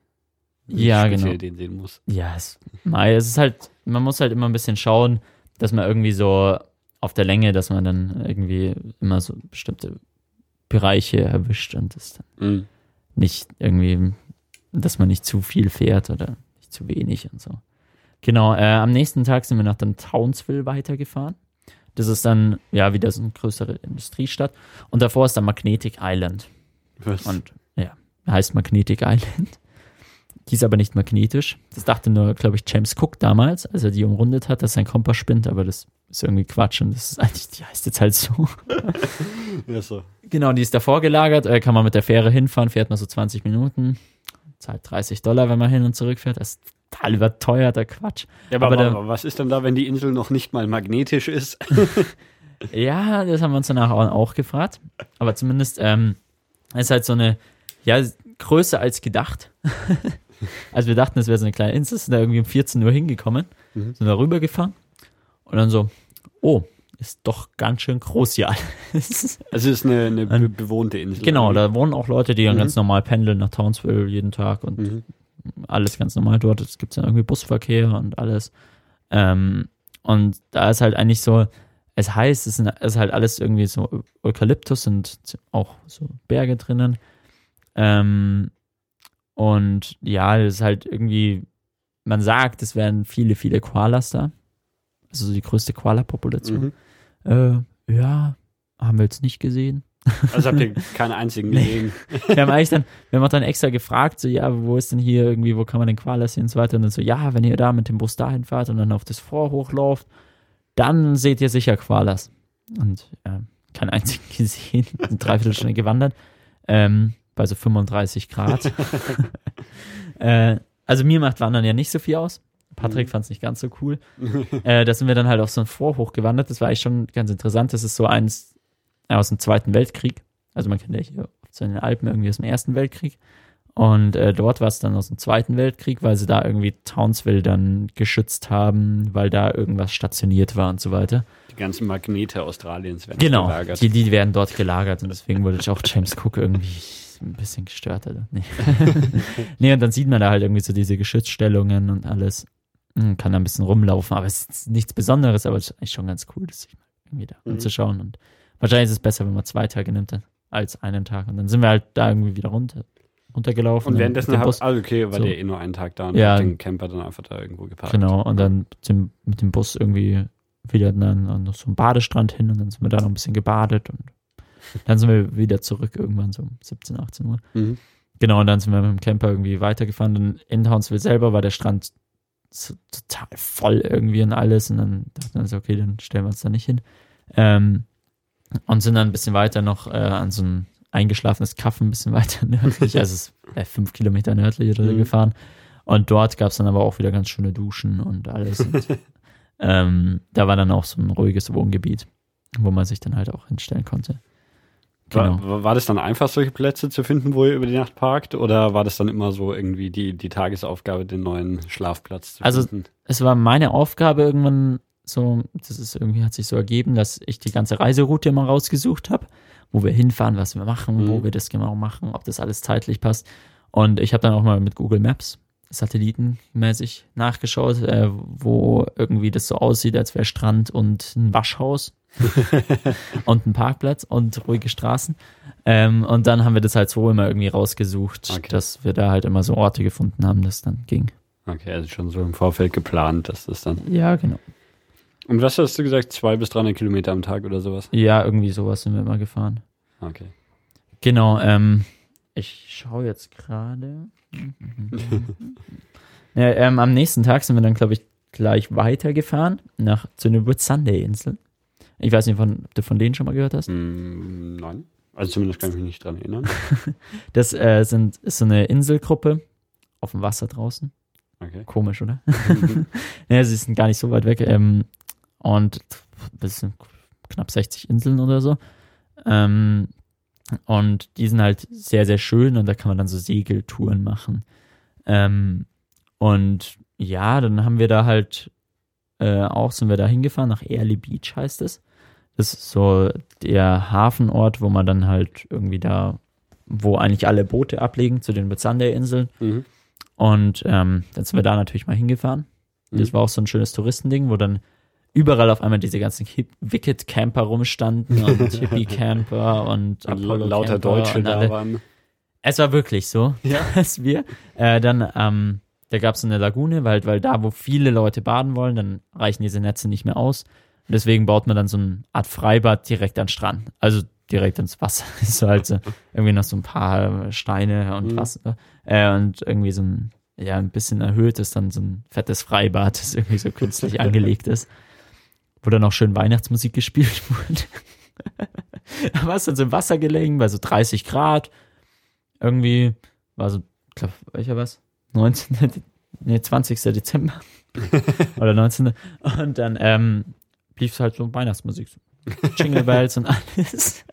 Speaker 2: ja, genau.
Speaker 1: den sehen muss.
Speaker 2: Ja, es, es ist halt, man muss halt immer ein bisschen schauen, dass man irgendwie so auf der Länge, dass man dann irgendwie immer so bestimmte Bereiche erwischt und das dann mhm. nicht irgendwie, dass man nicht zu viel fährt oder nicht zu wenig und so. Genau, äh, am nächsten Tag sind wir nach dann Townsville weitergefahren. Das ist dann, ja, wieder so eine größere Industriestadt. Und davor ist dann Magnetic Island.
Speaker 1: Was?
Speaker 2: Und ja, heißt Magnetic Island. Die ist aber nicht magnetisch. Das dachte nur, glaube ich, James Cook damals, als er die umrundet hat, dass sein Kompass spinnt, aber das ist irgendwie Quatsch und das ist eigentlich, die heißt jetzt halt so.
Speaker 1: ja, so.
Speaker 2: Genau, die ist davor gelagert, äh, kann man mit der Fähre hinfahren, fährt man so 20 Minuten, zahlt 30 Dollar, wenn man hin und zurück fährt. Das ist total überteuerter Quatsch.
Speaker 1: Ja, aber, aber, da, was ist denn da, wenn die Insel noch nicht mal magnetisch ist?
Speaker 2: ja, das haben wir uns danach auch gefragt. Aber zumindest ähm, ist halt so eine, ja, größer als gedacht. also wir dachten, es wäre so eine kleine Insel, sind da irgendwie um 14 Uhr hingekommen, mhm. sind da rübergefahren und dann so, oh, ist doch ganz schön groß hier
Speaker 1: alles. Also es ist eine, eine be bewohnte Insel.
Speaker 2: Genau, da wohnen auch Leute, die dann mhm. ganz normal pendeln nach Townsville jeden Tag und mhm. Alles ganz normal dort. Es gibt dann irgendwie Busverkehr und alles. Ähm, und da ist halt eigentlich so, es heißt, es ist halt alles irgendwie so Eukalyptus und auch so Berge drinnen. Ähm, und ja, es ist halt irgendwie, man sagt, es wären viele, viele Koalas da also die größte Koala-Population. Mhm. Äh, ja, haben wir jetzt nicht gesehen.
Speaker 1: Also habt ihr keinen einzigen gesehen?
Speaker 2: wir haben eigentlich dann, wir haben auch dann extra gefragt, so, ja, wo ist denn hier irgendwie, wo kann man den Koala sehen und so weiter. Und dann so, ja, wenn ihr da mit dem Bus dahin fahrt und dann auf das Vor hochlauft, dann seht ihr sicher Koalas. Und ja, keinen einzigen gesehen, sind dreiviertel Stunde gewandert, ähm, bei so 35 Grad. äh, also mir macht Wandern ja nicht so viel aus. Patrick mhm. fand es nicht ganz so cool. äh, da sind wir dann halt auf so ein Vorhoch gewandert. Das war eigentlich schon ganz interessant. Das ist so eins aus dem Zweiten Weltkrieg. Also man kennt ja hier so in den Alpen irgendwie aus dem Ersten Weltkrieg. Und äh, dort war es dann aus dem Zweiten Weltkrieg, weil sie da irgendwie Townsville dann geschützt haben, weil da irgendwas stationiert war und so weiter.
Speaker 1: Die ganzen Magnete Australiens werden
Speaker 2: genau, gelagert. Genau, die, die werden dort gelagert und deswegen wurde auch James Cook irgendwie ein bisschen gestört. Oder? Nee. nee, und dann sieht man da halt irgendwie so diese Geschützstellungen und alles. Hm, kann da ein bisschen rumlaufen, aber es ist nichts Besonderes, aber es ist eigentlich schon ganz cool, das sich mal irgendwie da mhm. anzuschauen. Und wahrscheinlich ist es besser, wenn man zwei Tage nimmt als einen Tag. Und dann sind wir halt da irgendwie wieder runter, runtergelaufen.
Speaker 1: Und währenddessen habt ah, okay, war so. der eh nur einen Tag da und
Speaker 2: ja,
Speaker 1: den Camper dann einfach da irgendwo geparkt.
Speaker 2: Genau, und dann mit mit dem Bus irgendwie wieder dann an so einem Badestrand hin und dann sind wir da noch ein bisschen gebadet und dann sind wir wieder zurück irgendwann so um 17, 18 Uhr. Mhm. Genau, und dann sind wir mit dem Camper irgendwie weitergefahren. Und in Townsville selber war der Strand so total voll irgendwie und alles. Und dann dachten wir so, okay, dann stellen wir uns da nicht hin. Ähm, und sind dann ein bisschen weiter noch äh, an so ein eingeschlafenes Kaff ein bisschen weiter nördlich, also es ist äh, fünf Kilometer nördlich oder mhm. gefahren. Und dort gab es dann aber auch wieder ganz schöne Duschen und alles. Und, ähm, da war dann auch so ein ruhiges Wohngebiet, wo man sich dann halt auch hinstellen konnte.
Speaker 1: Genau. War, war, das dann einfach, solche Plätze zu finden, wo ihr über die Nacht parkt? Oder war das dann immer so irgendwie die, die Tagesaufgabe, den neuen Schlafplatz
Speaker 2: zu also, finden? Also, es war meine Aufgabe irgendwann so, das ist irgendwie, hat sich so ergeben, dass ich die ganze Reiseroute immer rausgesucht habe, wo wir hinfahren, was wir machen, mhm. wo wir das genau machen, ob das alles zeitlich passt. Und ich habe dann auch mal mit Google Maps satellitenmäßig nachgeschaut, äh, wo irgendwie das so aussieht, als wäre Strand und ein Waschhaus und ein Parkplatz und ruhige Straßen. Ähm, und dann haben wir das halt so immer irgendwie rausgesucht, okay. dass wir da halt immer so Orte gefunden haben, das dann ging.
Speaker 1: Okay, also schon so im Vorfeld geplant, dass das dann.
Speaker 2: Ja, genau.
Speaker 1: Und was hast du gesagt? Zwei bis 300 Kilometer am Tag oder sowas?
Speaker 2: Ja, irgendwie sowas sind wir immer gefahren.
Speaker 1: Okay.
Speaker 2: Genau, ähm, ich schaue jetzt gerade. ja, ähm, am nächsten Tag sind wir dann, glaube ich, gleich weitergefahren nach zu den Whitsunday-Inseln. Ich weiß nicht, von, ob du von denen schon mal gehört hast.
Speaker 1: Mm, nein. Also zumindest kann ich mich nicht dran erinnern.
Speaker 2: das äh, sind, ist so eine Inselgruppe auf dem Wasser draußen.
Speaker 1: Okay.
Speaker 2: Komisch, oder? ja, sie sind gar nicht so weit weg. Ähm, und das sind knapp 60 Inseln oder so. Ähm, und die sind halt sehr, sehr schön und da kann man dann so Segeltouren machen. Ähm, und ja, dann haben wir da halt äh, auch, sind wir da hingefahren, nach Early Beach heißt es. Das ist so der Hafenort, wo man dann halt irgendwie da, wo eigentlich alle Boote ablegen zu den Sunday-Inseln. Mhm. Und ähm, dann sind wir da natürlich mal hingefahren. Mhm. Das war auch so ein schönes Touristending, wo dann überall auf einmal diese ganzen Wicked Camper rumstanden und Hippie Camper und
Speaker 1: Apollo lauter Deutsche da waren.
Speaker 2: Es war wirklich so, ja. dass wir äh, dann, ähm, da gab es eine Lagune, weil, weil da, wo viele Leute baden wollen, dann reichen diese Netze nicht mehr aus. Und deswegen baut man dann so eine Art Freibad direkt an den Strand. Also direkt ins Wasser. so halt so, irgendwie noch so ein paar Steine und mhm. Wasser. Äh, und irgendwie so ein, ja, ein bisschen erhöht ist dann so ein fettes Freibad, das irgendwie so künstlich angelegt ist wo dann auch schön Weihnachtsmusik gespielt wurde. da war es dann so im Wasser gelegen, bei so 30 Grad. Irgendwie war so, ich glaube, welcher was? 19. Nee, 20. Dezember. Oder 19. Und dann ähm, lief halt so Weihnachtsmusik. Jingle Bells und alles.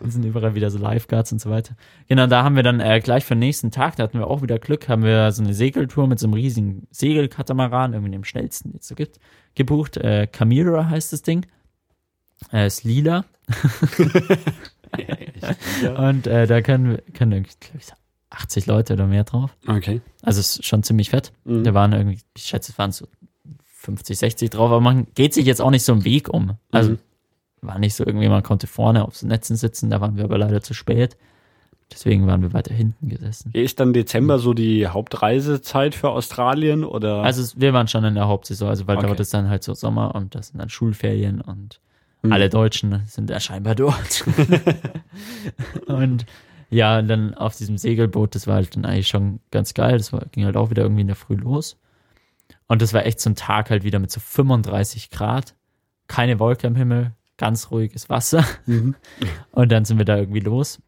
Speaker 2: und sind überall wieder so Lifeguards und so weiter. Genau, da haben wir dann äh, gleich für den nächsten Tag, da hatten wir auch wieder Glück, haben wir so eine Segeltour mit so einem riesigen Segelkatamaran, irgendwie dem schnellsten, den es so gibt, gebucht. Äh, Camira heißt das Ding. Äh, ist lila. und äh, da können, können glaube ich, 80 Leute oder mehr drauf.
Speaker 1: Okay.
Speaker 2: Also ist schon ziemlich fett. Mhm. Da waren irgendwie, ich schätze, es waren so 50, 60 drauf, aber man geht sich jetzt auch nicht so im Weg um. Also mhm war nicht so irgendwie, man konnte vorne aufs Netzen sitzen, da waren wir aber leider zu spät. Deswegen waren wir weiter hinten gesessen.
Speaker 1: Ist dann Dezember so die Hauptreisezeit für Australien oder?
Speaker 2: Also wir waren schon in der Hauptsaison, also weil okay. dort ist dann halt so Sommer und das sind dann Schulferien und hm. alle Deutschen sind ja scheinbar dort. und ja, dann auf diesem Segelboot, das war halt dann eigentlich schon ganz geil. Das war, ging halt auch wieder irgendwie in der Früh los. Und das war echt so ein Tag halt wieder mit so 35 Grad. Keine Wolke am Himmel, ganz ruhiges Wasser. Mhm. Und dann sind wir da irgendwie los.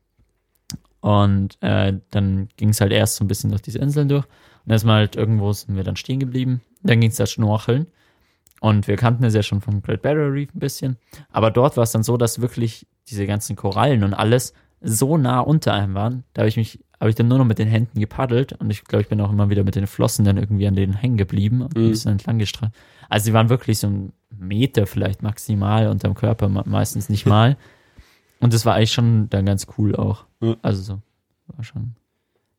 Speaker 2: Und äh, dann ging es halt erst so ein bisschen durch diese Inseln durch. Und erstmal halt irgendwo sind wir dann stehen geblieben. Dann ging es da schnorcheln. Und wir kannten es ja schon vom Great Barrier Reef ein bisschen. Aber dort war es dann so, dass wirklich diese ganzen Korallen und alles so nah unter einem waren. Da habe ich mich, habe ich dann nur noch mit den Händen gepaddelt und ich glaube, ich bin auch immer wieder mit den Flossen dann irgendwie an denen hängen geblieben und mhm. ein bisschen entlang gestreift. Also sie waren wirklich so ein Meter vielleicht maximal unterm Körper, meistens nicht mal. Und das war eigentlich schon dann ganz cool auch. Also so, war schon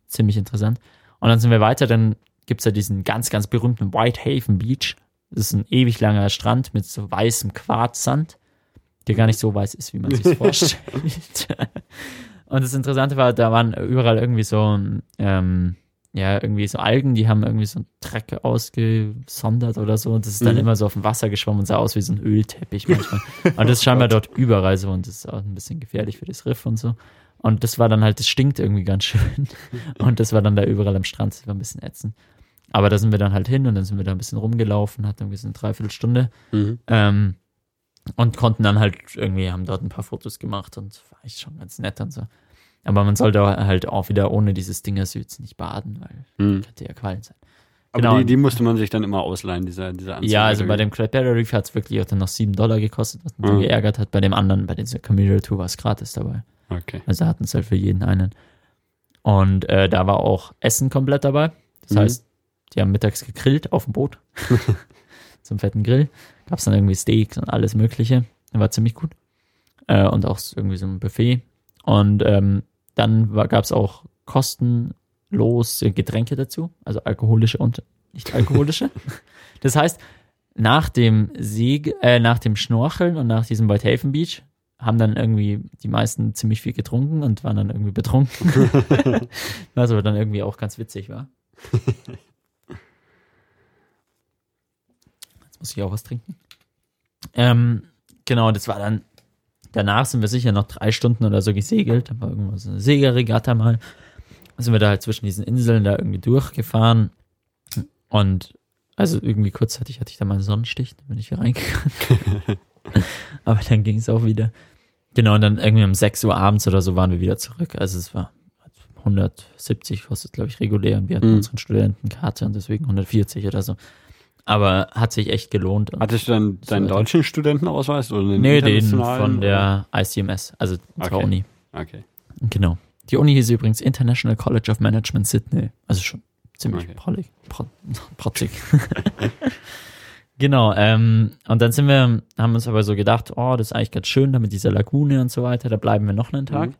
Speaker 2: ziemlich interessant. Und dann sind wir weiter, dann gibt es ja diesen ganz, ganz berühmten Whitehaven Beach. Das ist ein ewig langer Strand mit so weißem Quarzsand, der gar nicht so weiß ist, wie man sich vorstellt. Und das Interessante war, da waren überall irgendwie so ähm, ja, irgendwie so Algen, die haben irgendwie so einen Dreck ausgesondert oder so. Und das ist dann mhm. immer so auf dem Wasser geschwommen und sah aus wie so ein Ölteppich manchmal. und das ist scheinbar dort überall so und das ist auch ein bisschen gefährlich für das Riff und so. Und das war dann halt, das stinkt irgendwie ganz schön. Und das war dann da überall am Strand, das war ein bisschen ätzend. Aber da sind wir dann halt hin und dann sind wir da ein bisschen rumgelaufen, hatten irgendwie so eine Dreiviertelstunde. Mhm. Ähm, und konnten dann halt irgendwie, haben dort ein paar Fotos gemacht und war echt schon ganz nett und so. Aber man sollte halt auch wieder ohne dieses Dingersüß nicht baden, weil hm. könnte ja Quallen sein.
Speaker 1: Aber genau. die, die, musste man sich dann immer ausleihen, diese, diese
Speaker 2: Anzeige. Ja, also bei dem Barrier Reef hat es wirklich auch dann noch 7 Dollar gekostet, was mich mhm. geärgert hat. Bei dem anderen, bei dieser Community Tour war es gratis dabei.
Speaker 1: Okay.
Speaker 2: Also hatten es halt für jeden einen. Und äh, da war auch Essen komplett dabei. Das mhm. heißt, die haben mittags gegrillt auf dem Boot. Zum fetten Grill. Gab es dann irgendwie Steaks und alles Mögliche. War ziemlich gut. Äh, und auch irgendwie so ein Buffet. Und ähm, dann gab es auch kostenlos los Getränke dazu, also alkoholische und nicht alkoholische. das heißt, nach dem Sieg, äh, nach dem Schnorcheln und nach diesem Whitehaven Beach haben dann irgendwie die meisten ziemlich viel getrunken und waren dann irgendwie betrunken. Was aber dann irgendwie auch ganz witzig war. Jetzt muss ich auch was trinken. Ähm, genau, das war dann. Danach sind wir sicher noch drei Stunden oder so gesegelt. Da war irgendwas eine Segelregatta mal. Dann sind wir da halt zwischen diesen Inseln da irgendwie durchgefahren. Und also irgendwie kurzzeitig hatte ich da mal einen Sonnenstich, da bin ich hier reingegangen. Aber dann ging es auch wieder. Genau, und dann irgendwie um 6 Uhr abends oder so waren wir wieder zurück. Also es war 170 kostet, glaube ich, regulär und wir hatten mhm. unsere Studentenkarte und deswegen 140 oder so. Aber hat sich echt gelohnt.
Speaker 1: Hattest du dann deinen so deutschen Studentenausweis oder
Speaker 2: den Nee, den von der ICMS, also unserer
Speaker 1: okay.
Speaker 2: Uni.
Speaker 1: Okay.
Speaker 2: Genau. Die Uni hieß übrigens International College of Management Sydney. Also schon ziemlich okay. prollig, protzig. genau, ähm, und dann sind wir, haben uns aber so gedacht, oh, das ist eigentlich ganz schön, da mit dieser Lagune und so weiter, da bleiben wir noch einen Tag. Mhm.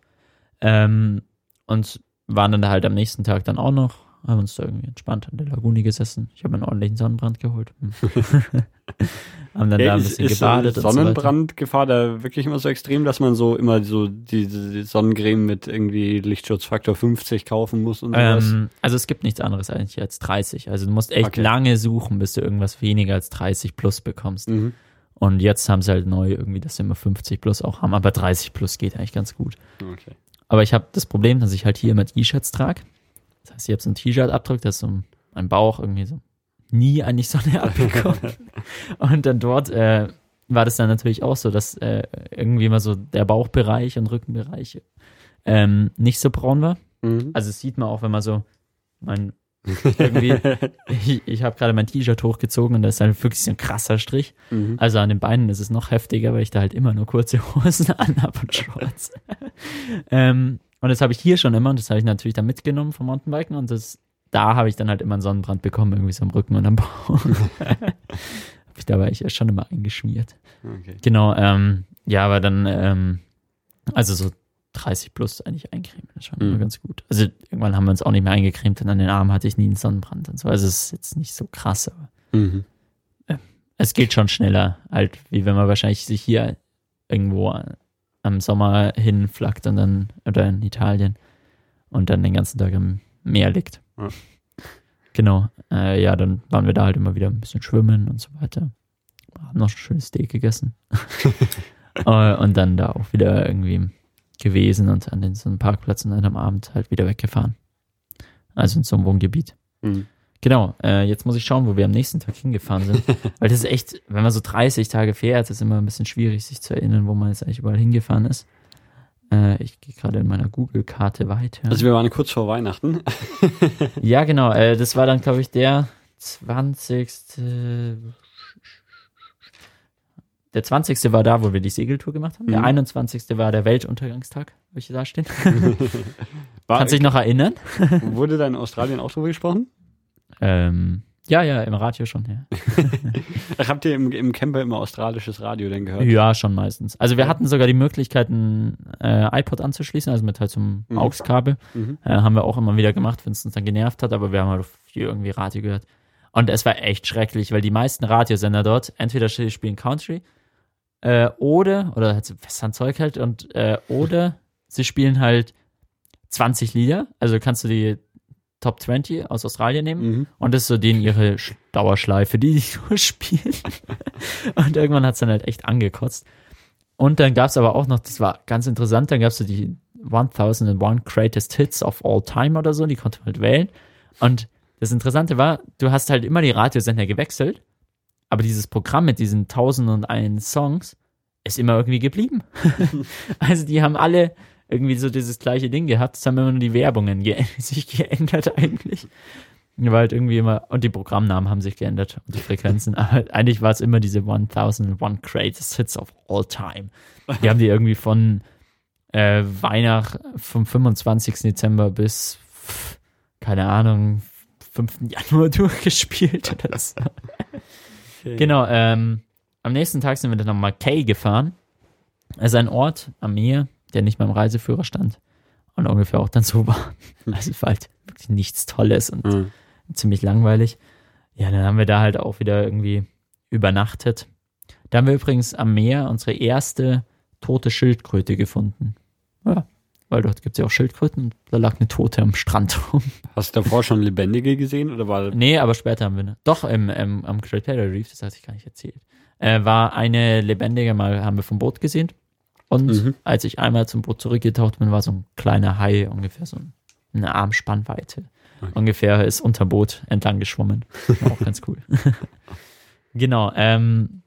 Speaker 2: Ähm, und waren dann da halt am nächsten Tag dann auch noch haben uns da irgendwie entspannt an der Lagune gesessen. Ich habe einen ordentlichen Sonnenbrand geholt. Hm. haben dann ja, da ein bisschen ist, gebadet.
Speaker 1: Ist Sonnenbrandgefahr da wirklich immer so extrem, dass man so immer so die, die Sonnencreme mit irgendwie Lichtschutzfaktor 50 kaufen muss und sowas? Ähm,
Speaker 2: also es gibt nichts anderes eigentlich als 30. Also du musst echt okay. lange suchen, bis du irgendwas weniger als 30 plus bekommst. Mhm. Und jetzt haben sie halt neu irgendwie, dass sie immer 50 plus auch haben, aber 30 plus geht eigentlich ganz gut. Okay. Aber ich habe das Problem, dass ich halt hier immer T-Shirts trage das heißt, ich habe so ein T-Shirt-Abdruck, das ist so ein Bauch irgendwie so nie eigentlich Sonne abbekommt. und dann dort äh, war das dann natürlich auch so, dass äh, irgendwie mal so der Bauchbereich und Rückenbereich ähm, nicht so braun war. Mhm. Also das sieht man auch, wenn man so mein irgendwie, ich, ich habe gerade mein T-Shirt hochgezogen und da ist halt wirklich so ein krasser Strich. Mhm. Also an den Beinen ist es noch heftiger, weil ich da halt immer nur kurze Hosen anhabe und Shorts. ähm, und das habe ich hier schon immer und das habe ich natürlich dann mitgenommen vom Mountainbiken und das, da habe ich dann halt immer einen Sonnenbrand bekommen, irgendwie so am Rücken und am Bauch. da war ich schon immer eingeschmiert. Okay. Genau, ähm, ja, aber dann, ähm, also so 30 plus eigentlich eincremen, das ist schon mhm. immer ganz gut. Also irgendwann haben wir uns auch nicht mehr eingecremt und an den Armen hatte ich nie einen Sonnenbrand und so. Also es ist jetzt nicht so krass, aber mhm. äh, es geht schon schneller, halt, wie wenn man wahrscheinlich sich hier irgendwo am Sommer hinflackt und dann, oder in Italien und dann den ganzen Tag im Meer liegt. Ja. Genau. Äh, ja, dann waren wir da halt immer wieder ein bisschen schwimmen und so weiter. Haben noch ein schönes Steak gegessen. äh, und dann da auch wieder irgendwie gewesen und an den so einem Parkplatz und dann am Abend halt wieder weggefahren. Also in so einem Wohngebiet. Mhm. Genau, äh, jetzt muss ich schauen, wo wir am nächsten Tag hingefahren sind. Weil das ist echt, wenn man so 30 Tage fährt, ist immer ein bisschen schwierig, sich zu erinnern, wo man jetzt eigentlich überall hingefahren ist. Äh, ich gehe gerade in meiner Google-Karte weiter.
Speaker 1: Also wir waren kurz vor Weihnachten.
Speaker 2: ja, genau. Äh, das war dann, glaube ich, der 20. Der 20. war da, wo wir die Segeltour gemacht haben. Der 21. Mhm. war der Weltuntergangstag, wo ich da stehen. Kannst du dich noch erinnern?
Speaker 1: Wurde da in Australien auch drüber gesprochen?
Speaker 2: Ähm, ja, ja, im Radio schon, ja.
Speaker 1: Habt ihr im, im Camper immer australisches Radio denn gehört?
Speaker 2: Ja, schon meistens. Also wir hatten sogar die Möglichkeit, ein äh, iPod anzuschließen, also mit halt zum mhm. AUX-Kabel. Mhm. Äh, haben wir auch immer wieder gemacht, wenn es uns dann genervt hat, aber wir haben halt viel irgendwie Radio gehört. Und es war echt schrecklich, weil die meisten Radiosender dort entweder spielen Country äh, oder, oder halt so Western-Zeug halt, und äh, oder sie spielen halt 20 Lieder. Also kannst du die Top 20 aus Australien nehmen mhm. und das ist so denen ihre Dauerschleife, die die so spielen. und irgendwann hat es dann halt echt angekotzt. Und dann gab es aber auch noch, das war ganz interessant, dann gab es so die 1001 Greatest Hits of All Time oder so, die konnte man halt wählen. Und das Interessante war, du hast halt immer die Radiosender gewechselt, aber dieses Programm mit diesen 1001 Songs ist immer irgendwie geblieben. also die haben alle irgendwie so dieses gleiche Ding gehabt. Es haben immer nur die Werbungen ge sich geändert eigentlich. War halt irgendwie immer, und die Programmnamen haben sich geändert und die Frequenzen. Aber eigentlich war es immer diese 1001 Greatest Hits of All Time. Die haben die irgendwie von äh, Weihnacht vom 25. Dezember bis, keine Ahnung, 5. Januar durchgespielt oder so. Okay. Genau, ähm, am nächsten Tag sind wir dann nochmal Kay gefahren. Es ist ein Ort am Meer, der nicht beim Reiseführer stand. und ungefähr auch dann so war. Also es war halt wirklich nichts Tolles und mhm. ziemlich langweilig. Ja, dann haben wir da halt auch wieder irgendwie übernachtet. Da haben wir übrigens am Meer unsere erste tote Schildkröte gefunden. Ja, weil dort gibt es ja auch Schildkröten und da lag eine Tote am Strand rum.
Speaker 1: Hast du davor schon lebendige gesehen oder war
Speaker 2: Nee, aber später haben wir eine. Doch, im, im, am Great Barrier Reef, das hatte ich gar nicht erzählt. Äh, war eine lebendige mal, haben wir vom Boot gesehen. Und mhm. als ich einmal zum Boot zurückgetaucht bin, war so ein kleiner Hai, ungefähr so eine Armspannweite. Okay. Ungefähr ist unter Boot entlang geschwommen. War auch ganz cool. genau. Ähm,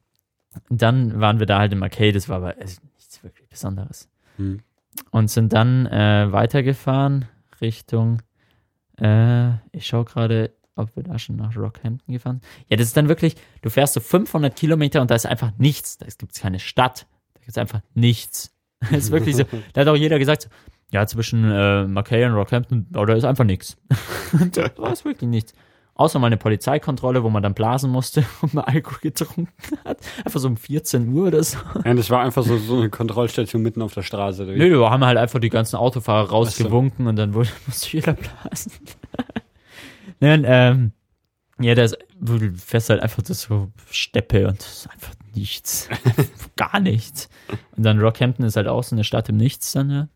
Speaker 2: dann waren wir da halt im Arcade, das war aber nichts wirklich Besonderes. Mhm. Und sind dann äh, weitergefahren Richtung, äh, ich schaue gerade, ob wir da schon nach Rockhampton gefahren sind. Ja, das ist dann wirklich, du fährst so 500 Kilometer und da ist einfach nichts. Da gibt es keine Stadt, gibt es einfach nichts. Ist wirklich so, da hat auch jeder gesagt, ja, zwischen äh, Mackay und Rockhampton, oh, da ist einfach nichts. da ist wirklich nichts. Außer mal eine Polizeikontrolle, wo man dann blasen musste und man Alkohol getrunken hat. Einfach so um 14 Uhr oder so.
Speaker 1: Ja, das war einfach so, so eine Kontrollstation mitten auf der Straße.
Speaker 2: Nö, wir haben halt einfach die ganzen Autofahrer rausgewunken so. und dann wurde, musste jeder blasen. Nein, ähm, ja, das, du fährst halt einfach das so Steppe und das ist einfach nichts. Gar nichts. Und dann Rockhampton ist halt auch so eine Stadt im Nichts dann, ja.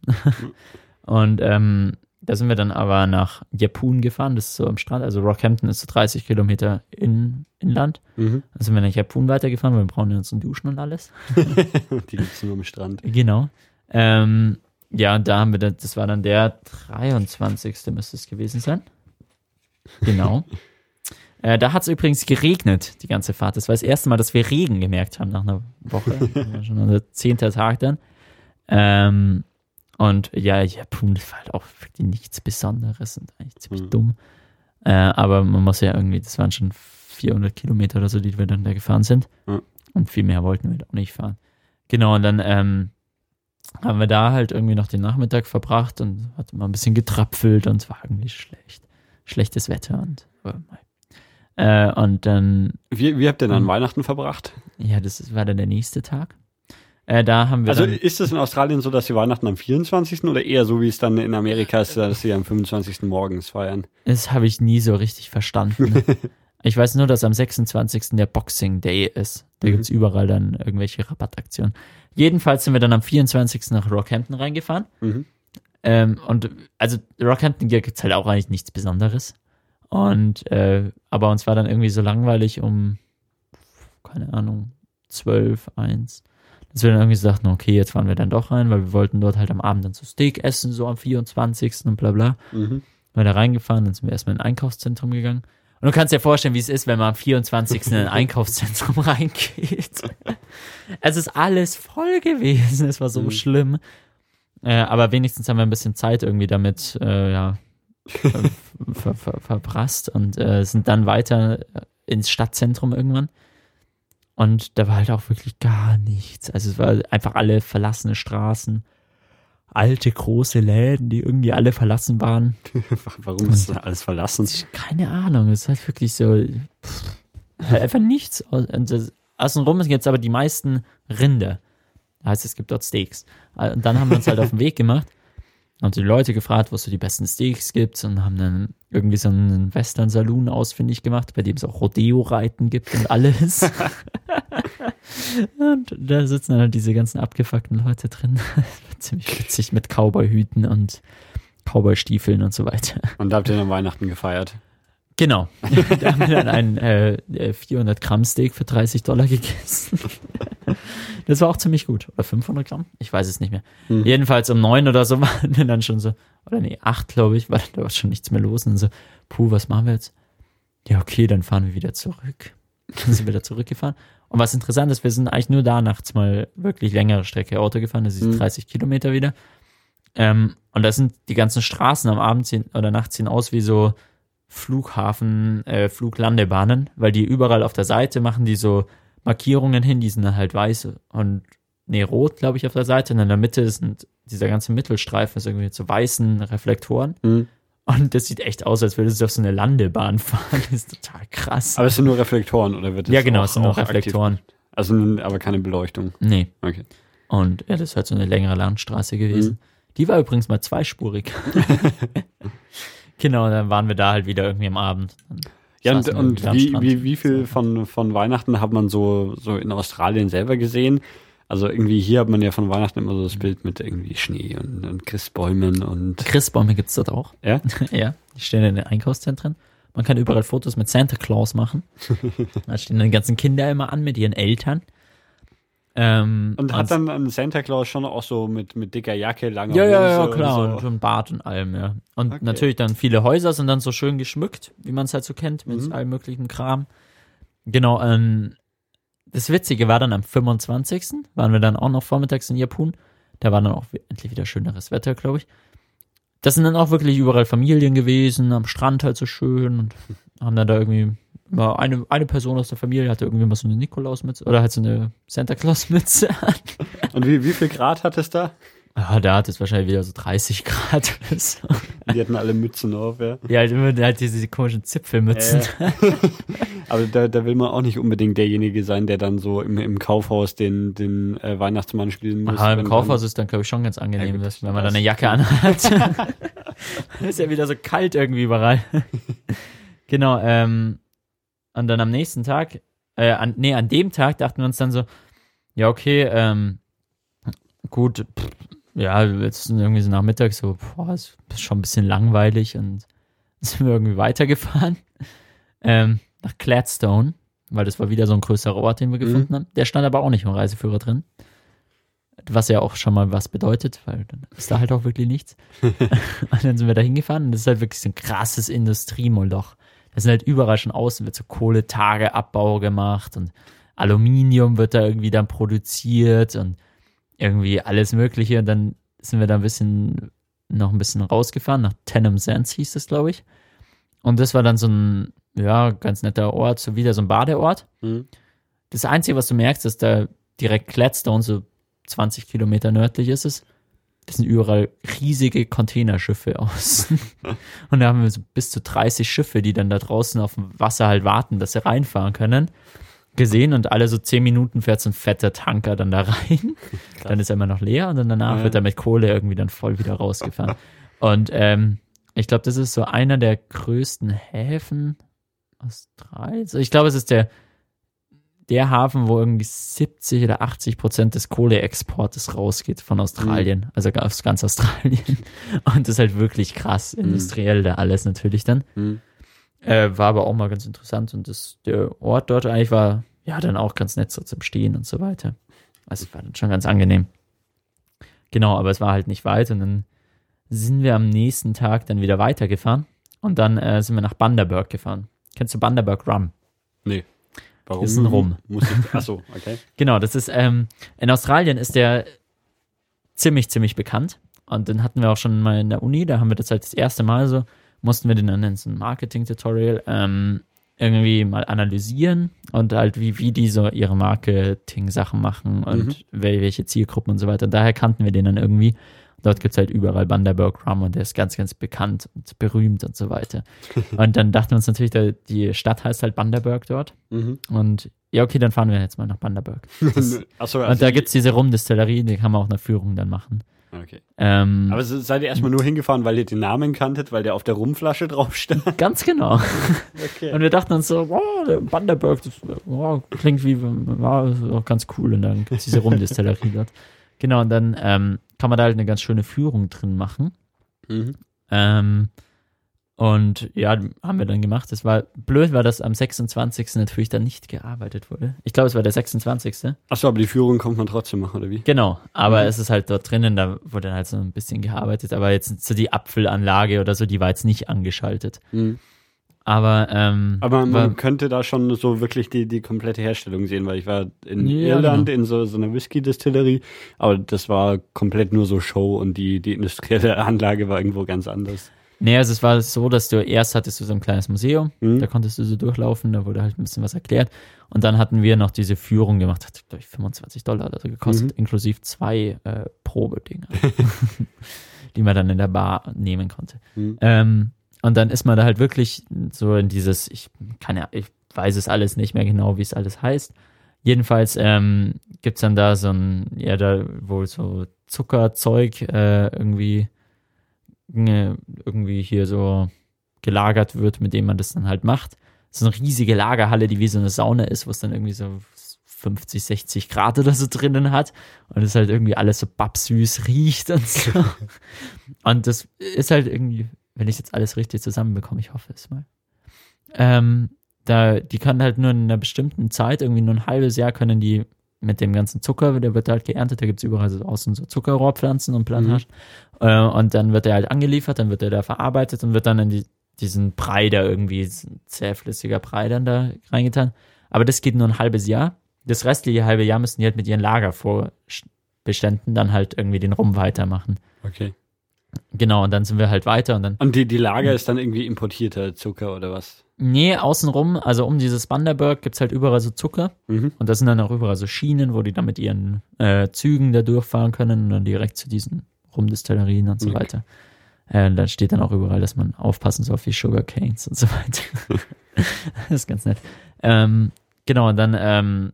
Speaker 2: Und ähm, da sind wir dann aber nach Yapun gefahren, das ist so am Strand. Also Rockhampton ist so 30 Kilometer in, inland. Mhm. Dann sind wir nach Yapun weitergefahren, weil wir brauchen ja uns zum Duschen und alles.
Speaker 1: Die gibt es nur am Strand.
Speaker 2: Genau. Ähm, ja, da haben wir, das, das war dann der 23. müsste es gewesen sein. Genau. äh, da hat es übrigens geregnet, die ganze Fahrt. Das war das erste Mal, dass wir Regen gemerkt haben nach einer Woche. schon unser zehnter Tag dann. Ähm, und ja, Japun war halt auch wirklich nichts Besonderes und eigentlich ziemlich mhm. dumm. Äh, aber man muss ja irgendwie, das waren schon 400 Kilometer oder so, die wir dann da gefahren sind. Mhm. Und viel mehr wollten wir auch nicht fahren. Genau, und dann ähm, haben wir da halt irgendwie noch den Nachmittag verbracht und hat mal ein bisschen getrapfelt und es war irgendwie schlecht. Schlechtes Wetter und äh, und dann.
Speaker 1: Wie, wie habt ihr dann Weihnachten verbracht?
Speaker 2: Ja, das war dann der nächste Tag. Äh, da haben wir
Speaker 1: also ist es in Australien so, dass sie Weihnachten am 24. oder eher so, wie es dann in Amerika ist, dass sie am 25. morgens feiern?
Speaker 2: Das habe ich nie so richtig verstanden. ich weiß nur, dass am 26. der Boxing Day ist. Da mhm. gibt es überall dann irgendwelche Rabattaktionen. Jedenfalls sind wir dann am 24. nach Rockhampton reingefahren. Mhm. Ähm, und also Rockhampton gibt es halt auch eigentlich nichts Besonderes. Und äh, aber uns war dann irgendwie so langweilig um, keine Ahnung, 12, 1 dass wir dann irgendwie sagten, okay, jetzt fahren wir dann doch rein, weil wir wollten dort halt am Abend dann so Steak essen, so am 24. und bla bla. Mhm. Wir da reingefahren, dann sind wir erstmal in ein Einkaufszentrum gegangen. Und du kannst dir vorstellen, wie es ist, wenn man am 24. in ein Einkaufszentrum reingeht. es ist alles voll gewesen, es war so mhm. schlimm. Äh, aber wenigstens haben wir ein bisschen Zeit irgendwie damit, äh, ja, ver ver verprasst und äh, sind dann weiter ins Stadtzentrum irgendwann. Und da war halt auch wirklich gar nichts. Also es war einfach alle verlassene Straßen, alte große Läden, die irgendwie alle verlassen waren.
Speaker 1: Warum ist das alles verlassen?
Speaker 2: Keine Ahnung. Es ist halt wirklich so pff, halt einfach nichts. Außenrum sind jetzt aber die meisten Rinder. Heißt, es gibt dort Steaks. Und dann haben wir uns halt auf den Weg gemacht haben die Leute gefragt, wo es so die besten Steaks gibt und haben dann irgendwie so einen Western Saloon ausfindig gemacht, bei dem es auch Rodeo-Reiten gibt und alles. und da sitzen dann halt diese ganzen abgefuckten Leute drin. ziemlich witzig mit Cowboy-Hüten und Cowboy-Stiefeln und so weiter.
Speaker 1: Und da habt ihr dann Weihnachten gefeiert?
Speaker 2: Genau. da haben wir dann ein äh, 400 Gramm Steak für 30 Dollar gegessen. das war auch ziemlich gut. Oder 500 Gramm? Ich weiß es nicht mehr. Hm. Jedenfalls um neun oder so waren wir dann schon so, oder nee, acht glaube ich, weil da war schon nichts mehr los. Und so, puh, was machen wir jetzt? Ja, okay, dann fahren wir wieder zurück. Dann sind wir wieder zurückgefahren. Und was interessant ist, wir sind eigentlich nur da nachts mal wirklich längere Strecke Auto gefahren, das ist hm. 30 Kilometer wieder. Ähm, und da sind die ganzen Straßen am Abend ziehen, oder nachts sehen aus wie so Flughafen, äh, Fluglandebahnen, weil die überall auf der Seite machen die so Markierungen hin, die sind dann halt weiß und nee, rot, glaube ich, auf der Seite. Und in der Mitte sind dieser ganze Mittelstreifen ist irgendwie zu weißen Reflektoren. Mhm. Und das sieht echt aus, als würde es auf so eine Landebahn fahren. Das ist total krass.
Speaker 1: Aber es sind nur Reflektoren, oder wird es
Speaker 2: Ja, genau, es sind nur Reflektoren. Aktiv?
Speaker 1: Also, aber keine Beleuchtung.
Speaker 2: Nee. Okay. Und ja, das ist halt so eine längere Landstraße gewesen. Mhm. Die war übrigens mal zweispurig. genau, dann waren wir da halt wieder irgendwie am Abend.
Speaker 1: Ja, und, und wie, wie, wie viel von, von Weihnachten hat man so, so in Australien selber gesehen? Also irgendwie hier hat man ja von Weihnachten immer so das Bild mit irgendwie Schnee und, und Christbäumen und.
Speaker 2: Christbäume gibt's dort auch.
Speaker 1: Ja?
Speaker 2: ja. Die stehen in den Einkaufszentren. Man kann überall Fotos mit Santa Claus machen. da stehen dann die ganzen Kinder immer an mit ihren Eltern.
Speaker 1: Ähm, und hat dann ein Santa Claus schon auch so mit, mit dicker Jacke, langer
Speaker 2: Ja, ja, ja, klar. Und, so. und schon Bart und allem, ja. Und okay. natürlich dann viele Häuser sind dann so schön geschmückt, wie man es halt so kennt, mit mhm. allem möglichen Kram. Genau, ähm, das Witzige war dann am 25. waren wir dann auch noch vormittags in Japan. Da war dann auch endlich wieder schöneres Wetter, glaube ich. Das sind dann auch wirklich überall Familien gewesen, am Strand halt so schön und haben dann da irgendwie war eine, eine Person aus der Familie hatte irgendwie mal so eine Nikolausmütze oder halt so eine Santa Claus Mütze an.
Speaker 1: Und wie, wie viel Grad hat es da?
Speaker 2: Ah, da hat es wahrscheinlich wieder so 30 Grad.
Speaker 1: Die hatten alle Mützen auf, ja.
Speaker 2: Ja, halt immer halt diese komischen Zipfelmützen.
Speaker 1: Äh. Aber da, da will man auch nicht unbedingt derjenige sein, der dann so im, im Kaufhaus den, den äh, Weihnachtsmann spielen muss.
Speaker 2: Aha, im Kaufhaus dann, ist dann, glaube ich, schon ganz angenehm, ja, dass, wenn man da eine Jacke anhat. ist ja wieder so kalt irgendwie überall. genau, ähm, und dann am nächsten Tag, äh, an, nee, an dem Tag dachten wir uns dann so, ja, okay, ähm, gut, pff, ja, jetzt irgendwie so nachmittags so, boah, ist schon ein bisschen langweilig und sind wir irgendwie weitergefahren ähm, nach Gladstone, weil das war wieder so ein größerer Ort, den wir mhm. gefunden haben. Der stand aber auch nicht im Reiseführer drin. Was ja auch schon mal was bedeutet, weil dann ist da halt auch wirklich nichts. und dann sind wir da hingefahren und das ist halt wirklich so ein krasses Industriemoloch. Da sind halt überall schon außen wird so Kohletageabbau gemacht und Aluminium wird da irgendwie dann produziert und irgendwie alles Mögliche. Und dann sind wir da ein bisschen, noch ein bisschen rausgefahren, nach Tenem Sands hieß das, glaube ich. Und das war dann so ein, ja, ganz netter Ort, so wieder so ein Badeort. Mhm. Das Einzige, was du merkst, ist da direkt Gladstone, so 20 Kilometer nördlich ist es. Das sind überall riesige Containerschiffe aus. und da haben wir so bis zu 30 Schiffe, die dann da draußen auf dem Wasser halt warten, dass sie reinfahren können gesehen und alle so zehn Minuten fährt so ein fetter Tanker dann da rein. Krass. Dann ist er immer noch leer und dann danach ja. wird er mit Kohle irgendwie dann voll wieder rausgefahren. und ähm, ich glaube, das ist so einer der größten Häfen Australiens. Ich glaube, es ist der, der Hafen, wo irgendwie 70 oder 80 Prozent des Kohleexportes rausgeht von Australien, mhm. also aus ganz Australien. Und das ist halt wirklich krass, mhm. industriell mhm. da alles natürlich dann. Mhm. Äh, war aber auch mal ganz interessant und das, der Ort dort eigentlich war ja dann auch ganz nett so zum Stehen und so weiter. Also es war dann schon ganz angenehm. Genau, aber es war halt nicht weit und dann sind wir am nächsten Tag dann wieder weitergefahren und dann äh, sind wir nach Bundaberg gefahren. Kennst du Bundaberg Rum?
Speaker 1: Nee.
Speaker 2: Warum? Ist ein Rum.
Speaker 1: Muss ich, achso, okay.
Speaker 2: genau, das ist, ähm, in Australien ist der ziemlich, ziemlich bekannt. Und den hatten wir auch schon mal in der Uni, da haben wir das halt das erste Mal so mussten wir den dann in so einem Marketing-Tutorial ähm, irgendwie mal analysieren und halt, wie, wie die so ihre Marketing-Sachen machen und mhm. welche Zielgruppen und so weiter. Und daher kannten wir den dann irgendwie. Dort gibt es halt überall Bundaberg Rum und der ist ganz, ganz bekannt und berühmt und so weiter. und dann dachten wir uns natürlich, die Stadt heißt halt Bundaberg dort. Mhm. Und ja, okay, dann fahren wir jetzt mal nach Bundaberg. Achso, also und da gibt es diese Rumdistillerie, die kann man auch eine Führung dann machen.
Speaker 1: Okay. Ähm, Aber seid ihr erstmal nur hingefahren, weil ihr den Namen kanntet, weil der auf der Rumflasche drauf stand?
Speaker 2: Ganz genau. okay. Und wir dachten uns so, wow, der Bundaberg, das wow, klingt wie, das auch ganz cool. Und dann gibt es diese Rumdistillerie dort. Genau, und dann ähm, kann man da halt eine ganz schöne Führung drin machen. Mhm. Ähm, und ja, haben wir dann gemacht. Es war blöd, weil das am 26. natürlich dann nicht gearbeitet wurde. Ich glaube, es war der 26.
Speaker 1: Achso, aber die Führung kommt man trotzdem machen, oder wie?
Speaker 2: Genau, aber mhm. es ist halt dort drinnen, da wurde dann halt so ein bisschen gearbeitet, aber jetzt so die Apfelanlage oder so, die war jetzt nicht angeschaltet. Mhm. Aber, ähm,
Speaker 1: aber man, war, könnte da schon so wirklich die, die komplette Herstellung sehen, weil ich war in ja, Irland genau. in so, so einer Whisky-Distillerie, aber das war komplett nur so Show und die, die industrielle Anlage war irgendwo ganz anders.
Speaker 2: Nee, also es war so, dass du erst hattest du so ein kleines Museum, mhm. da konntest du so durchlaufen, da wurde halt ein bisschen was erklärt. Und dann hatten wir noch diese Führung gemacht, hat, glaube ich, 25 Dollar oder so gekostet, mhm. inklusive zwei äh, Probedinger, die man dann in der Bar nehmen konnte. Mhm. Ähm, und dann ist man da halt wirklich so in dieses, ich kann ja, ich weiß es alles nicht mehr genau, wie es alles heißt. Jedenfalls ähm, gibt es dann da so ein, ja, da wohl so Zuckerzeug äh, irgendwie, äh, irgendwie hier so gelagert wird, mit dem man das dann halt macht. So eine riesige Lagerhalle, die wie so eine Sauna ist, wo es dann irgendwie so 50, 60 Grad oder so drinnen hat und es halt irgendwie alles so babsüß riecht und so. und das ist halt irgendwie, wenn ich jetzt alles richtig zusammenbekomme, ich hoffe es mal. Ähm, da, die können halt nur in einer bestimmten Zeit, irgendwie nur ein halbes Jahr, können die mit dem ganzen Zucker, der wird halt geerntet, da gibt es überall so außen so Zuckerrohrpflanzen und Plantagen. Mhm. Äh, und dann wird er halt angeliefert, dann wird er da verarbeitet und wird dann in die, diesen Brei da irgendwie, zähflüssiger Brei dann da reingetan. Aber das geht nur ein halbes Jahr. Das restliche halbe Jahr müssen die halt mit ihren Lagervorbeständen dann halt irgendwie den Rum weitermachen.
Speaker 1: Okay.
Speaker 2: Genau, und dann sind wir halt weiter und dann.
Speaker 1: Und die, die Lager ist dann irgendwie importierter Zucker oder was?
Speaker 2: Nee, außenrum, also um dieses Bundaberg gibt es halt überall so Zucker. Mhm. Und da sind dann auch überall so Schienen, wo die dann mit ihren äh, Zügen da durchfahren können und dann direkt zu diesen Rumdistillerien und so okay. weiter. Äh, da steht dann auch überall, dass man aufpassen soll auf die Sugar Canes und so weiter. das ist ganz nett. Ähm, genau, und dann ähm,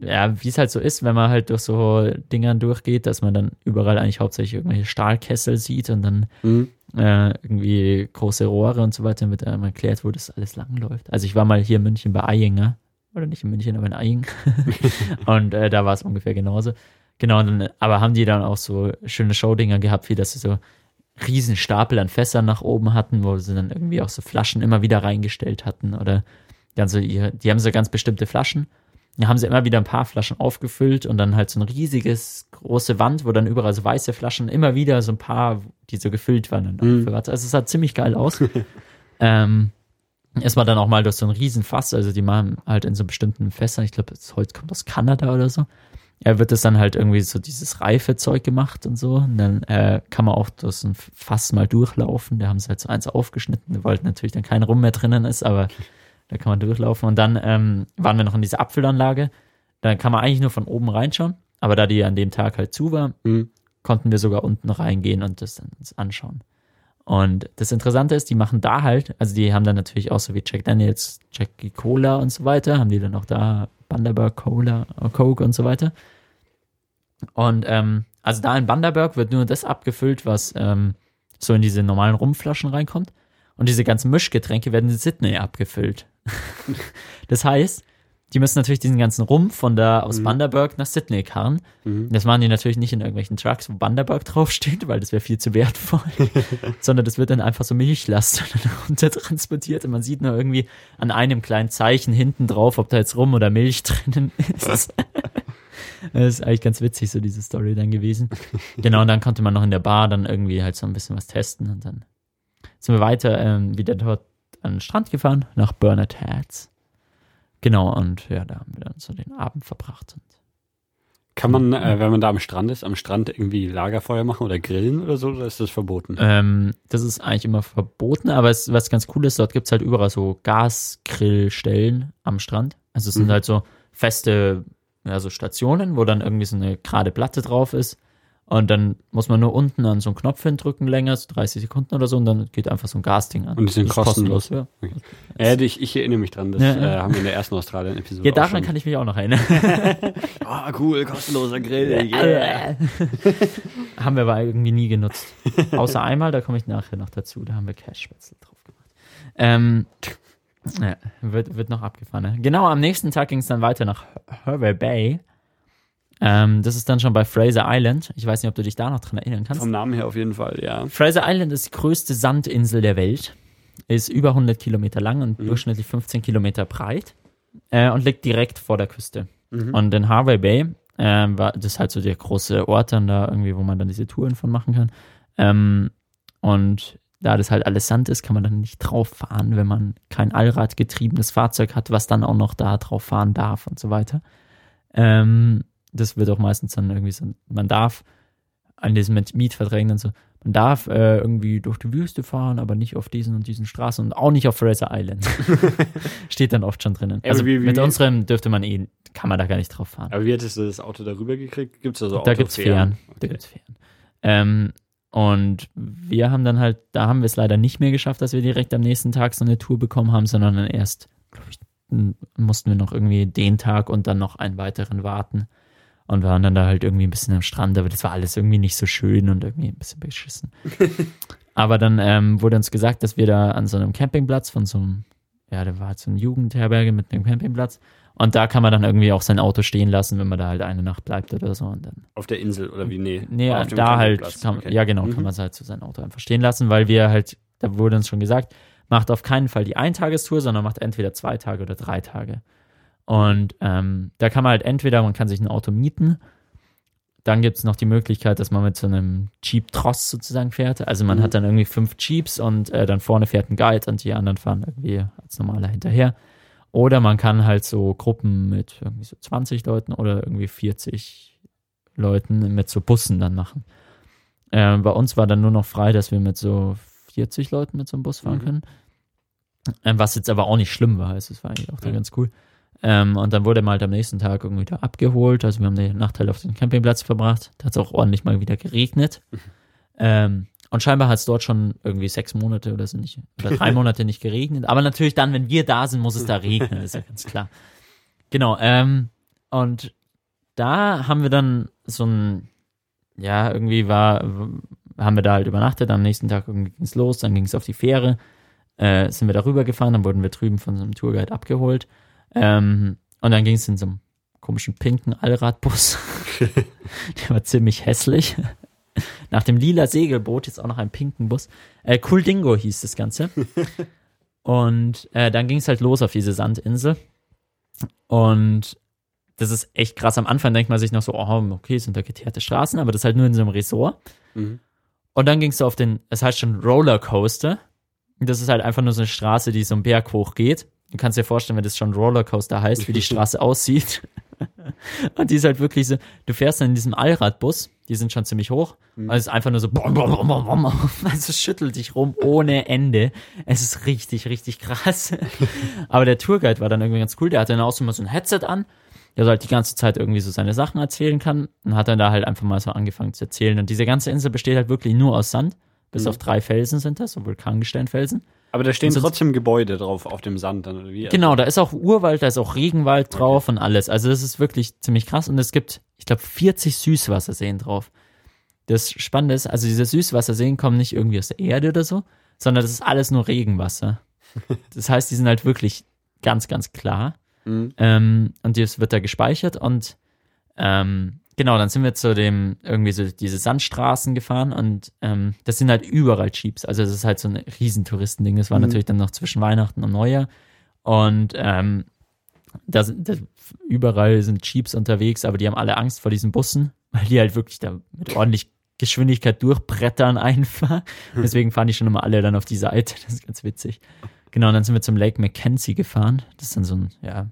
Speaker 2: ja, wie es halt so ist, wenn man halt durch so Dingern durchgeht, dass man dann überall eigentlich hauptsächlich irgendwelche Stahlkessel sieht und dann mhm. äh, irgendwie große Rohre und so weiter, wird einem erklärt, wo das alles langläuft. Also ich war mal hier in München bei Eyinger, oder nicht in München, aber in Eying. und äh, da war es ungefähr genauso. Genau, dann, aber haben die dann auch so schöne Showdinger gehabt, wie dass sie so riesen Stapel an Fässern nach oben hatten, wo sie dann irgendwie auch so Flaschen immer wieder reingestellt hatten oder dann so ihre, die haben so ganz bestimmte Flaschen da haben sie immer wieder ein paar Flaschen aufgefüllt und dann halt so ein riesiges, große Wand, wo dann überall so weiße Flaschen, immer wieder so ein paar, die so gefüllt waren. Mhm. Also es sah ziemlich geil aus. ähm, es war dann auch mal durch so ein Riesenfass, also die machen halt in so bestimmten Fässern, ich glaube, das Holz kommt aus Kanada oder so. Ja, wird das dann halt irgendwie so dieses reife Zeug gemacht und so. Und dann äh, kann man auch durch so ein Fass mal durchlaufen. Da haben sie halt so eins aufgeschnitten. Wir wollten natürlich dann kein Rum mehr drinnen ist, aber da kann man durchlaufen. Und dann ähm, waren wir noch in dieser Abfüllanlage. Da kann man eigentlich nur von oben reinschauen. Aber da die an dem Tag halt zu war, mhm. konnten wir sogar unten reingehen und das dann uns anschauen. Und das Interessante ist, die machen da halt, also die haben dann natürlich auch so wie Jack Daniels, Jackie Cola und so weiter, haben die dann auch da Bundaberg Cola, Coke und so weiter. Und ähm, also da in Bundaberg wird nur das abgefüllt, was ähm, so in diese normalen Rumflaschen reinkommt. Und diese ganzen Mischgetränke werden in Sydney abgefüllt. Das heißt, die müssen natürlich diesen ganzen Rum von da aus mhm. Bundaberg nach Sydney karren. Mhm. Das machen die natürlich nicht in irgendwelchen Trucks, wo Bundaberg draufsteht, weil das wäre viel zu wertvoll. Sondern das wird dann einfach so Milchlast runter transportiert und man sieht nur irgendwie an einem kleinen Zeichen hinten drauf, ob da jetzt Rum oder Milch drinnen ist. das ist eigentlich ganz witzig, so diese Story dann gewesen. Genau, und dann konnte man noch in der Bar dann irgendwie halt so ein bisschen was testen und dann sind wir weiter ähm, wieder dort an den Strand gefahren, nach Burnett Heads. Genau, und ja, da haben wir dann so den Abend verbracht. Und
Speaker 1: Kann man, äh, wenn man da am Strand ist, am Strand irgendwie Lagerfeuer machen oder grillen oder so, oder ist das verboten?
Speaker 2: Ähm, das ist eigentlich immer verboten, aber es, was ganz cool ist, dort gibt es halt überall so Gasgrillstellen am Strand. Also es sind mhm. halt so feste also Stationen, wo dann irgendwie so eine gerade Platte drauf ist und dann muss man nur unten an so einen Knopf hindrücken, länger, so 30 Sekunden oder so, und dann geht einfach so ein Gasding an.
Speaker 1: Und die sind kostenlos. kostenlos. ja. Okay. Äh, ich, ich, erinnere mich dran, das ja, ja. Äh, haben wir in der ersten Australien-Episode.
Speaker 2: Ja, daran kann ich mich auch noch erinnern.
Speaker 1: Ah, oh, cool, kostenloser Grill. Yeah.
Speaker 2: haben wir aber irgendwie nie genutzt. Außer einmal, da komme ich nachher noch dazu, da haben wir Cash-Spätzle drauf gemacht. Ähm, wird, wird noch abgefahren. Ne? Genau, am nächsten Tag ging es dann weiter nach Hervey Bay. Ähm, das ist dann schon bei Fraser Island. Ich weiß nicht, ob du dich da noch dran erinnern kannst.
Speaker 1: Vom Namen her auf jeden Fall, ja.
Speaker 2: Fraser Island ist die größte Sandinsel der Welt. Ist über 100 Kilometer lang und mhm. durchschnittlich 15 Kilometer breit. Äh, und liegt direkt vor der Küste. Mhm. Und in Harvey Bay, äh, war, das ist halt so der große Ort dann da irgendwie, wo man dann diese Touren von machen kann. Ähm, und da das halt alles Sand ist, kann man dann nicht drauf fahren, wenn man kein Allradgetriebenes Fahrzeug hat, was dann auch noch da drauf fahren darf und so weiter. Ähm, das wird auch meistens dann irgendwie so, man darf an diesen Mietverträgen dann so, man darf äh, irgendwie durch die Wüste fahren, aber nicht auf diesen und diesen Straßen und auch nicht auf Fraser Island. Steht dann oft schon drinnen. Also wie, wie, mit unserem dürfte man eh, kann man da gar nicht drauf fahren.
Speaker 1: Aber wie hättest du das Auto darüber gekriegt? Gibt es da so
Speaker 2: Da gibt es Fähren. Okay. Da gibt's Fähren. Ähm, und wir haben dann halt, da haben wir es leider nicht mehr geschafft, dass wir direkt am nächsten Tag so eine Tour bekommen haben, sondern dann erst, glaube ich, mussten wir noch irgendwie den Tag und dann noch einen weiteren warten. Und waren dann da halt irgendwie ein bisschen am Strand, aber das war alles irgendwie nicht so schön und irgendwie ein bisschen beschissen. aber dann ähm, wurde uns gesagt, dass wir da an so einem Campingplatz von so einem, ja, da war halt so eine Jugendherberge mit einem Campingplatz und da kann man dann irgendwie auch sein Auto stehen lassen, wenn man da halt eine Nacht bleibt oder so. Und dann
Speaker 1: auf der Insel oder wie? Nee,
Speaker 2: nee da halt, kann, okay. ja genau, mhm. kann man halt zu sein Auto einfach stehen lassen, weil wir halt, da wurde uns schon gesagt, macht auf keinen Fall die Eintagestour, sondern macht entweder zwei Tage oder drei Tage. Und ähm, da kann man halt entweder, man kann sich ein Auto mieten, dann gibt es noch die Möglichkeit, dass man mit so einem Jeep Tross sozusagen fährt. Also man mhm. hat dann irgendwie fünf Jeeps und äh, dann vorne fährt ein Guide und die anderen fahren irgendwie als normaler hinterher. Oder man kann halt so Gruppen mit irgendwie so 20 Leuten oder irgendwie 40 Leuten mit so Bussen dann machen. Äh, bei uns war dann nur noch frei, dass wir mit so 40 Leuten mit so einem Bus fahren mhm. können. Äh, was jetzt aber auch nicht schlimm war. Also es war eigentlich auch ja. ganz cool. Ähm, und dann wurde er halt am nächsten Tag irgendwie da abgeholt. Also wir haben den Nachteil auf dem Campingplatz verbracht. Da hat es auch ordentlich mal wieder geregnet. Ähm, und scheinbar hat es dort schon irgendwie sechs Monate oder so nicht, oder drei Monate nicht geregnet. Aber natürlich dann, wenn wir da sind, muss es da regnen, ist ja ganz klar. Genau, ähm, und da haben wir dann so ein, ja, irgendwie war, haben wir da halt übernachtet, am nächsten Tag ging es los, dann ging es auf die Fähre, äh, sind wir darüber gefahren, dann wurden wir drüben von so einem Tourguide abgeholt ähm, und dann ging es in so einem komischen pinken Allradbus. Der war ziemlich hässlich. Nach dem lila Segelboot jetzt auch noch einen pinken Bus. Äh, cool Dingo hieß das Ganze. Und äh, dann ging es halt los auf diese Sandinsel. Und das ist echt krass. Am Anfang denkt man sich noch so, oh, okay, sind da geteerte Straßen, aber das ist halt nur in so einem Resort. Mhm. Und dann ging es so auf den, es heißt schon Rollercoaster. Das ist halt einfach nur so eine Straße, die so einen Berg hoch geht. Du kannst dir vorstellen, wenn das schon Rollercoaster heißt, wie die Straße aussieht. und die ist halt wirklich so, du fährst dann in diesem Allradbus, die sind schon ziemlich hoch, mhm. und es ist einfach nur so, bom, bom, bom, bom, also schüttelt dich rum ohne Ende. Es ist richtig, richtig krass. Aber der Tourguide war dann irgendwie ganz cool, der hatte dann auch so mal so ein Headset an, der so halt die ganze Zeit irgendwie so seine Sachen erzählen kann und hat dann da halt einfach mal so angefangen zu erzählen. Und diese ganze Insel besteht halt wirklich nur aus Sand, bis mhm. auf drei Felsen sind das, so Vulkangesteinfelsen.
Speaker 1: Aber da stehen trotzdem Gebäude drauf auf dem Sand dann, oder wie?
Speaker 2: Genau, da ist auch Urwald, da ist auch Regenwald drauf okay. und alles. Also das ist wirklich ziemlich krass und es gibt, ich glaube, 40 Süßwasserseen drauf. Das Spannende ist, also diese Süßwasserseen kommen nicht irgendwie aus der Erde oder so, sondern das ist alles nur Regenwasser. Das heißt, die sind halt wirklich ganz, ganz klar. Mhm. Ähm, und das wird da gespeichert und ähm, Genau, dann sind wir zu dem, irgendwie so diese Sandstraßen gefahren und ähm, das sind halt überall Jeeps. Also das ist halt so ein Riesentouristending. Das war mhm. natürlich dann noch zwischen Weihnachten und Neujahr. Und ähm, da sind, da, überall sind Jeeps unterwegs, aber die haben alle Angst vor diesen Bussen, weil die halt wirklich da mit ordentlich Geschwindigkeit durchbrettern einfach. Deswegen fahren die schon immer alle dann auf die Seite. Das ist ganz witzig. Genau, und dann sind wir zum Lake Mackenzie gefahren. Das ist dann so ein, ja,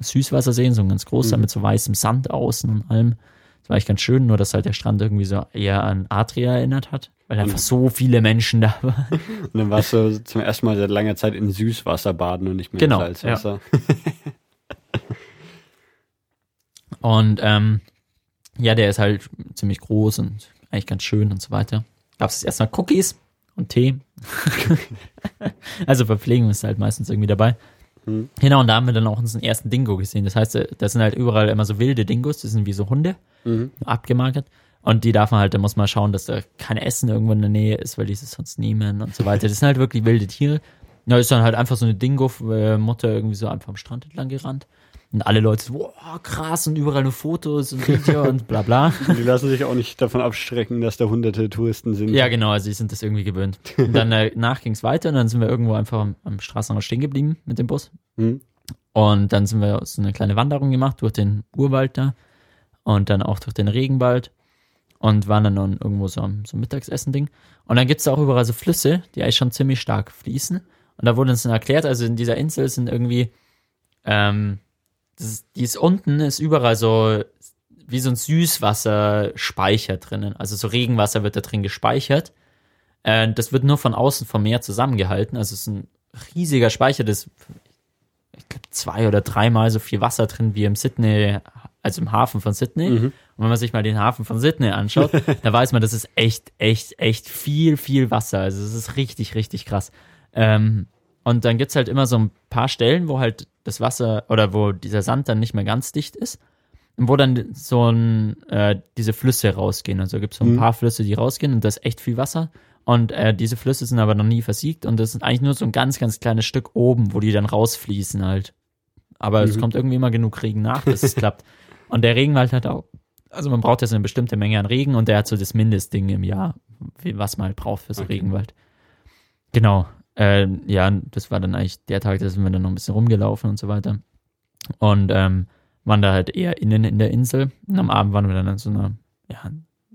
Speaker 2: Süßwasserseen, so ein ganz großer mhm. mit so weißem Sand außen und allem. Das war echt ganz schön, nur dass halt der Strand irgendwie so eher an Adria erinnert hat, weil einfach so viele Menschen da waren.
Speaker 1: Und dann warst du zum ersten Mal seit langer Zeit in Süßwasser baden und nicht mehr
Speaker 2: genau,
Speaker 1: in Salzwasser.
Speaker 2: Ja. und ähm, ja, der ist halt ziemlich groß und eigentlich ganz schön und so weiter. Gab es erstmal Cookies und Tee. also Verpflegung ist halt meistens irgendwie dabei. Mhm. Genau, und da haben wir dann auch unseren ersten Dingo gesehen. Das heißt, das sind halt überall immer so wilde Dingos, das sind wie so Hunde, mhm. abgemagert. Und die darf man halt, da muss man schauen, dass da kein Essen irgendwo in der Nähe ist, weil die es sonst nehmen und so weiter. Das sind halt wirklich wilde Tiere. Da ist dann halt einfach so eine Dingo-Mutter irgendwie so einfach am Strand entlang gerannt. Und alle Leute so, wow, krass, und überall nur Fotos und Video und bla bla.
Speaker 1: Die lassen sich auch nicht davon abstrecken, dass da hunderte Touristen sind.
Speaker 2: Ja, genau, also die sind das irgendwie gewöhnt. Und dann äh, nach ging es weiter und dann sind wir irgendwo einfach am, am Straßenrand stehen geblieben mit dem Bus. Mhm. Und dann sind wir so eine kleine Wanderung gemacht durch den Urwald da und dann auch durch den Regenwald und waren dann irgendwo so am so Mittagsessen-Ding. Und dann gibt es auch überall so Flüsse, die eigentlich schon ziemlich stark fließen. Und da wurde uns dann erklärt, also in dieser Insel sind irgendwie ähm, das, die ist unten, ist überall so wie so ein Süßwasserspeicher drinnen. Also so Regenwasser wird da drin gespeichert. Äh, das wird nur von außen vom Meer zusammengehalten. Also es ist ein riesiger Speicher, das ich glaube zwei oder dreimal so viel Wasser drin wie im Sydney, also im Hafen von Sydney. Mhm. Und wenn man sich mal den Hafen von Sydney anschaut, da weiß man, das ist echt, echt, echt viel, viel Wasser. Also es ist richtig, richtig krass. Ähm, und dann gibt es halt immer so ein paar Stellen, wo halt das Wasser oder wo dieser Sand dann nicht mehr ganz dicht ist. wo dann so ein, äh, diese Flüsse rausgehen. Also gibt es so ein mhm. paar Flüsse, die rausgehen und da ist echt viel Wasser. Und äh, diese Flüsse sind aber noch nie versiegt und das ist eigentlich nur so ein ganz, ganz kleines Stück oben, wo die dann rausfließen halt. Aber mhm. es kommt irgendwie immer genug Regen nach, dass es klappt. Und der Regenwald hat auch, also man braucht jetzt eine bestimmte Menge an Regen und der hat so das Mindestding im Jahr, was man halt braucht für so okay. Regenwald. Genau. Äh, ja, das war dann eigentlich der Tag, da sind wir dann noch ein bisschen rumgelaufen und so weiter. Und ähm, waren da halt eher innen in der Insel. Und am Abend waren wir dann in so einer, ja,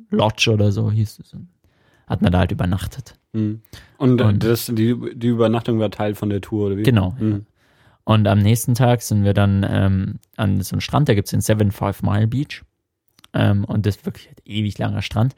Speaker 2: Lodge oder so hieß es. Hat man da halt übernachtet.
Speaker 1: Mhm. Und, und das, die, die Übernachtung war Teil von der Tour, oder wie?
Speaker 2: Genau. Mhm. Und am nächsten Tag sind wir dann ähm, an so einem Strand, da gibt es den Seven Five Mile Beach. Ähm, und das ist wirklich ein ewig langer Strand.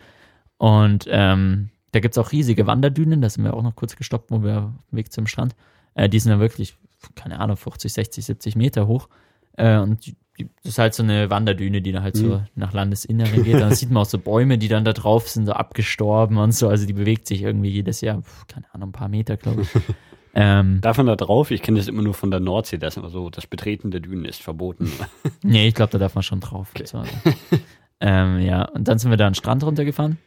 Speaker 2: Und ähm, da gibt es auch riesige Wanderdünen, da sind wir auch noch kurz gestoppt, wo wir auf dem Weg zum Strand. Äh, die sind dann wirklich, keine Ahnung, 50, 60, 70 Meter hoch. Äh, und die, die, das ist halt so eine Wanderdüne, die dann halt mhm. so nach Landesinneren geht. Dann sieht man auch so Bäume, die dann da drauf sind, so abgestorben und so. Also die bewegt sich irgendwie jedes Jahr, keine Ahnung, ein paar Meter, glaube ich.
Speaker 1: Ähm, Davon da drauf, ich kenne das immer nur von der Nordsee, das immer so, das Betreten der Dünen ist verboten.
Speaker 2: nee, ich glaube, da darf man schon drauf. Okay. Ähm, ja, und dann sind wir da an den Strand runtergefahren.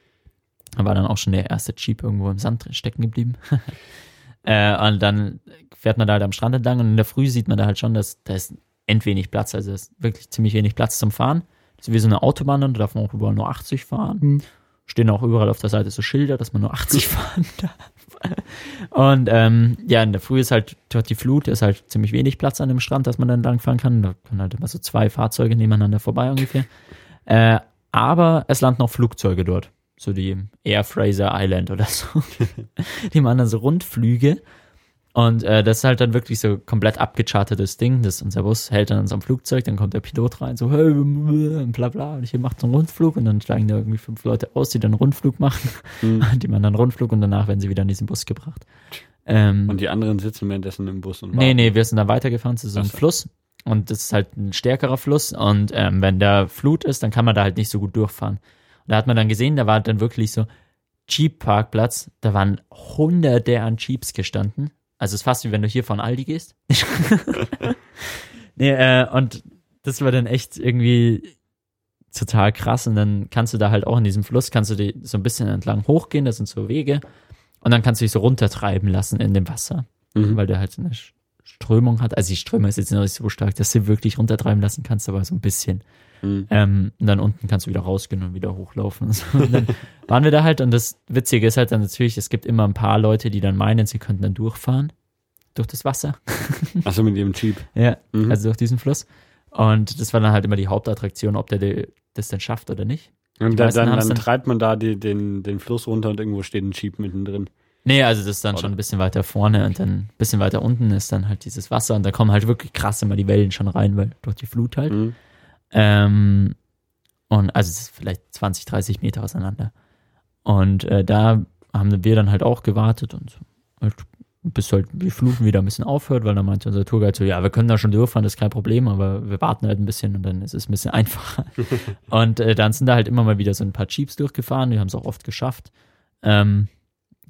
Speaker 2: Da war dann auch schon der erste Jeep irgendwo im Sand stecken geblieben. äh, und dann fährt man da halt am Strand entlang und in der Früh sieht man da halt schon, dass da ist endwenig Platz, also ist wirklich ziemlich wenig Platz zum Fahren. Das ist wie so eine Autobahn, da darf man auch überall nur 80 fahren. Mhm. Stehen auch überall auf der Seite so Schilder, dass man nur 80 fahren darf. Und ähm, ja, in der Früh ist halt dort die Flut, ist halt ziemlich wenig Platz an dem Strand, dass man dann langfahren kann. Da können halt immer so zwei Fahrzeuge nebeneinander vorbei ungefähr. Äh, aber es landen auch Flugzeuge dort. So die Air Fraser Island oder so. die machen dann so Rundflüge. Und äh, das ist halt dann wirklich so komplett abgechartetes Ding. Das unser Bus hält dann an so einem Flugzeug, dann kommt der Pilot rein, so hey, bla bla, und hier macht so einen Rundflug und dann steigen da irgendwie fünf Leute aus, die dann einen Rundflug machen. Mhm. Die machen dann einen Rundflug und danach werden sie wieder in diesen Bus gebracht.
Speaker 1: Ähm, und die anderen sitzen währenddessen im Bus und
Speaker 2: warten. Nee, nee, wir sind dann weitergefahren zu so einem Fluss. Und das ist halt ein stärkerer Fluss. Und ähm, wenn da Flut ist, dann kann man da halt nicht so gut durchfahren. Da hat man dann gesehen, da war dann wirklich so Jeep-Parkplatz, da waren hunderte an Jeeps gestanden also es ist fast wie wenn du hier von Aldi gehst. nee, äh, und das war dann echt irgendwie total krass. Und dann kannst du da halt auch in diesem Fluss, kannst du die so ein bisschen entlang hochgehen, das sind so Wege. Und dann kannst du dich so runtertreiben lassen in dem Wasser. Mhm. Weil der halt eine Strömung hat. Also die Strömung ist jetzt noch nicht so stark, dass du wirklich runtertreiben lassen kannst, aber so ein bisschen. Mhm. Ähm, und dann unten kannst du wieder rausgehen und wieder hochlaufen. Und, so. und dann waren wir da halt und das Witzige ist halt dann natürlich, es gibt immer ein paar Leute, die dann meinen, sie könnten dann durchfahren durch das Wasser.
Speaker 1: Achso, mit ihrem Jeep.
Speaker 2: Ja, mhm. also durch diesen Fluss. Und das war dann halt immer die Hauptattraktion, ob der das denn schafft oder nicht.
Speaker 1: Und da, dann, dann, dann, treibt man da die, den, den Fluss runter und irgendwo steht ein Jeep mittendrin.
Speaker 2: Nee, also das ist dann oder? schon ein bisschen weiter vorne und dann ein bisschen weiter unten ist dann halt dieses Wasser und da kommen halt wirklich krass immer die Wellen schon rein, weil durch die Flut halt. Mhm. Ähm, und also es ist vielleicht 20, 30 Meter auseinander. Und äh, da haben wir dann halt auch gewartet und halt, bis halt die Fluten wieder ein bisschen aufhört, weil dann meinte unser Tourguide so, ja, wir können da schon durchfahren, das ist kein Problem, aber wir warten halt ein bisschen und dann ist es ein bisschen einfacher. und äh, dann sind da halt immer mal wieder so ein paar Jeeps durchgefahren, die haben es auch oft geschafft. Ähm,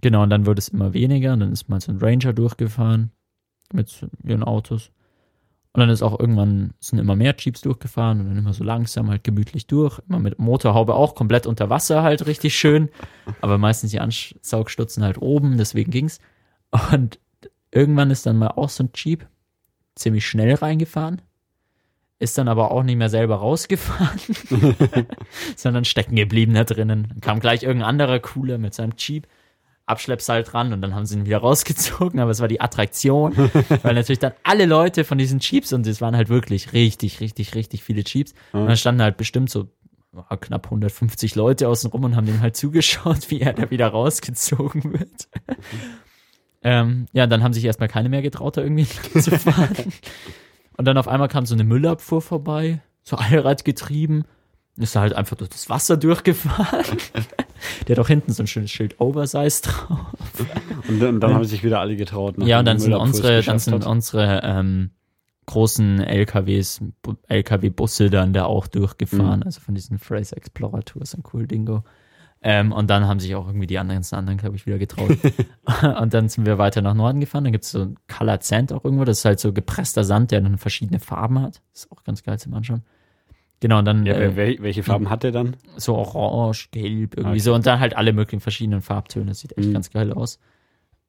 Speaker 2: genau, und dann wurde es immer weniger und dann ist mal so ein Ranger durchgefahren mit ihren Autos. Und dann ist auch irgendwann, sind immer mehr Jeeps durchgefahren und dann immer so langsam halt gemütlich durch. Immer mit Motorhaube auch komplett unter Wasser halt richtig schön. Aber meistens die Ansaugstutzen halt oben, deswegen ging's. Und irgendwann ist dann mal auch so ein Jeep ziemlich schnell reingefahren. Ist dann aber auch nicht mehr selber rausgefahren, sondern stecken geblieben da drinnen. Dann kam gleich irgendein anderer Cooler mit seinem Jeep Abschleppseil dran und dann haben sie ihn wieder rausgezogen, aber es war die Attraktion, weil natürlich dann alle Leute von diesen Jeeps und es waren halt wirklich richtig, richtig, richtig viele Jeeps und dann standen halt bestimmt so knapp 150 Leute außen rum und haben dem halt zugeschaut, wie er da wieder rausgezogen wird. ähm, ja, dann haben sich erstmal keine mehr getraut, da irgendwie zu fahren. Und dann auf einmal kam so eine Müllabfuhr vorbei, so Allrad getrieben ist er halt einfach durch das Wasser durchgefahren. Der hat auch hinten so ein schönes Schild Oversize drauf.
Speaker 1: Und, und dann haben sich wieder alle getraut.
Speaker 2: Ja, und dann sind unsere, dann sind unsere ähm, großen LKWs, LKW-Busse dann da auch durchgefahren. Mhm. Also von diesen Fraser Explorer Tours, ein cool Dingo. Ähm, und dann haben sich auch irgendwie die anderen, anderen glaube ich, wieder getraut. und dann sind wir weiter nach Norden gefahren. Dann gibt es so Colored Sand auch irgendwo. Das ist halt so gepresster Sand, der dann verschiedene Farben hat. Das ist auch ganz geil zum Anschauen. Genau, und dann.
Speaker 1: Ja,
Speaker 2: äh,
Speaker 1: wel- welche Farben hat der dann?
Speaker 2: so orange, gelb, irgendwie
Speaker 1: Okay.
Speaker 2: so. Und dann halt alle möglichen verschiedenen Farbtöne. Das sieht echt
Speaker 1: Mhm.
Speaker 2: ganz geil aus.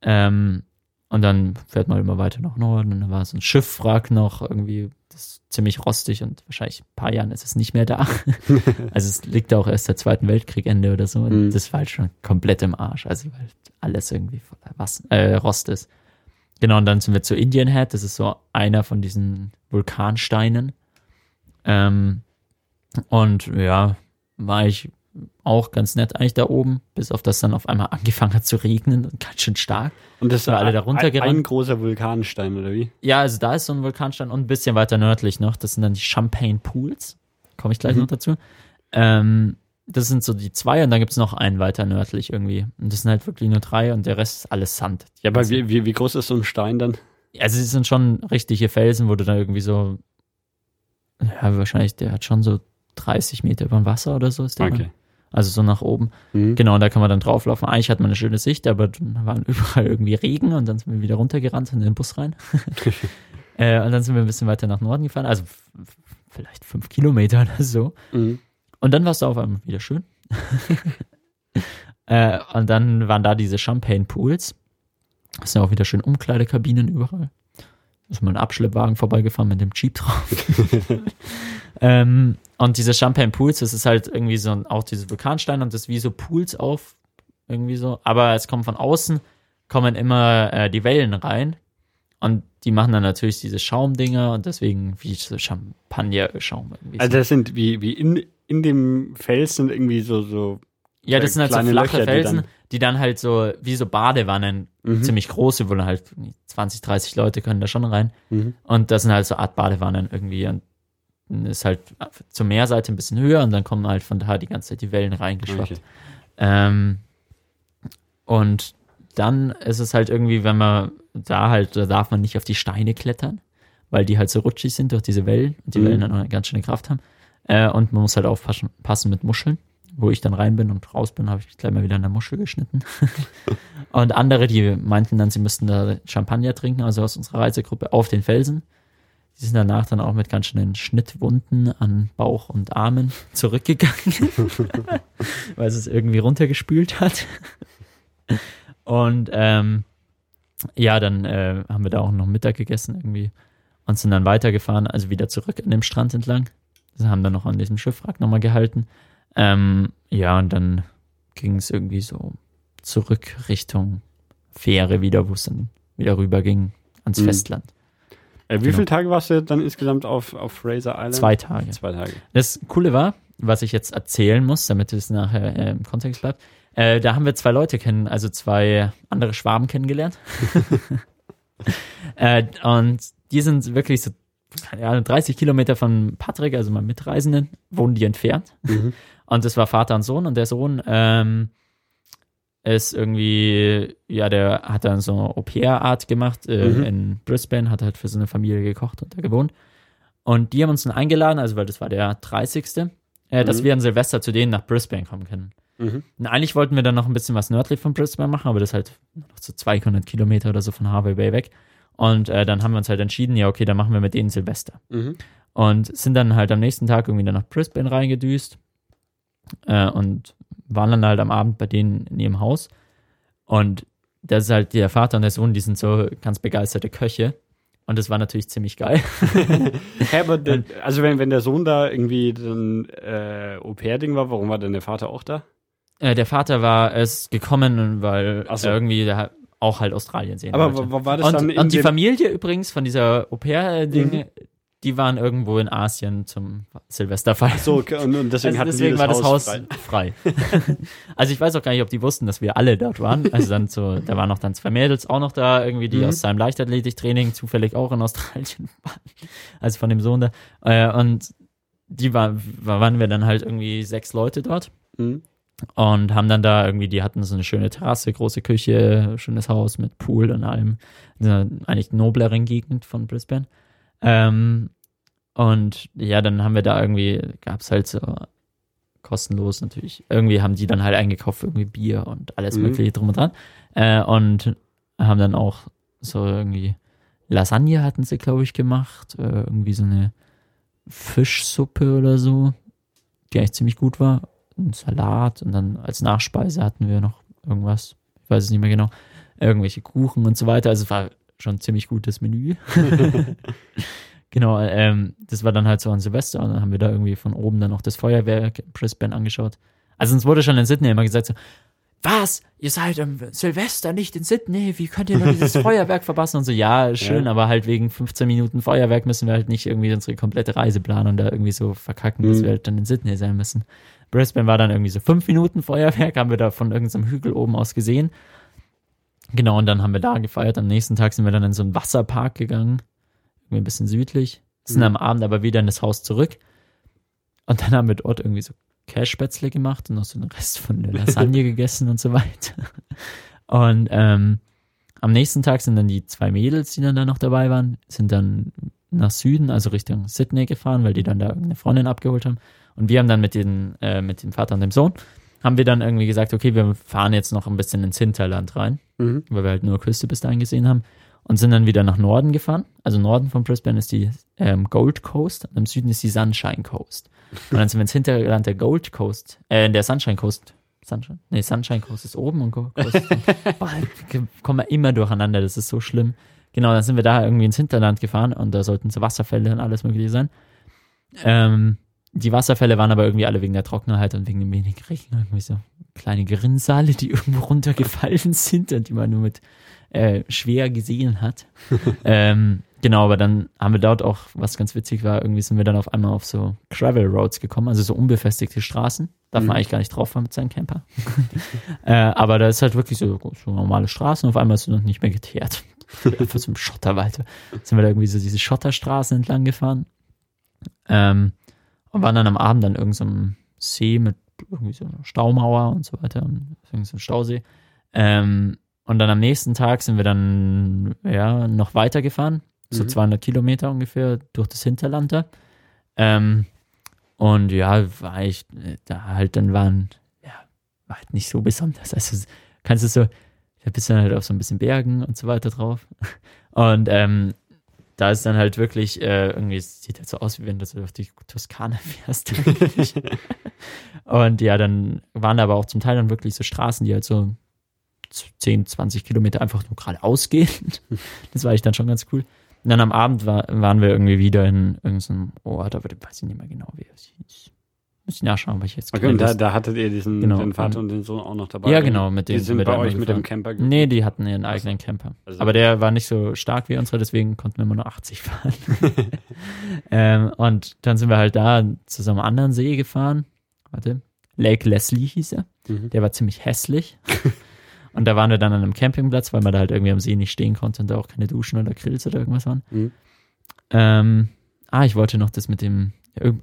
Speaker 2: Ähm, und dann fährt man immer weiter nach Norden und dann war so ein Schiffwrack noch irgendwie, das ist ziemlich rostig und wahrscheinlich in ein paar Jahren ist es nicht mehr da. also es liegt auch erst der Zweiten Weltkriegende oder so und
Speaker 1: Mhm.
Speaker 2: das war halt schon komplett im Arsch. Also weil alles irgendwie voller Was äh, Rost ist. Genau, und dann sind wir zu Indian Head. Das ist so einer von diesen Vulkansteinen. Ähm, und ja, war ich auch ganz nett eigentlich da oben, bis auf das dann auf einmal angefangen hat zu regnen und ganz schön stark.
Speaker 1: Und das
Speaker 2: Sind alle da
Speaker 1: ein,
Speaker 2: runtergerannt?
Speaker 1: ein großer Vulkanstein, oder wie?
Speaker 2: Ja, also da ist so ein Vulkanstein und ein bisschen weiter nördlich noch. Das sind dann die Champagne Pools. Komme ich gleich
Speaker 1: Mhm.
Speaker 2: noch dazu. Ähm, das sind so die zwei und dann gibt es noch einen weiter nördlich irgendwie. Und das sind halt wirklich nur drei und der Rest ist alles Sand.
Speaker 1: Ja, aber wie, wie, wie groß ist so ein Stein dann?
Speaker 2: Also sie sind schon richtige Felsen, wo du da irgendwie so, ja, wahrscheinlich, der hat schon so 30 Meter über dem Wasser oder so ist der.
Speaker 1: Okay.
Speaker 2: Also so nach oben.
Speaker 1: Mhm.
Speaker 2: Genau, und da kann man dann drauflaufen. Eigentlich hat man eine schöne Sicht, aber dann waren überall irgendwie Regen und dann sind wir wieder runtergerannt und in den Bus rein. äh, und dann sind wir ein bisschen weiter nach Norden gefahren, also vielleicht fünf Kilometer oder so.
Speaker 1: Mhm.
Speaker 2: Und dann war es auf einmal wieder schön. äh, und dann waren da diese Champagne Pools. Das sind auch wieder schön Umkleidekabinen überall. Ist mal ein Abschleppwagen vorbeigefahren mit dem Jeep drauf. Ähm, und diese Champagne Pools, das ist halt irgendwie so ein, auch dieses Vulkanstein und das wie so Pools auf, irgendwie so. Aber es kommen von außen, kommen immer äh, die Wellen rein. Und die machen dann natürlich diese Schaumdinger und deswegen wie so Champagner-Schaum.
Speaker 1: Also das sind wie, wie in, in dem Fels sind irgendwie so, so
Speaker 2: Ja, das sind halt so flache
Speaker 1: Löcher, die
Speaker 2: Felsen,
Speaker 1: dann-
Speaker 2: die dann halt so, wie so Badewannen,
Speaker 1: Mhm.
Speaker 2: ziemlich große, wo dann halt 20, 30 Leute können da schon rein.
Speaker 1: Mhm.
Speaker 2: Und das sind halt so Art Badewannen irgendwie. Und ist halt zur Meerseite ein bisschen höher und dann kommen halt von da die ganze Zeit die Wellen reingeschwappt.
Speaker 1: Okay.
Speaker 2: Ähm, und dann ist es halt irgendwie, wenn man da halt, da darf man nicht auf die Steine klettern, weil die halt so rutschig sind durch diese Wellen und die
Speaker 1: Mhm.
Speaker 2: Wellen dann auch eine ganz schöne Kraft haben. Äh, und man muss halt aufpassen passen mit Muscheln. Wo ich dann rein bin und raus bin, habe ich mich gleich mal wieder der Muschel geschnitten. und andere, die meinten dann, sie müssten da Champagner trinken, also aus unserer Reisegruppe, auf den Felsen. Die sind danach dann auch mit ganz schönen Schnittwunden an Bauch und Armen zurückgegangen, weil es es irgendwie runtergespült hat. Und ähm, ja, dann äh, haben wir da auch noch Mittag gegessen irgendwie und sind dann weitergefahren, also wieder zurück an dem Strand entlang. Wir haben dann noch an diesem Schiffwrack nochmal gehalten. Ähm, ja, und dann ging es irgendwie so zurück Richtung Fähre wieder, wo es dann wieder rüber ging ans
Speaker 1: Mhm.
Speaker 2: Festland.
Speaker 1: Äh, wie
Speaker 2: Genau.
Speaker 1: viele Tage warst du dann insgesamt auf, auf Fraser Island?
Speaker 2: Zwei Tage.
Speaker 1: Zwei Tage.
Speaker 2: Das Coole war, was ich jetzt erzählen muss, damit es nachher äh, im Kontext bleibt, äh, da haben wir zwei Leute kennen, also zwei andere Schwaben kennengelernt. äh, und die sind wirklich so Ahnung, 30 Kilometer von Patrick, also meinem Mitreisenden, wohnen die entfernt.
Speaker 1: Mhm.
Speaker 2: Und das war Vater und Sohn und der Sohn ähm, ist irgendwie, ja, der hat dann so eine Au-pair-Art gemacht äh,
Speaker 1: Mhm.
Speaker 2: in Brisbane, hat halt für so eine Familie gekocht und da gewohnt. Und die haben uns dann eingeladen, also weil das war der 30. Äh, dass
Speaker 1: Mhm.
Speaker 2: wir an Silvester zu denen nach Brisbane kommen können.
Speaker 1: Mhm.
Speaker 2: Und eigentlich wollten wir dann noch ein bisschen was nördlich von Brisbane machen, aber das ist halt noch so 200 Kilometer oder so von Harvey Bay weg. Und äh, dann haben wir uns halt entschieden, ja, okay, dann machen wir mit denen Silvester.
Speaker 1: Mhm.
Speaker 2: Und sind dann halt am nächsten Tag irgendwie dann nach Brisbane reingedüst äh, und waren dann halt am Abend bei denen in ihrem Haus. Und das ist halt der Vater und der Sohn, die sind so ganz begeisterte Köche. Und das war natürlich ziemlich geil.
Speaker 1: Hä, aber der, also wenn, wenn der Sohn da irgendwie dann äh, Au-pair-Ding war, warum war denn der Vater auch da?
Speaker 2: Äh, der Vater war es gekommen, weil
Speaker 1: so.
Speaker 2: er irgendwie der auch halt Australien sehen
Speaker 1: Aber
Speaker 2: wollte.
Speaker 1: war, das
Speaker 2: Und,
Speaker 1: dann
Speaker 2: und die Familie übrigens von dieser Au-pair-Ding,
Speaker 1: Mhm.
Speaker 2: Die waren irgendwo in Asien zum Silvesterfeiern.
Speaker 1: so, okay, und, deswegen,
Speaker 2: Also deswegen war
Speaker 1: das
Speaker 2: das Haus
Speaker 1: frei.
Speaker 2: frei. also ich weiß auch gar nicht, ob die wussten, dass wir alle dort waren. Also dann so, da waren noch dann zwei Mädels auch noch da, irgendwie, die
Speaker 1: Mhm.
Speaker 2: aus seinem Leichtathletiktraining zufällig auch in Australien waren. Also von dem Sohn da. Äh, und die war, waren wir dann halt irgendwie sechs Leute dort
Speaker 1: Mhm.
Speaker 2: und haben dann da irgendwie, die hatten so eine schöne Terrasse, große Küche, schönes Haus mit Pool und allem. Einer eigentlich nobleren Gegend von Brisbane. Ähm, und ja, dann haben wir da irgendwie, gab es halt so kostenlos natürlich. Irgendwie haben die dann halt eingekauft, irgendwie Bier und alles
Speaker 1: Mhm.
Speaker 2: mögliche drum und dran. Äh, und haben dann auch so irgendwie Lasagne hatten sie, glaube ich, gemacht. Äh, irgendwie so eine Fischsuppe oder so, die eigentlich ziemlich gut war. Ein Salat und dann als Nachspeise hatten wir noch irgendwas, ich weiß es nicht mehr genau, irgendwelche Kuchen und so weiter. Also es war schon ein ziemlich gutes Menü. genau, ähm, das war dann halt so an Silvester und dann haben wir da irgendwie von oben dann noch das Feuerwerk in Brisbane angeschaut. Also uns wurde schon in Sydney immer gesagt so, was? Ihr seid am Silvester nicht in Sydney? Wie könnt ihr nur dieses Feuerwerk verpassen? Und so, ja, schön, ja. aber halt wegen 15 Minuten Feuerwerk müssen wir halt nicht irgendwie unsere komplette Reise planen und da irgendwie so verkacken, mhm. dass wir halt dann in Sydney sein müssen. Brisbane war dann irgendwie so fünf Minuten Feuerwerk, haben wir da von irgendeinem Hügel oben aus gesehen. Genau, und dann haben wir da gefeiert. Am nächsten Tag sind wir dann in so einen Wasserpark gegangen, irgendwie ein bisschen südlich, sind mhm. am Abend aber wieder in das Haus zurück. Und dann haben wir dort irgendwie so Cashspätzle gemacht und noch so den Rest von der Lasagne gegessen und so weiter. Und ähm, am nächsten Tag sind dann die zwei Mädels, die dann da noch dabei waren, sind dann nach Süden, also Richtung Sydney gefahren, weil die dann da eine Freundin abgeholt haben. Und wir haben dann mit, den, äh, mit dem Vater und dem Sohn, haben wir dann irgendwie gesagt, okay, wir fahren jetzt noch ein bisschen ins Hinterland rein, mhm. weil wir halt nur Küste bis dahin gesehen haben. Und sind dann wieder nach Norden gefahren. Also Norden von Brisbane ist die ähm, Gold Coast und im Süden ist die Sunshine Coast. Und dann sind wir ins Hinterland der Gold Coast, äh, der Sunshine Coast. Sunshine? Nee, Sunshine Coast ist oben und Gold Coast. boah, kommen wir immer durcheinander, das ist so schlimm. Genau, dann sind wir da irgendwie ins Hinterland gefahren und da sollten so Wasserfälle und alles mögliche sein. Ähm, die Wasserfälle waren aber irgendwie alle wegen der Trockenheit und wegen dem wenigen Regen irgendwie so kleine Gerinnsale, die irgendwo runtergefallen sind und die man nur mit äh, schwer gesehen hat. ähm, Genau, aber dann haben wir dort auch, was ganz witzig war, irgendwie sind wir dann auf einmal auf so Travel Roads gekommen, also so unbefestigte Straßen. Darf mhm. man eigentlich gar nicht drauf fahren mit seinem Camper. äh, aber da ist halt wirklich so, so normale Straßen auf einmal ist es noch nicht mehr geteert. Für so ein Schotterwald. Sind wir da irgendwie so diese Schotterstraßen entlang gefahren. Ähm, und waren dann am Abend an irgendeinem See mit irgendwie so einer Staumauer und so weiter, irgendwie so Stausee. Ähm, und dann am nächsten Tag sind wir dann ja noch weitergefahren so mhm. 200 Kilometer ungefähr durch das Hinterland da. Ähm, und ja, war ich da halt, dann waren, ja, war halt nicht so besonders. Also kannst du so, da bist du dann halt auf so ein bisschen Bergen und so weiter drauf. Und ähm, da ist dann halt wirklich, äh, irgendwie, es sieht halt so aus, wie wenn du so auf die Toskana fährst. und ja, dann waren aber auch zum Teil dann wirklich so Straßen, die halt so 10, 20 Kilometer einfach nur geradeaus gehen. Das war ich dann schon ganz cool. Und dann am Abend war, waren wir irgendwie wieder in irgendeinem Ort, aber weiß ich nicht mehr genau, wie es hieß. Muss ich nachschauen, weil ich jetzt
Speaker 1: Okay, und da, da hattet ihr diesen genau. den Vater und den Sohn auch noch dabei?
Speaker 2: Ja, genau. Mit
Speaker 1: die sind mit bei euch mit dem Camper
Speaker 2: gefahren? Nee, die hatten ihren eigenen Camper. Also aber der war nicht so stark wie unsere, deswegen konnten wir immer nur 80 fahren. ähm, und dann sind wir halt da zu so einem anderen See gefahren. Warte. Lake Leslie hieß er. Mhm. Der war ziemlich hässlich. Und da waren wir dann an einem Campingplatz, weil man da halt irgendwie am See nicht stehen konnte und da auch keine Duschen oder Grills oder irgendwas waren. Mhm. Ähm, ah, ich wollte noch das mit dem.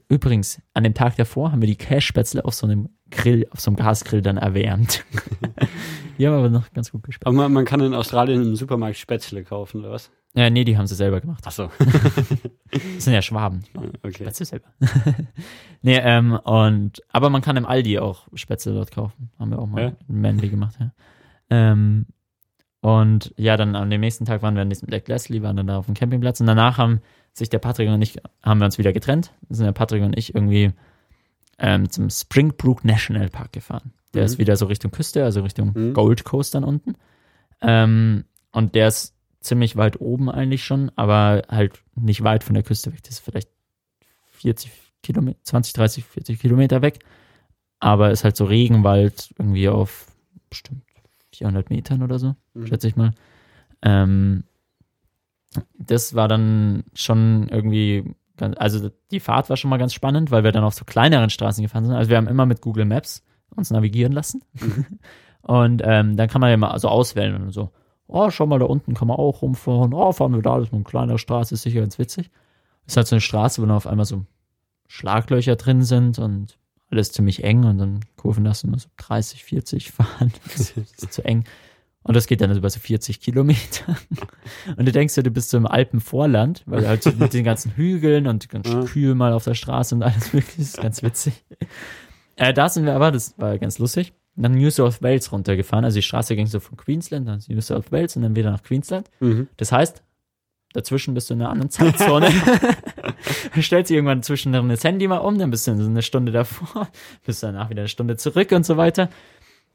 Speaker 2: Übrigens, an dem Tag davor haben wir die Cash-Spätzle auf so einem Grill, auf so einem Gasgrill dann erwärmt. die haben aber noch ganz gut gespielt.
Speaker 1: Aber man, man, kann in Australien im Supermarkt Spätzle kaufen, oder was?
Speaker 2: Ja, nee, die haben sie selber gemacht.
Speaker 1: Ach so.
Speaker 2: das sind ja Schwaben.
Speaker 1: Okay.
Speaker 2: Spätzle selber. nee, ähm, und, aber man kann im Aldi auch Spätzle dort kaufen. Haben wir auch mal ja? in Manly gemacht, ja. Ähm, und ja, dann am nächsten Tag waren wir an diesem Lake Leslie, waren dann da auf dem Campingplatz und danach haben sich der Patrick und ich, haben wir uns wieder getrennt. Sind der Patrick und ich irgendwie ähm, zum Springbrook National Park gefahren. Der mhm. ist wieder so Richtung Küste, also Richtung mhm. Gold Coast dann unten. Ähm, und der ist ziemlich weit oben eigentlich schon, aber halt nicht weit von der Küste weg. Das ist vielleicht 40 Kilometer, 20, 30, 40 Kilometer weg. Aber ist halt so Regenwald irgendwie auf bestimmt 400 Metern oder so, mhm. schätze ich mal. Ähm, das war dann schon irgendwie, ganz, also die Fahrt war schon mal ganz spannend, weil wir dann auf so kleineren Straßen gefahren sind. Also wir haben immer mit Google Maps uns navigieren lassen. Mhm. Und ähm, dann kann man ja mal so auswählen und so, oh, schau mal, da unten kann man auch rumfahren. Oh, fahren wir da, das ist eine kleinere Straße, ist sicher ganz witzig. ist halt so eine Straße, wo dann auf einmal so Schlaglöcher drin sind und alles ziemlich eng und dann Kurven lassen nur so 30, 40 fahren. Das ist zu eng. Und das geht dann über so 40 Kilometer. Und du denkst ja, du bist so im Alpenvorland, weil halt so mit den ganzen Hügeln und ganz ja. kühl mal auf der Straße und alles wirklich, das ist ganz witzig. Äh, da sind wir aber, das war ganz lustig, dann New South Wales runtergefahren. Also die Straße ging so von Queensland, dann New South Wales und dann wieder nach Queensland. Mhm. Das heißt, dazwischen bist du in einer anderen Zeitzone. stellt sich irgendwann zwischendrin das Handy mal um, dann bist du eine Stunde davor, bist danach wieder eine Stunde zurück und so weiter.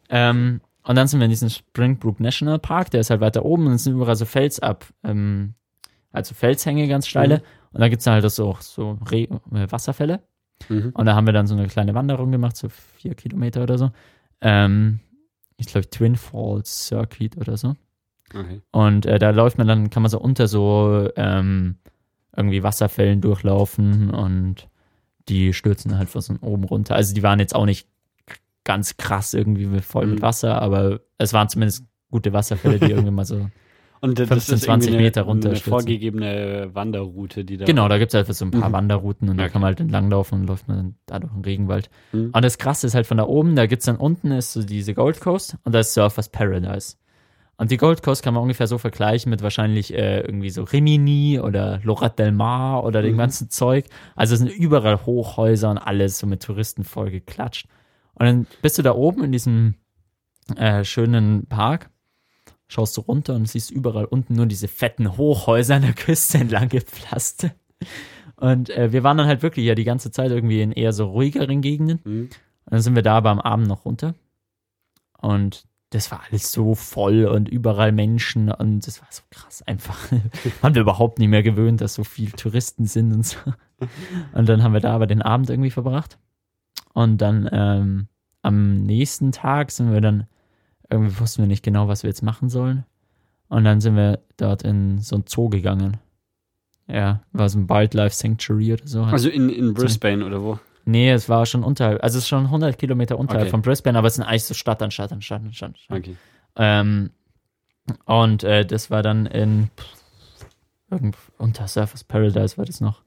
Speaker 2: Ähm, und dann sind wir in diesem Springbrook National Park, der ist halt weiter oben und es sind überall so Felsab, ähm, also Felshänge ganz steile. Mhm. Und da gibt's dann halt so, so Re äh, Wasserfälle. Mhm. Und da haben wir dann so eine kleine Wanderung gemacht, so vier Kilometer oder so. Ähm, ich glaube Twin Falls Circuit oder so. Okay. Und äh, da läuft man dann, kann man so unter so ähm, irgendwie Wasserfällen durchlaufen und die stürzen halt von oben runter. Also die waren jetzt auch nicht ganz krass irgendwie voll mit mhm. Wasser, aber es waren zumindest gute Wasserfälle, die irgendwie mal so
Speaker 1: und 15, 20 Meter runter. Eine vorgegebene Wanderroute, die da.
Speaker 2: Genau, da gibt es halt so ein paar mhm. Wanderrouten und okay. da kann man halt entlanglaufen und läuft man dann da durch den Regenwald. Mhm. Und das krasse ist halt von da oben, da gibt es dann unten ist so diese Gold Coast und da ist Surfers Paradise. Und die Gold Coast kann man ungefähr so vergleichen mit wahrscheinlich äh, irgendwie so Rimini oder Lorette del Mar oder mhm. dem ganzen Zeug. Also es sind überall Hochhäuser und alles so mit Touristen voll geklatscht. Und dann bist du da oben in diesem äh, schönen Park schaust du runter und siehst überall unten nur diese fetten Hochhäuser an der Küste entlang gepflastert. Und äh, wir waren dann halt wirklich ja die ganze Zeit irgendwie in eher so ruhigeren Gegenden. Mhm. Und dann sind wir da aber am Abend noch runter. Und das war alles so voll und überall Menschen und das war so krass einfach. haben wir überhaupt nicht mehr gewöhnt, dass so viele Touristen sind und so. Und dann haben wir da aber den Abend irgendwie verbracht. Und dann ähm, am nächsten Tag sind wir dann irgendwie wussten wir nicht genau, was wir jetzt machen sollen. Und dann sind wir dort in so ein Zoo gegangen. Ja, war so ein Wildlife Sanctuary oder so.
Speaker 1: Also in, in Brisbane oder wo?
Speaker 2: Nee, es war schon unterhalb, also es ist schon 100 Kilometer unterhalb okay. von Brisbane, aber es sind eigentlich so Stadt an Stadt an Stadt an Stadt. Stadt. Okay. Ähm, und äh, das war dann in irgend, unter Surface Paradise war das noch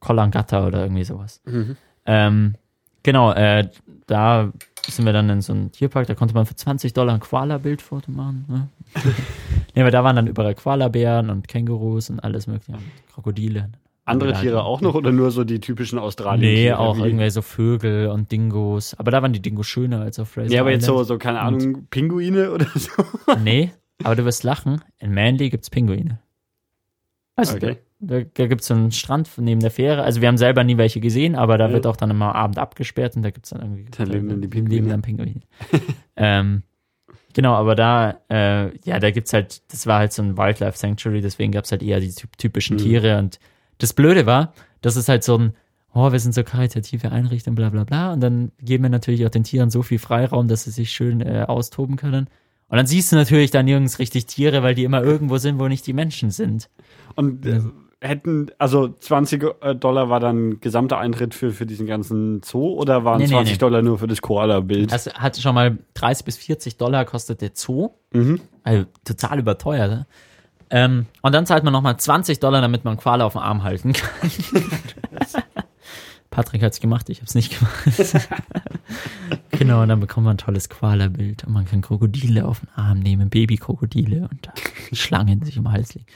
Speaker 2: Kolangata oder irgendwie sowas. Mhm. Ähm, genau, äh, da sind wir dann in so einem Tierpark, da konnte man für 20 Dollar ein Koala-Bildfoto machen. Ne? nee, aber da waren dann überall Koalabären und Kängurus und alles mögliche, und Krokodile.
Speaker 1: Andere Tiere auch noch oder nur so die typischen Australien?
Speaker 2: Nee, auch irgendwie so Vögel und Dingos. Aber da waren die Dingos schöner als auf Fraser.
Speaker 1: Ja, aber jetzt so, so, keine Ahnung, und Pinguine oder so?
Speaker 2: nee, aber du wirst lachen. In Manly gibt es Pinguine. Also, okay. Da, da gibt es so einen Strand neben der Fähre. Also wir haben selber nie welche gesehen, aber da ja. wird auch dann immer Abend abgesperrt und da gibt es dann irgendwie
Speaker 1: da leben dann die Pinguine. Leben dann Pinguine.
Speaker 2: ähm, genau, aber da, äh, ja, da gibt es halt, das war halt so ein Wildlife Sanctuary, deswegen gab es halt eher die typischen mhm. Tiere. Und das Blöde war, das ist halt so ein, oh, wir sind so karitative Einrichtungen, bla bla bla. Und dann geben wir natürlich auch den Tieren so viel Freiraum, dass sie sich schön äh, austoben können. Und dann siehst du natürlich dann nirgends richtig Tiere, weil die immer irgendwo sind, wo nicht die Menschen sind.
Speaker 1: Und äh, hätten, also 20 äh, Dollar war dann gesamter Eintritt für, für diesen ganzen Zoo oder waren nee, 20 nee. Dollar nur für das Koala-Bild?
Speaker 2: Das hat schon mal 30 bis 40 Dollar kostet der Zoo. Mhm. Also total überteuert. Ne? Ähm, und dann zahlt man nochmal 20 Dollar, damit man Koala auf dem Arm halten kann. Patrick hat's gemacht, ich hab's nicht gemacht. genau, und dann bekommt man ein tolles Koala-Bild und man kann Krokodile auf den Arm nehmen, Babykrokodile und Schlangen sich um den Hals legen.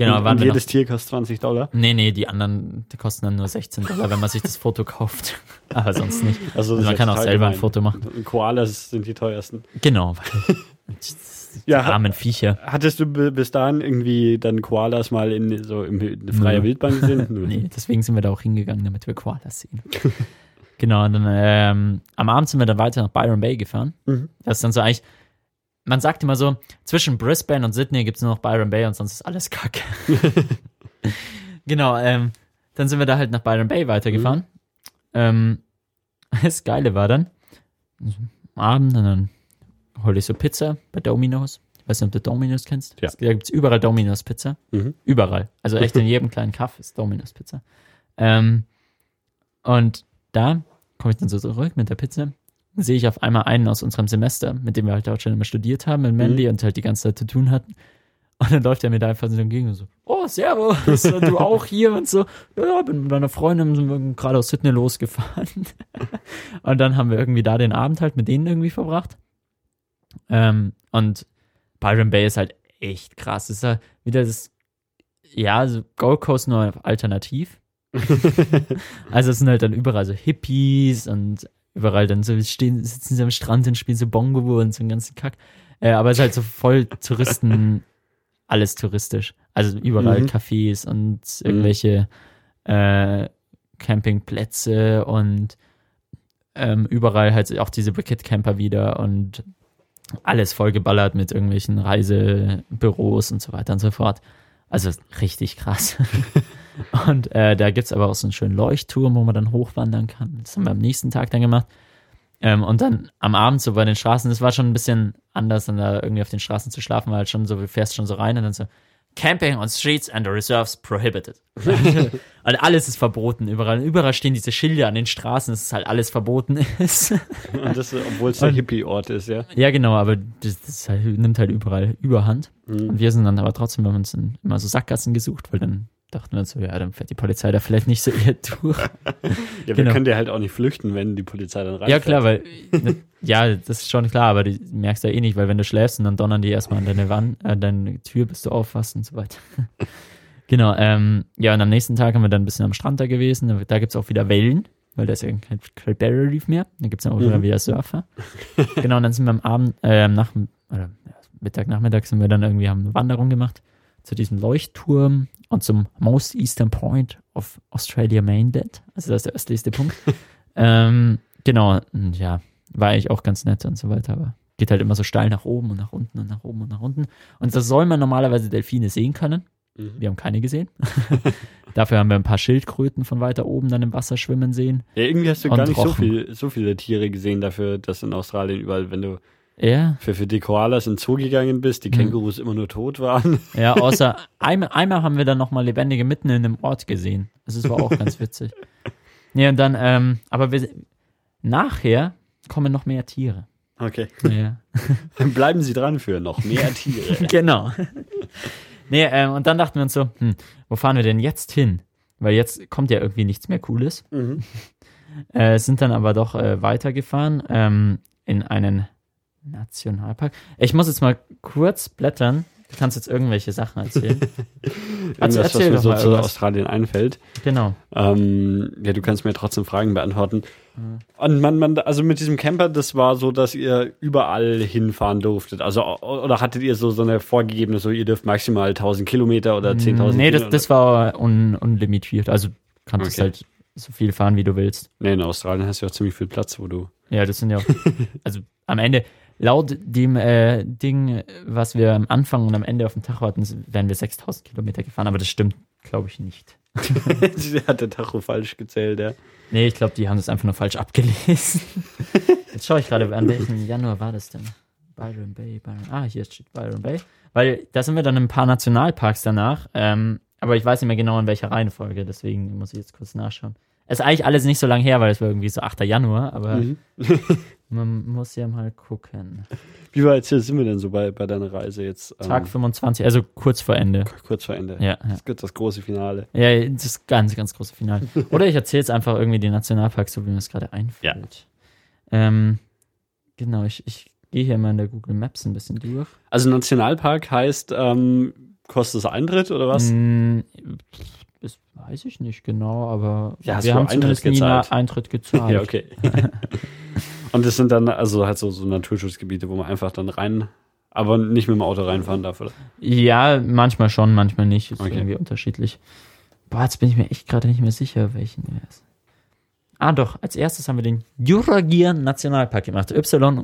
Speaker 1: Genau, und, und jedes noch, Tier kostet 20 Dollar?
Speaker 2: Nee, nee, die anderen die kosten dann nur 16 Dollar, wenn man sich das Foto kauft. Aber sonst nicht. Also, also man kann auch selber ein Foto machen.
Speaker 1: Koalas sind die teuersten.
Speaker 2: Genau, weil ja, armen Viecher.
Speaker 1: Hattest du bis dahin irgendwie dann Koalas mal in so in freier Wildbahn gesehen?
Speaker 2: nee, deswegen sind wir da auch hingegangen, damit wir Koalas sehen. genau, und dann ähm, am Abend sind wir dann weiter nach Byron Bay gefahren. Mhm. Das ist dann so eigentlich man sagt immer so, zwischen Brisbane und Sydney gibt es nur noch Byron Bay und sonst ist alles Kacke. genau, ähm, dann sind wir da halt nach Byron Bay weitergefahren. Mhm. Ähm, das Geile war dann, am Abend, und dann hol ich so Pizza bei Domino's. Ich weiß nicht, ob du Domino's kennst. Ja. Da gibt es überall Domino's Pizza. Mhm. Überall. Also echt in jedem kleinen Kaff ist Domino's Pizza. Ähm, und da komme ich dann so zurück mit der Pizza sehe ich auf einmal einen aus unserem Semester, mit dem wir halt auch schon immer studiert haben in Mandy mhm. und halt die ganze Zeit zu tun hatten. Und dann läuft er mir da einfach so entgegen und so, oh, servus, du auch hier und so. Ja, bin mit meiner Freundin sind wir gerade aus Sydney losgefahren. und dann haben wir irgendwie da den Abend halt mit denen irgendwie verbracht. Ähm, und Byron Bay ist halt echt krass. Das ist halt wieder das, ja, so Gold Coast nur alternativ. also es sind halt dann überall so Hippies und überall dann so stehen, sitzen sie am Strand und spielen so Bongo und so einen ganzen Kack. Äh, aber es ist halt so voll Touristen, alles touristisch. Also überall mhm. Cafés und irgendwelche mhm. äh, Campingplätze und ähm, überall halt auch diese Bricket-Camper wieder und alles vollgeballert mit irgendwelchen Reisebüros und so weiter und so fort. Also richtig krass. und äh, da gibt es aber auch so einen schönen Leuchtturm, wo man dann hochwandern kann. Das haben wir am nächsten Tag dann gemacht. Ähm, und dann am Abend so bei den Straßen, das war schon ein bisschen anders, dann da irgendwie auf den Straßen zu schlafen, weil halt schon so, du fährst schon so rein und dann so, Camping on streets and the reserves prohibited. und alles ist verboten überall. Überall stehen diese Schilder an den Straßen, dass es halt alles verboten ist.
Speaker 1: und das, obwohl es der Hippie-Ort ist, ja.
Speaker 2: Ja, genau, aber das, das halt, nimmt halt überall Überhand. Mhm. Und wir sind dann aber trotzdem, wir haben uns immer so Sackgassen gesucht, weil dann dachten wir uns so, ja, dann fährt die Polizei da vielleicht nicht so eher durch.
Speaker 1: ja, wir genau. können ja halt auch nicht flüchten, wenn die Polizei dann reinfährt.
Speaker 2: Ja, klar, weil, ne, ja, das ist schon klar, aber du merkst ja eh nicht, weil wenn du schläfst und dann donnern die erstmal an deine Wand, äh, deine Tür, bis du aufwachst und so weiter. genau, ähm, ja, und am nächsten Tag haben wir dann ein bisschen am Strand da gewesen, da gibt es auch wieder Wellen, weil da ist ja kein, kein Barrier Reef mehr, da gibt es dann auch mhm. wieder Surfer. genau, und dann sind wir am Abend, äh, nach, oder Mittag, Nachmittag sind wir dann irgendwie, haben eine Wanderung gemacht zu diesem Leuchtturm und zum Most Eastern Point of Australia Mainland. Also das ist der östlichste Punkt. ähm, genau, ja, war eigentlich auch ganz nett und so weiter, aber geht halt immer so steil nach oben und nach unten und nach oben und nach unten. Und da soll man normalerweise Delfine sehen können. Mhm. Wir haben keine gesehen. Dafür haben wir ein paar Schildkröten von weiter oben dann im Wasser schwimmen sehen.
Speaker 1: Ja, irgendwie hast du gar nicht so, viel, so viele Tiere gesehen dafür, dass in Australien überall, wenn du ja. Für, für die Koalas in Zoo gegangen bist, die hm. Kängurus mhm. immer nur tot waren.
Speaker 2: Ja, außer einmal, einmal haben wir dann nochmal Lebendige mitten in einem Ort gesehen. Das war auch ganz witzig. Ja, und dann, ähm, aber wir, nachher kommen noch mehr Tiere.
Speaker 1: Okay. Ja. Dann bleiben Sie dran für noch mehr Tiere.
Speaker 2: genau. Nee, ähm, und dann dachten wir uns so, hm, wo fahren wir denn jetzt hin? Weil jetzt kommt ja irgendwie nichts mehr Cooles. Mhm. Äh, sind dann aber doch äh, weitergefahren ähm, in einen Nationalpark. Ich muss jetzt mal kurz blättern. Du kannst jetzt irgendwelche Sachen erzählen.
Speaker 1: also erzähl was mir so zu Australien einfällt.
Speaker 2: Genau.
Speaker 1: Ähm, ja, du kannst mir trotzdem Fragen beantworten. Mhm. Und man, man, also mit diesem Camper, das war so, dass ihr überall hinfahren durftet. Also, oder hattet ihr so, so eine vorgegebene, so ihr dürft maximal 1000 Kilometer oder 10.000
Speaker 2: Nee, das, das war un, unlimitiert. Also kannst okay. halt so viel fahren, wie du willst.
Speaker 1: Nee, in Australien hast du ja auch ziemlich viel Platz, wo du.
Speaker 2: Ja, das sind ja auch. also am Ende, laut dem äh, Ding, was wir am Anfang und am Ende auf dem Tacho hatten, wären wir 6000 Kilometer gefahren, aber das stimmt, glaube ich, nicht.
Speaker 1: Hat der Tacho falsch gezählt, ja.
Speaker 2: Nee, ich glaube, die haben das einfach nur falsch abgelesen. Jetzt schaue ich gerade, an welchem Januar war das denn? Byron Bay, Byron. Ah, hier steht Byron Bay. Weil da sind wir dann in ein paar Nationalparks danach. Ähm, aber ich weiß nicht mehr genau in welcher Reihenfolge, deswegen muss ich jetzt kurz nachschauen. Es ist eigentlich alles nicht so lange her, weil es war irgendwie so 8. Januar, aber mhm. Man muss ja mal gucken.
Speaker 1: Wie weit sind wir denn so bei, bei deiner Reise jetzt?
Speaker 2: Tag 25, ähm, also kurz vor Ende.
Speaker 1: Kurz vor Ende.
Speaker 2: Ja.
Speaker 1: Das ist das große Finale.
Speaker 2: Ja, das ganz, ganz große Finale. Oder ich erzähle jetzt einfach irgendwie den Nationalpark, so wie mir es gerade einfällt. Ja. Ähm, genau, ich, ich gehe hier mal in der Google Maps ein bisschen durch.
Speaker 1: Also Nationalpark heißt, ähm, kostet es Eintritt oder was? Mm,
Speaker 2: das weiß ich nicht genau, aber
Speaker 1: ja, wir haben Eintritt gezahlt.
Speaker 2: Eintritt gezahlt.
Speaker 1: ja, okay. Und das sind dann also halt so, so Naturschutzgebiete, wo man einfach dann rein, aber nicht mit dem Auto reinfahren darf, oder?
Speaker 2: Ja, manchmal schon, manchmal nicht. Ist okay. irgendwie unterschiedlich. Boah, jetzt bin ich mir echt gerade nicht mehr sicher, welchen er ist. Ah, doch, als erstes haben wir den Juragir Nationalpark gemacht. Y-U-A-R-A-G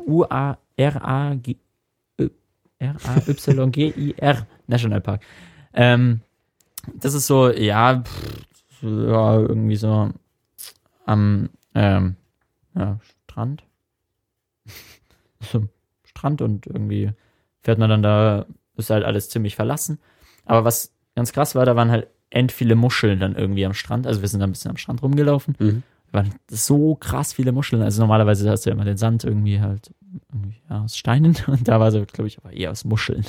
Speaker 2: R-A-Y-G-I-R Nationalpark. Ähm, das ist so, ja, pff, ja, irgendwie so am ähm, ja, Strand. so Strand und irgendwie fährt man dann da, ist halt alles ziemlich verlassen. Aber was ganz krass war, da waren halt end viele Muscheln dann irgendwie am Strand. Also wir sind da ein bisschen am Strand rumgelaufen. Mhm. Da waren so krass viele Muscheln. Also normalerweise hast du ja immer den Sand irgendwie halt irgendwie, aus Steinen und da war so, glaube ich, aber eher aus Muscheln.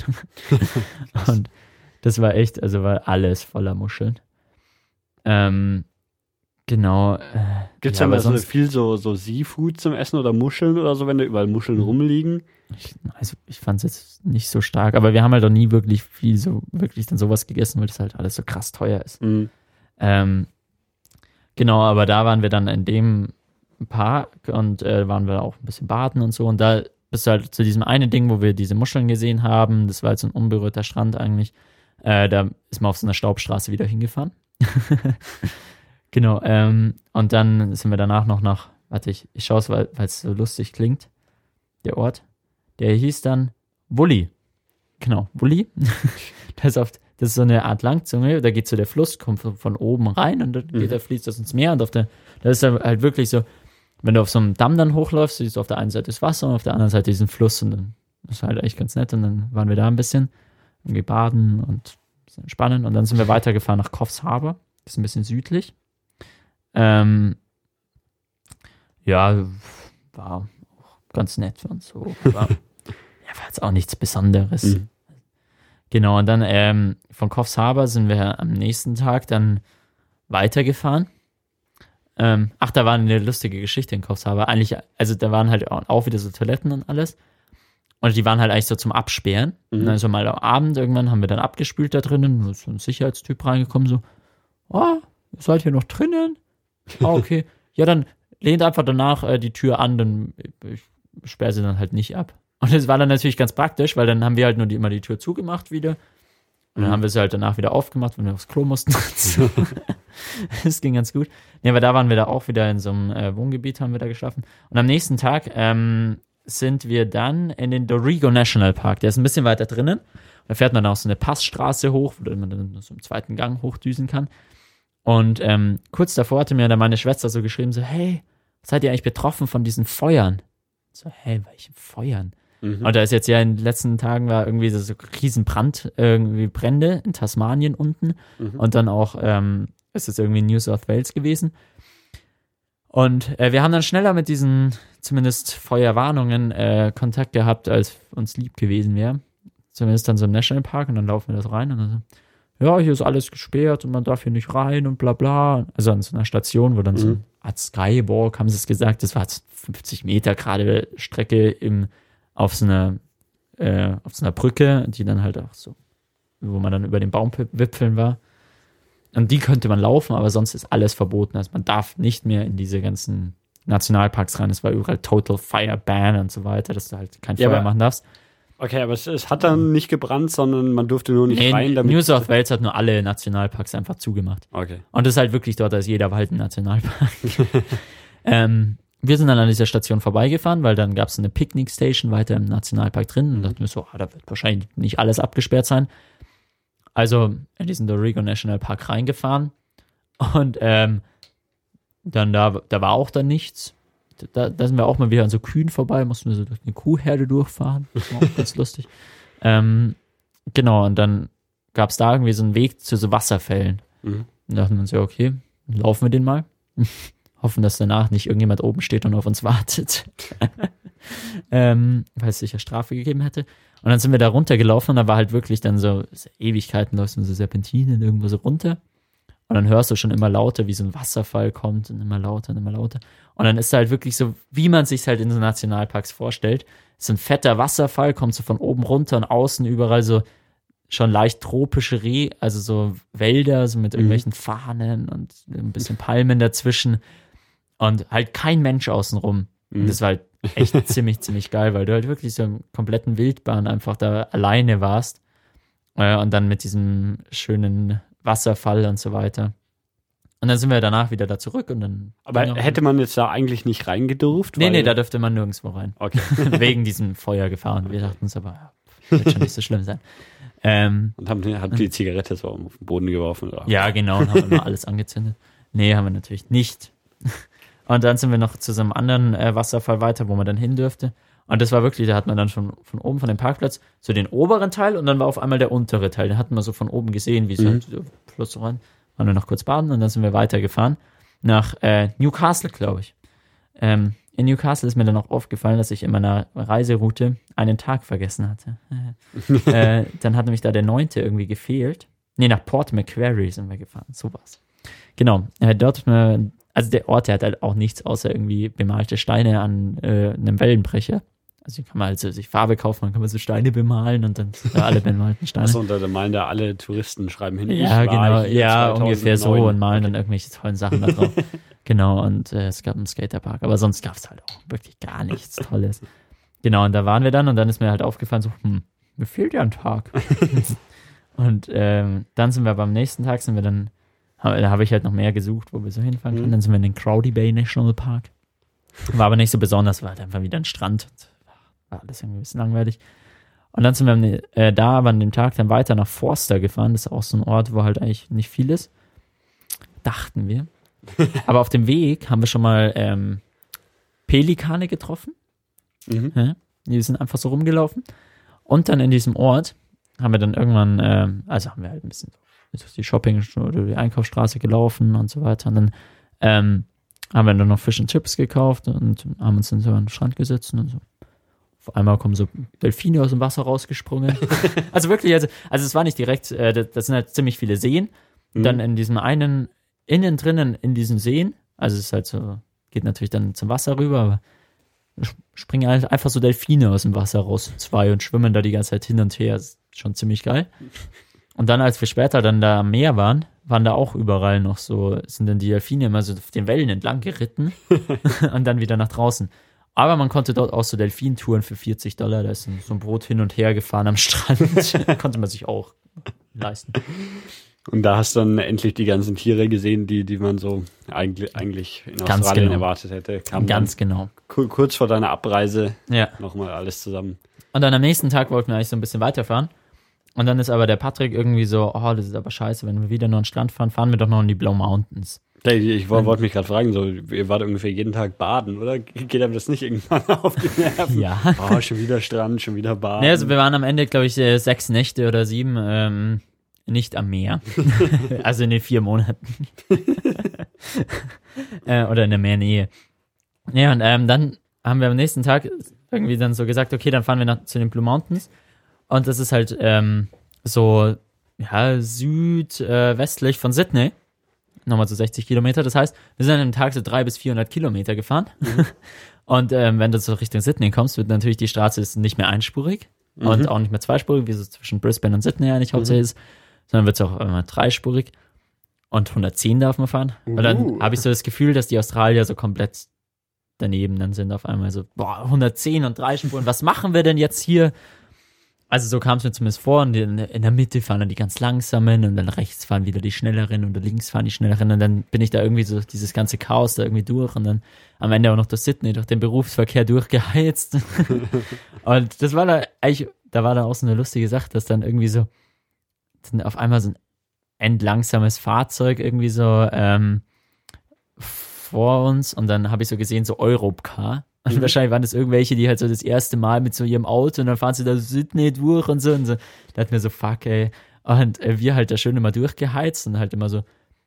Speaker 2: und das war echt, also war alles voller Muscheln. Ähm, Genau. Äh,
Speaker 1: Gibt es ja, aber sonst viel so, so Seafood zum Essen oder Muscheln oder so, wenn da überall Muscheln rumliegen?
Speaker 2: Ich, also ich fand es jetzt nicht so stark, aber wir haben halt auch nie wirklich viel so, wirklich dann sowas gegessen, weil das halt alles so krass teuer ist. Mhm. Ähm, genau, aber da waren wir dann in dem Park und äh, waren wir auch ein bisschen baden und so und da bist du halt zu diesem einen Ding, wo wir diese Muscheln gesehen haben, das war halt so ein unberührter Strand eigentlich, Äh, da ist man auf so einer Staubstraße wieder hingefahren. genau. Ähm, und dann sind wir danach noch nach, warte, ich, ich schaue es, weil es so lustig klingt, der Ort. Der hieß dann Wulli. Genau, Wulli. das, ist auf, das ist so eine Art Langzunge, da geht so der Fluss, kommt von, von oben rein und dann mhm. der fließt das ins Meer und auf der, da ist halt wirklich so, wenn du auf so einem Damm dann hochläufst, siehst du auf der einen Seite das Wasser und auf der anderen Seite diesen Fluss und dann das war halt echt ganz nett und dann waren wir da ein bisschen irgendwie baden und entspannen und dann sind wir weitergefahren nach Coffs Harbor, das ist ein bisschen südlich. Ähm, ja, war auch ganz nett für uns so. War, ja, war jetzt auch nichts Besonderes. Mhm. Genau, und dann ähm, von Coffs Harbor sind wir am nächsten Tag dann weitergefahren ähm, ach, da war eine lustige Geschichte in Kochshaber. Eigentlich, also da waren halt auch wieder so Toiletten und alles. Und die waren halt eigentlich so zum Absperren. Mhm. Und dann so mal am Abend irgendwann haben wir dann abgespült da drinnen. So ein Sicherheitstyp reingekommen, so, oh, ihr seid hier noch drinnen? Ah, okay. ja, dann lehnt einfach danach äh, die Tür an, dann ich sperre sie dann halt nicht ab. Und das war dann natürlich ganz praktisch, weil dann haben wir halt nur die, immer die Tür zugemacht wieder. Und dann mhm. haben wir sie halt danach wieder aufgemacht, wenn wir aufs Klo mussten. das ging ganz gut. Ja, aber da waren wir da auch wieder in so einem äh, Wohngebiet, haben wir da geschlafen. Und am nächsten Tag ähm, sind wir dann in den Dorigo National Park. Der ist ein bisschen weiter drinnen. Da fährt man auch so eine Passstraße hoch, wo man dann so im zweiten Gang hochdüsen kann. Und ähm, kurz davor hatte mir dann meine Schwester so geschrieben, so, hey, seid ihr eigentlich betroffen von diesen Feuern? So, hey, welchen Feuern? Mhm. Und da ist jetzt ja in den letzten Tagen war irgendwie so, so Riesenbrand, irgendwie Brände in Tasmanien unten. Mhm. Und dann auch ähm, ist es irgendwie New South Wales gewesen. Und äh, wir haben dann schneller mit diesen zumindest Feuerwarnungen äh, Kontakt gehabt, als uns lieb gewesen wäre. Zumindest dann so im Nationalpark und dann laufen wir das rein und dann so, ja, hier ist alles gesperrt und man darf hier nicht rein und bla bla. Also an so einer Station, wo dann mhm. so eine Art Skywalk, haben sie es gesagt, das war 50 Meter gerade Strecke im, auf so einer, äh, auf so einer Brücke, die dann halt auch so, wo man dann über den Baumwipfeln war. Und die könnte man laufen, aber sonst ist alles verboten. Also man darf nicht mehr in diese ganzen Nationalparks rein. Es war überall Total Fire Ban und so weiter, dass du halt kein ja, Feuer machen darfst.
Speaker 1: Okay, aber es, es, hat dann nicht gebrannt, sondern man durfte nur nicht nee, rein.
Speaker 2: Damit New South Wales hat nur alle Nationalparks einfach zugemacht.
Speaker 1: Okay.
Speaker 2: Und das ist halt wirklich dort, da ist jeder Wald ein Nationalpark. ähm, wir sind dann an dieser Station vorbeigefahren, weil dann gab es eine Picknick-Station weiter im Nationalpark drin und dachten wir so, ah, da wird wahrscheinlich nicht alles abgesperrt sein. Also in diesen Dorigo National Park reingefahren und ähm, dann da, da war auch dann nichts. Da, da sind wir auch mal wieder an so Kühen vorbei, mussten wir so durch eine Kuhherde durchfahren. Das war auch ganz lustig. Ähm, genau, und dann gab es da irgendwie so einen Weg zu so Wasserfällen. Mhm. Und dachten wir uns, ja, okay, laufen wir den mal. Hoffen, dass danach nicht irgendjemand oben steht und auf uns wartet. ähm, weil es sicher Strafe gegeben hätte. Und dann sind wir da runtergelaufen und da war halt wirklich dann so, Ewigkeiten läufst du so Serpentinen irgendwo so runter. Und dann hörst du schon immer lauter, wie so ein Wasserfall kommt und immer lauter und immer lauter. Und dann ist da halt wirklich so, wie man sich halt in so Nationalparks vorstellt. So ein fetter Wasserfall, kommt so von oben runter und außen überall so schon leicht tropische Reh, also so Wälder, so mit mhm. irgendwelchen Fahnen und ein bisschen Palmen dazwischen. Und halt kein Mensch außenrum. Mhm. Und das war halt echt ziemlich, ziemlich geil, weil du halt wirklich so im kompletten Wildbahn einfach da alleine warst. Äh, und dann mit diesem schönen Wasserfall und so weiter. Und dann sind wir danach wieder da zurück und dann.
Speaker 1: Aber hätte man jetzt da eigentlich nicht reingedurft?
Speaker 2: Nee, nee, da dürfte man nirgendwo rein. Okay. Wegen diesem Feuer gefahren. Wir dachten uns aber, ja, wird schon nicht so schlimm sein.
Speaker 1: Ähm, und haben, haben die Zigarette so auf den Boden geworfen? Oder?
Speaker 2: Ja, genau, und haben immer alles angezündet. Nee, haben wir natürlich nicht. Und dann sind wir noch zu so einem anderen äh, Wasserfall weiter, wo man dann hin dürfte. Und das war wirklich, da hat man dann schon von oben von dem Parkplatz so den oberen Teil und dann war auf einmal der untere Teil. Den hatten wir so von oben gesehen, wie es mhm. so Fluss rein. Waren wir noch kurz baden und dann sind wir weitergefahren nach äh, Newcastle, glaube ich. Ähm, in Newcastle ist mir dann auch aufgefallen, dass ich in meiner Reiseroute einen Tag vergessen hatte. äh, dann hat nämlich da der neunte irgendwie gefehlt. Nee, nach Port Macquarie sind wir gefahren. So war's. Genau. Äh, dort äh, also der Ort, der hat halt auch nichts außer irgendwie bemalte Steine an äh, einem Wellenbrecher. Also kann man also sich Farbe kaufen, dann kann man so Steine bemalen und dann sind da alle bemalten Steine.
Speaker 1: Achso, und da malen da alle Touristen, schreiben hin.
Speaker 2: Ja, genau, ja, 2009. ungefähr so und malen dann irgendwelche tollen Sachen da drauf. genau, und äh, es gab einen Skaterpark, aber sonst gab es halt auch wirklich gar nichts Tolles. Genau, und da waren wir dann und dann ist mir halt aufgefallen, so, hm, mir fehlt ja ein Tag. Und ähm, dann sind wir beim nächsten Tag, sind wir dann, da habe ich halt noch mehr gesucht, wo wir so hinfahren können. Mhm. Dann sind wir in den Crowdy Bay National Park. War aber nicht so besonders, war halt einfach wieder ein Strand. War alles irgendwie ein bisschen langweilig. Und dann sind wir äh, da aber an dem Tag dann weiter nach Forster gefahren. Das ist auch so ein Ort, wo halt eigentlich nicht viel ist. Dachten wir. aber auf dem Weg haben wir schon mal ähm, Pelikane getroffen. Mhm. Ja, die sind einfach so rumgelaufen. Und dann in diesem Ort haben wir dann irgendwann, äh, also haben wir halt ein bisschen durch die Shopping- oder die Einkaufsstraße gelaufen und so weiter. Und dann ähm, haben wir dann noch Fish and Chips gekauft und haben uns dann so an den Strand gesetzt und so. Auf einmal kommen so Delfine aus dem Wasser rausgesprungen. also wirklich, also, also es war nicht direkt, äh, das, das sind halt ziemlich viele Seen. Mhm. Dann in diesem einen, innen drinnen in diesen Seen, also es ist halt so, geht natürlich dann zum Wasser rüber, aber springen halt einfach so Delfine aus dem Wasser raus, zwei, und schwimmen da die ganze Zeit hin und her. Das ist schon ziemlich geil. Und dann, als wir später dann da am Meer waren, waren da auch überall noch so, sind dann die Delfine immer so auf den Wellen entlang geritten und dann wieder nach draußen. Aber man konnte dort auch so Delfintouren für 40 Dollar, da ist so ein Boot hin und her gefahren am Strand, konnte man sich auch leisten.
Speaker 1: Und da hast du dann endlich die ganzen Tiere gesehen, die, die man so eigentlich, eigentlich in Ganz Australien genau. erwartet hätte.
Speaker 2: Kam Ganz genau.
Speaker 1: Kurz vor deiner Abreise ja. nochmal alles zusammen.
Speaker 2: Und dann am nächsten Tag wollten wir eigentlich so ein bisschen weiterfahren. Und dann ist aber der Patrick irgendwie so, oh, das ist aber scheiße, wenn wir wieder an den Strand fahren, fahren wir doch noch in die Blue Mountains.
Speaker 1: Ich, ich wollte mich gerade fragen, so, ihr wart ungefähr jeden Tag baden, oder? Geht einem das nicht irgendwann auf die Nerven?
Speaker 2: Ja.
Speaker 1: Oh, schon wieder Strand, schon wieder baden.
Speaker 2: Nee, also wir waren am Ende, glaube ich, äh, sechs Nächte oder sieben ähm, nicht am Meer. also in den vier Monaten. äh, oder in der Meernähe. Ja, und ähm, dann haben wir am nächsten Tag irgendwie dann so gesagt, okay, dann fahren wir nach, zu den Blue Mountains. Und das ist halt ähm, so, ja, südwestlich äh, von Sydney. Nochmal so 60 Kilometer. Das heißt, wir sind an einem Tag so 300 bis 400 Kilometer gefahren. Mhm. Und ähm, wenn du so Richtung Sydney kommst, wird natürlich die Straße nicht mehr einspurig mhm. und auch nicht mehr zweispurig, wie so zwischen Brisbane und Sydney eigentlich hauptsächlich mhm. ist, sondern wird es auch immer dreispurig. Und 110 darf man fahren. Uh. Und dann habe ich so das Gefühl, dass die Australier so komplett daneben dann sind auf einmal so, boah, 110 und drei Spuren, was machen wir denn jetzt hier? Also so kam es mir zumindest vor. Und in, in, der Mitte fahren dann die ganz langsamen und dann rechts fahren wieder die schnelleren und links fahren die schnelleren. Und dann bin ich da irgendwie so dieses ganze Chaos da irgendwie durch und dann am Ende auch noch durch Sydney, durch den Berufsverkehr durchgeheizt. und das war da eigentlich, da war da auch so eine lustige Sache, dass dann irgendwie so dann auf einmal so ein endlangsames Fahrzeug irgendwie so ähm, vor uns und dann habe ich so gesehen, so Europcar und mhm. wahrscheinlich waren das irgendwelche, die halt so das erste Mal mit so ihrem Auto und dann fahren sie da Sydney durch und so. Und so. Da hat mir so, fuck, ey. Und äh, wir halt da schön immer durchgeheizt und halt immer so,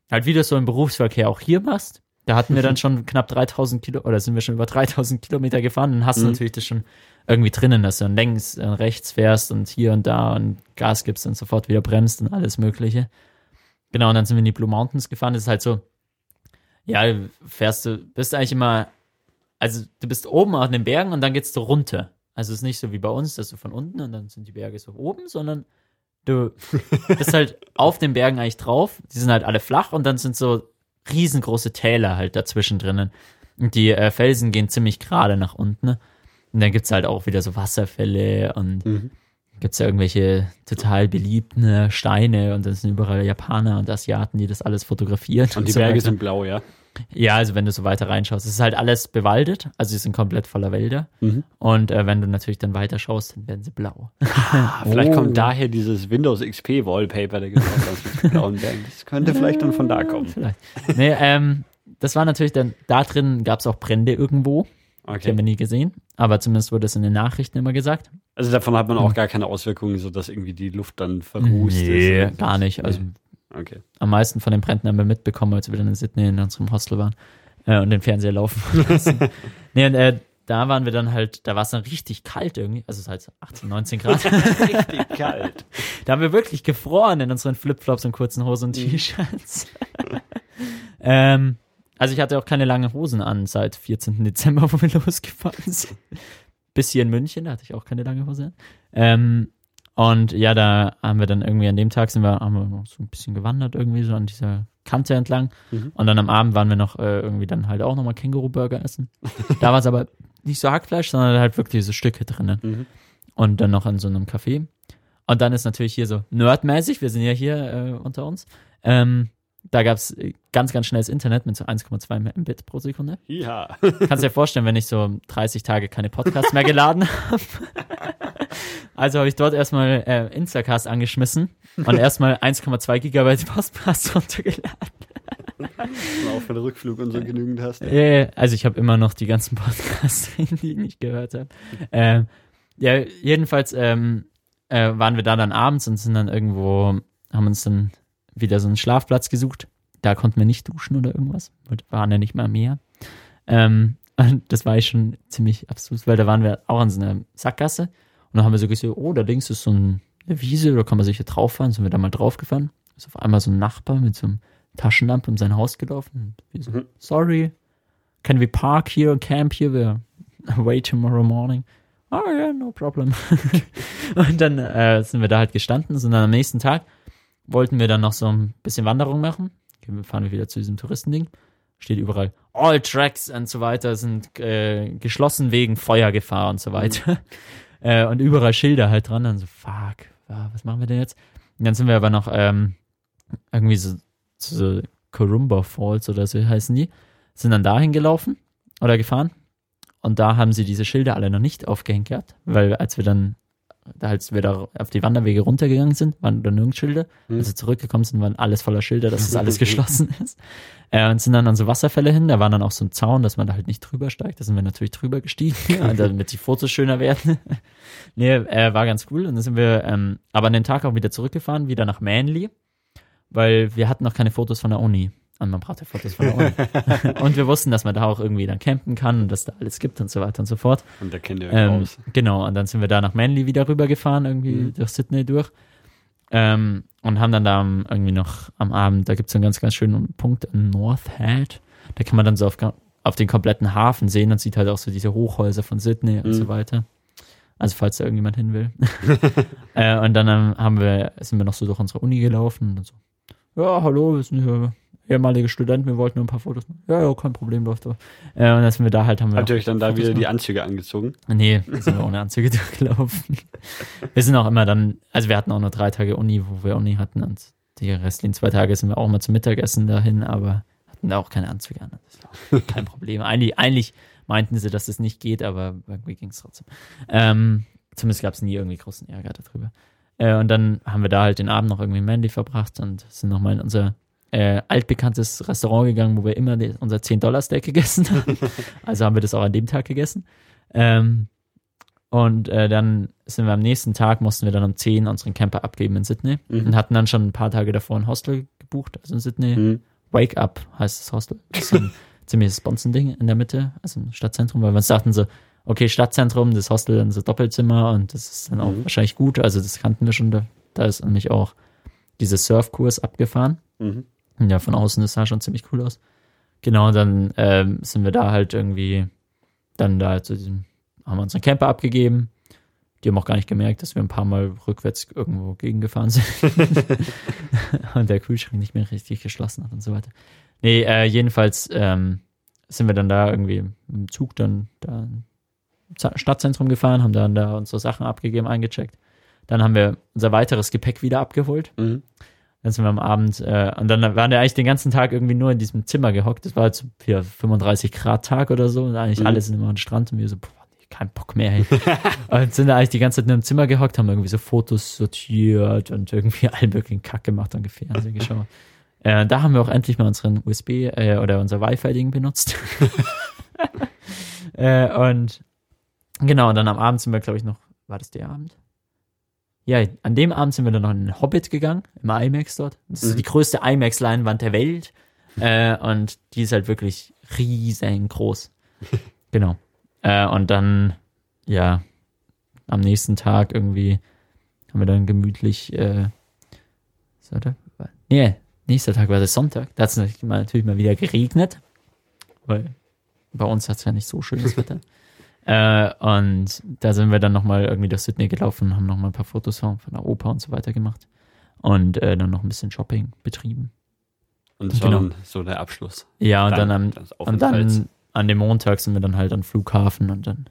Speaker 2: halt wie du so im Berufsverkehr auch hier machst. Da hatten wir dann schon knapp 3000 Kilo, oder sind wir schon über 3000 Kilometer gefahren. Dann hast mhm. du natürlich das schon irgendwie drinnen, dass du dann längs und rechts fährst und hier und da und Gas gibst und sofort wieder bremst und alles Mögliche. Genau, und dann sind wir in die Blue Mountains gefahren. Das ist halt so, ja, fährst du, bist eigentlich immer also du bist oben an den Bergen und dann geht's so runter. Also es ist nicht so wie bei uns, dass du von unten und dann sind die Berge so oben, sondern du bist halt auf den Bergen eigentlich drauf. Die sind halt alle flach und dann sind so riesengroße Täler halt dazwischen drinnen. Und die äh, Felsen gehen ziemlich gerade nach unten. Ne? Und dann gibt's halt auch wieder so Wasserfälle und mhm. gibt's ja irgendwelche total beliebten Steine und dann sind überall Japaner und Asiaten, die das alles fotografieren.
Speaker 1: Und, und die so Berge weiter. sind blau, ja.
Speaker 2: Ja, also wenn du so weiter reinschaust, es ist halt alles bewaldet, also sie sind komplett voller Wälder. Mhm. Und äh, wenn du natürlich dann weiter schaust, dann werden sie blau.
Speaker 1: Ah, vielleicht oh. kommt daher dieses Windows XP Wallpaper, der genau mit blauen Bergen. Das könnte vielleicht dann von da kommen. Vielleicht.
Speaker 2: Nee, ähm, das war natürlich dann, da drin gab es auch Brände irgendwo. Okay. Die haben wir nie gesehen, aber zumindest wurde es in den Nachrichten immer gesagt.
Speaker 1: Also davon hat man auch hm. gar keine Auswirkungen, so dass irgendwie die Luft dann verrußt
Speaker 2: nee, ist. gar nicht. Also Okay. Am meisten von den Bränden haben wir mitbekommen, als wir dann in Sydney in unserem Hostel waren äh, und den Fernseher laufen lassen. nee, und, äh, da waren wir dann halt, da war es dann richtig kalt irgendwie, also es ist halt 18, 19 Grad. richtig kalt. Da haben wir wirklich gefroren in unseren Flipflops und kurzen Hosen und mhm. T-Shirts. ähm, also ich hatte auch keine langen Hosen an seit 14. Dezember, wo wir losgefahren sind. Bis hier in München, da hatte ich auch keine lange Hose an. Ähm, und ja, da haben wir dann irgendwie an dem Tag sind wir, haben wir so ein bisschen gewandert irgendwie so an dieser Kante entlang. Mhm. Und dann am Abend waren wir noch äh, irgendwie dann halt auch nochmal Känguru-Burger essen. da war es aber nicht so Hackfleisch, sondern halt wirklich so Stücke drinnen. Mhm. Und dann noch an so einem Café. Und dann ist natürlich hier so nerdmäßig, wir sind ja hier äh, unter uns. Ähm, da gab es ganz, ganz schnelles Internet mit so 1,2 Mbit pro Sekunde.
Speaker 1: Ja.
Speaker 2: Kannst dir vorstellen, wenn ich so 30 Tage keine Podcasts mehr geladen habe. Also habe ich dort erstmal äh, Instacast angeschmissen und erstmal 1,2 Gigabyte Podcast runtergeladen.
Speaker 1: auch für den Rückflug und so genügend hast.
Speaker 2: Ja, also ich habe immer noch die ganzen Podcasts, die ich nicht gehört habe. Ähm, ja, jedenfalls ähm, äh, waren wir da dann abends und sind dann irgendwo, haben uns dann wieder so einen Schlafplatz gesucht. Da konnten wir nicht duschen oder irgendwas. Waren ja nicht mal mehr. Ähm, das war ich schon ziemlich absurd, weil da waren wir auch in so einer Sackgasse und dann haben wir so gesehen, oh, da links ist so eine Wiese, da kann man sicher drauf fahren. Sind wir da mal drauf gefahren. Ist auf einmal so ein Nachbar mit so einem Taschenlampe um sein Haus gelaufen. Und wir so, mhm. sorry, can we park here, camp here? We're away tomorrow morning. Oh yeah, no problem. und dann äh, sind wir da halt gestanden, sind dann am nächsten Tag wollten wir dann noch so ein bisschen Wanderung machen. Okay, fahren wir wieder zu diesem Touristending. Steht überall, all tracks und so weiter sind äh, geschlossen wegen Feuergefahr und so mhm. weiter. Mhm. Äh, und überall Schilder halt dran. Dann so, fuck, was machen wir denn jetzt? Und dann sind wir aber noch ähm, irgendwie so, so Corumba Falls oder so heißen die. Sind dann dahin gelaufen oder gefahren. Und da haben sie diese Schilder alle noch nicht aufgehängt gehabt, weil als wir dann als wir da auf die Wanderwege runtergegangen sind, waren da nirgends Schilder. Hm. Als wir zurückgekommen sind, waren alles voller Schilder, dass es alles geschlossen ist. Äh, und sind dann an so Wasserfälle hin. Da war dann auch so ein Zaun, dass man da halt nicht drüber steigt. Da sind wir natürlich drüber gestiegen, ja, damit die Fotos schöner werden. nee, äh, war ganz cool. Und dann sind wir ähm, aber an den Tag auch wieder zurückgefahren, wieder nach Manly, weil wir hatten noch keine Fotos von der Uni. Und man brauchte Fotos von der Uni. und wir wussten, dass man da auch irgendwie dann campen kann und dass da alles gibt und so weiter und so fort.
Speaker 1: Und da kennt ihr
Speaker 2: ähm, aus. Genau, und dann sind wir da nach Manly wieder rübergefahren, irgendwie mhm. durch Sydney durch. Ähm, und haben dann da irgendwie noch am Abend, da gibt es einen ganz, ganz schönen Punkt in North Head. Da kann man dann so auf, auf den kompletten Hafen sehen und sieht halt auch so diese Hochhäuser von Sydney mhm. und so weiter. Also falls da irgendjemand hin will. äh, und dann haben wir, sind wir noch so durch unsere Uni gelaufen und so. Ja, hallo, wir sind hier ehemalige Studenten, wir wollten nur ein paar Fotos machen. Ja, ja, kein Problem, läuft doch. Äh, und dann sind wir da halt, haben wir.
Speaker 1: Habt ihr euch dann da wieder die Anzüge angezogen?
Speaker 2: Nee, wir sind ohne Anzüge durchgelaufen. wir sind auch immer dann, also wir hatten auch nur drei Tage Uni, wo wir Uni hatten und die restlichen zwei Tage sind wir auch mal zum Mittagessen dahin, aber hatten da auch keine Anzüge an. Kein Problem. Eigentlich, eigentlich meinten sie, dass es das nicht geht, aber irgendwie ging es trotzdem. Ähm, zumindest gab es nie irgendwie großen Ärger darüber. Äh, und dann haben wir da halt den Abend noch irgendwie Mandy verbracht und sind nochmal in unser äh, altbekanntes Restaurant gegangen, wo wir immer unser 10-Dollar-Steak gegessen haben. also haben wir das auch an dem Tag gegessen. Ähm, und äh, dann sind wir am nächsten Tag, mussten wir dann um 10 unseren Camper abgeben in Sydney mhm. und hatten dann schon ein paar Tage davor ein Hostel gebucht, also in Sydney. Mhm. Wake Up heißt das Hostel. Das ist ein ziemliches Sponsending in der Mitte, also im Stadtzentrum, weil wir uns dachten so, okay, Stadtzentrum, das Hostel, dann so Doppelzimmer und das ist dann auch mhm. wahrscheinlich gut. Also das kannten wir schon. Da, da ist nämlich auch dieser Surfkurs abgefahren. Mhm. Ja, von außen, das sah schon ziemlich cool aus. Genau, dann ähm, sind wir da halt irgendwie dann da zu diesem, haben wir unseren Camper abgegeben. Die haben auch gar nicht gemerkt, dass wir ein paar Mal rückwärts irgendwo gegengefahren sind. und der Kühlschrank nicht mehr richtig geschlossen hat und so weiter. Nee, äh, jedenfalls ähm, sind wir dann da irgendwie im Zug dann da im Stadtzentrum gefahren, haben dann da unsere Sachen abgegeben, eingecheckt. Dann haben wir unser weiteres Gepäck wieder abgeholt. Mhm. Dann sind wir am Abend, äh, und dann waren wir eigentlich den ganzen Tag irgendwie nur in diesem Zimmer gehockt. Das war jetzt hier 35 Grad Tag oder so. Und eigentlich mhm. alle sind immer am Strand und wir so, boah, kein Bock mehr. Hey. und sind da eigentlich die ganze Zeit nur im Zimmer gehockt, haben irgendwie so Fotos sortiert und irgendwie allen möglichen Kack gemacht und Fernsehen geschaut. Äh, da haben wir auch endlich mal unseren USB äh, oder unser Wi-Fi-Ding benutzt. äh, und genau, und dann am Abend sind wir, glaube ich, noch, war das der Abend? Ja, an dem Abend sind wir dann noch in den Hobbit gegangen, im IMAX dort. Das ist mhm. die größte IMAX-Leinwand der Welt. äh, und die ist halt wirklich riesengroß. genau. Äh, und dann, ja, am nächsten Tag irgendwie haben wir dann gemütlich, äh, so, da, nee, nächster Tag war der Sonntag. Da hat es natürlich mal wieder geregnet, weil bei uns hat es ja nicht so schönes Wetter. Äh, und da sind wir dann nochmal irgendwie durch Sydney gelaufen, haben nochmal ein paar Fotos von, der Oper und so weiter gemacht. Und äh, dann noch ein bisschen Shopping betrieben.
Speaker 1: Und das genau. war dann so der Abschluss.
Speaker 2: Ja, und dann, am, und dann an dem Montag sind wir dann halt am Flughafen und dann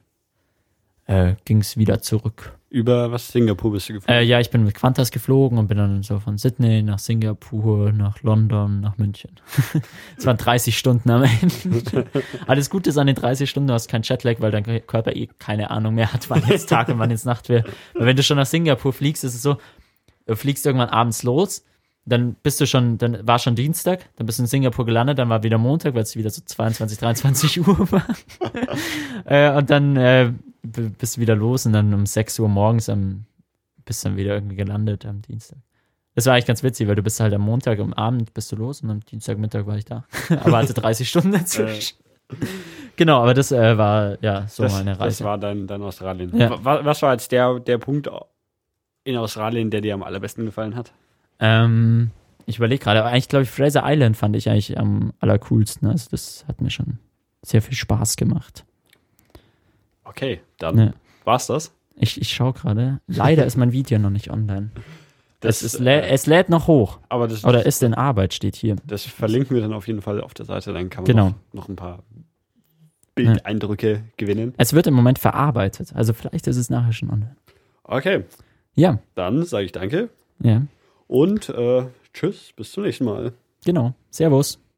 Speaker 2: äh, ging es wieder zurück.
Speaker 1: Über was Singapur bist du geflogen?
Speaker 2: Äh, ja, ich bin mit Qantas geflogen und bin dann so von Sydney nach Singapur, nach London, nach München. Es waren 30 Stunden am Ende. Alles Gute ist an den 30 Stunden, du hast keinen Jetlag, weil dein Körper eh keine Ahnung mehr hat, wann jetzt Tag und wann jetzt Nacht wäre. Weil wenn du schon nach Singapur fliegst, ist es so, du fliegst irgendwann abends los, dann bist du schon, dann war schon Dienstag, dann bist du in Singapur gelandet, dann war wieder Montag, weil es wieder so 22, 23 Uhr war. äh, und dann äh, bist du wieder los und dann um 6 Uhr morgens am, bist dann wieder irgendwie gelandet am Dienstag. Das war eigentlich ganz witzig, weil du bist halt am Montag am Abend bist du los und am Dienstagmittag war ich da. aber hatte 30 Stunden dazwischen. genau, aber das äh, war ja so
Speaker 1: das,
Speaker 2: meine Reise.
Speaker 1: Das war dein, dein Australien. Ja. Was, was war jetzt der, der Punkt in Australien, der dir am allerbesten gefallen hat?
Speaker 2: Ähm, ich überlege gerade, aber eigentlich glaube ich, Fraser Island fand ich eigentlich am allercoolsten. Also das hat mir schon sehr viel Spaß gemacht.
Speaker 1: Okay, dann ja. war's das.
Speaker 2: Ich, ich schaue gerade. Leider ist mein Video noch nicht online. Das, es, ist, äh, es lädt noch hoch.
Speaker 1: Aber das,
Speaker 2: Oder ist in Arbeit, steht hier.
Speaker 1: Das verlinken wir dann auf jeden Fall auf der Seite. Dann kann man
Speaker 2: genau.
Speaker 1: noch, noch ein paar Bildeindrücke ja. gewinnen.
Speaker 2: Es wird im Moment verarbeitet. Also vielleicht ist es nachher schon online.
Speaker 1: Okay.
Speaker 2: Ja.
Speaker 1: Dann sage ich danke.
Speaker 2: Ja.
Speaker 1: Und äh, tschüss, bis zum nächsten Mal.
Speaker 2: Genau. Servus.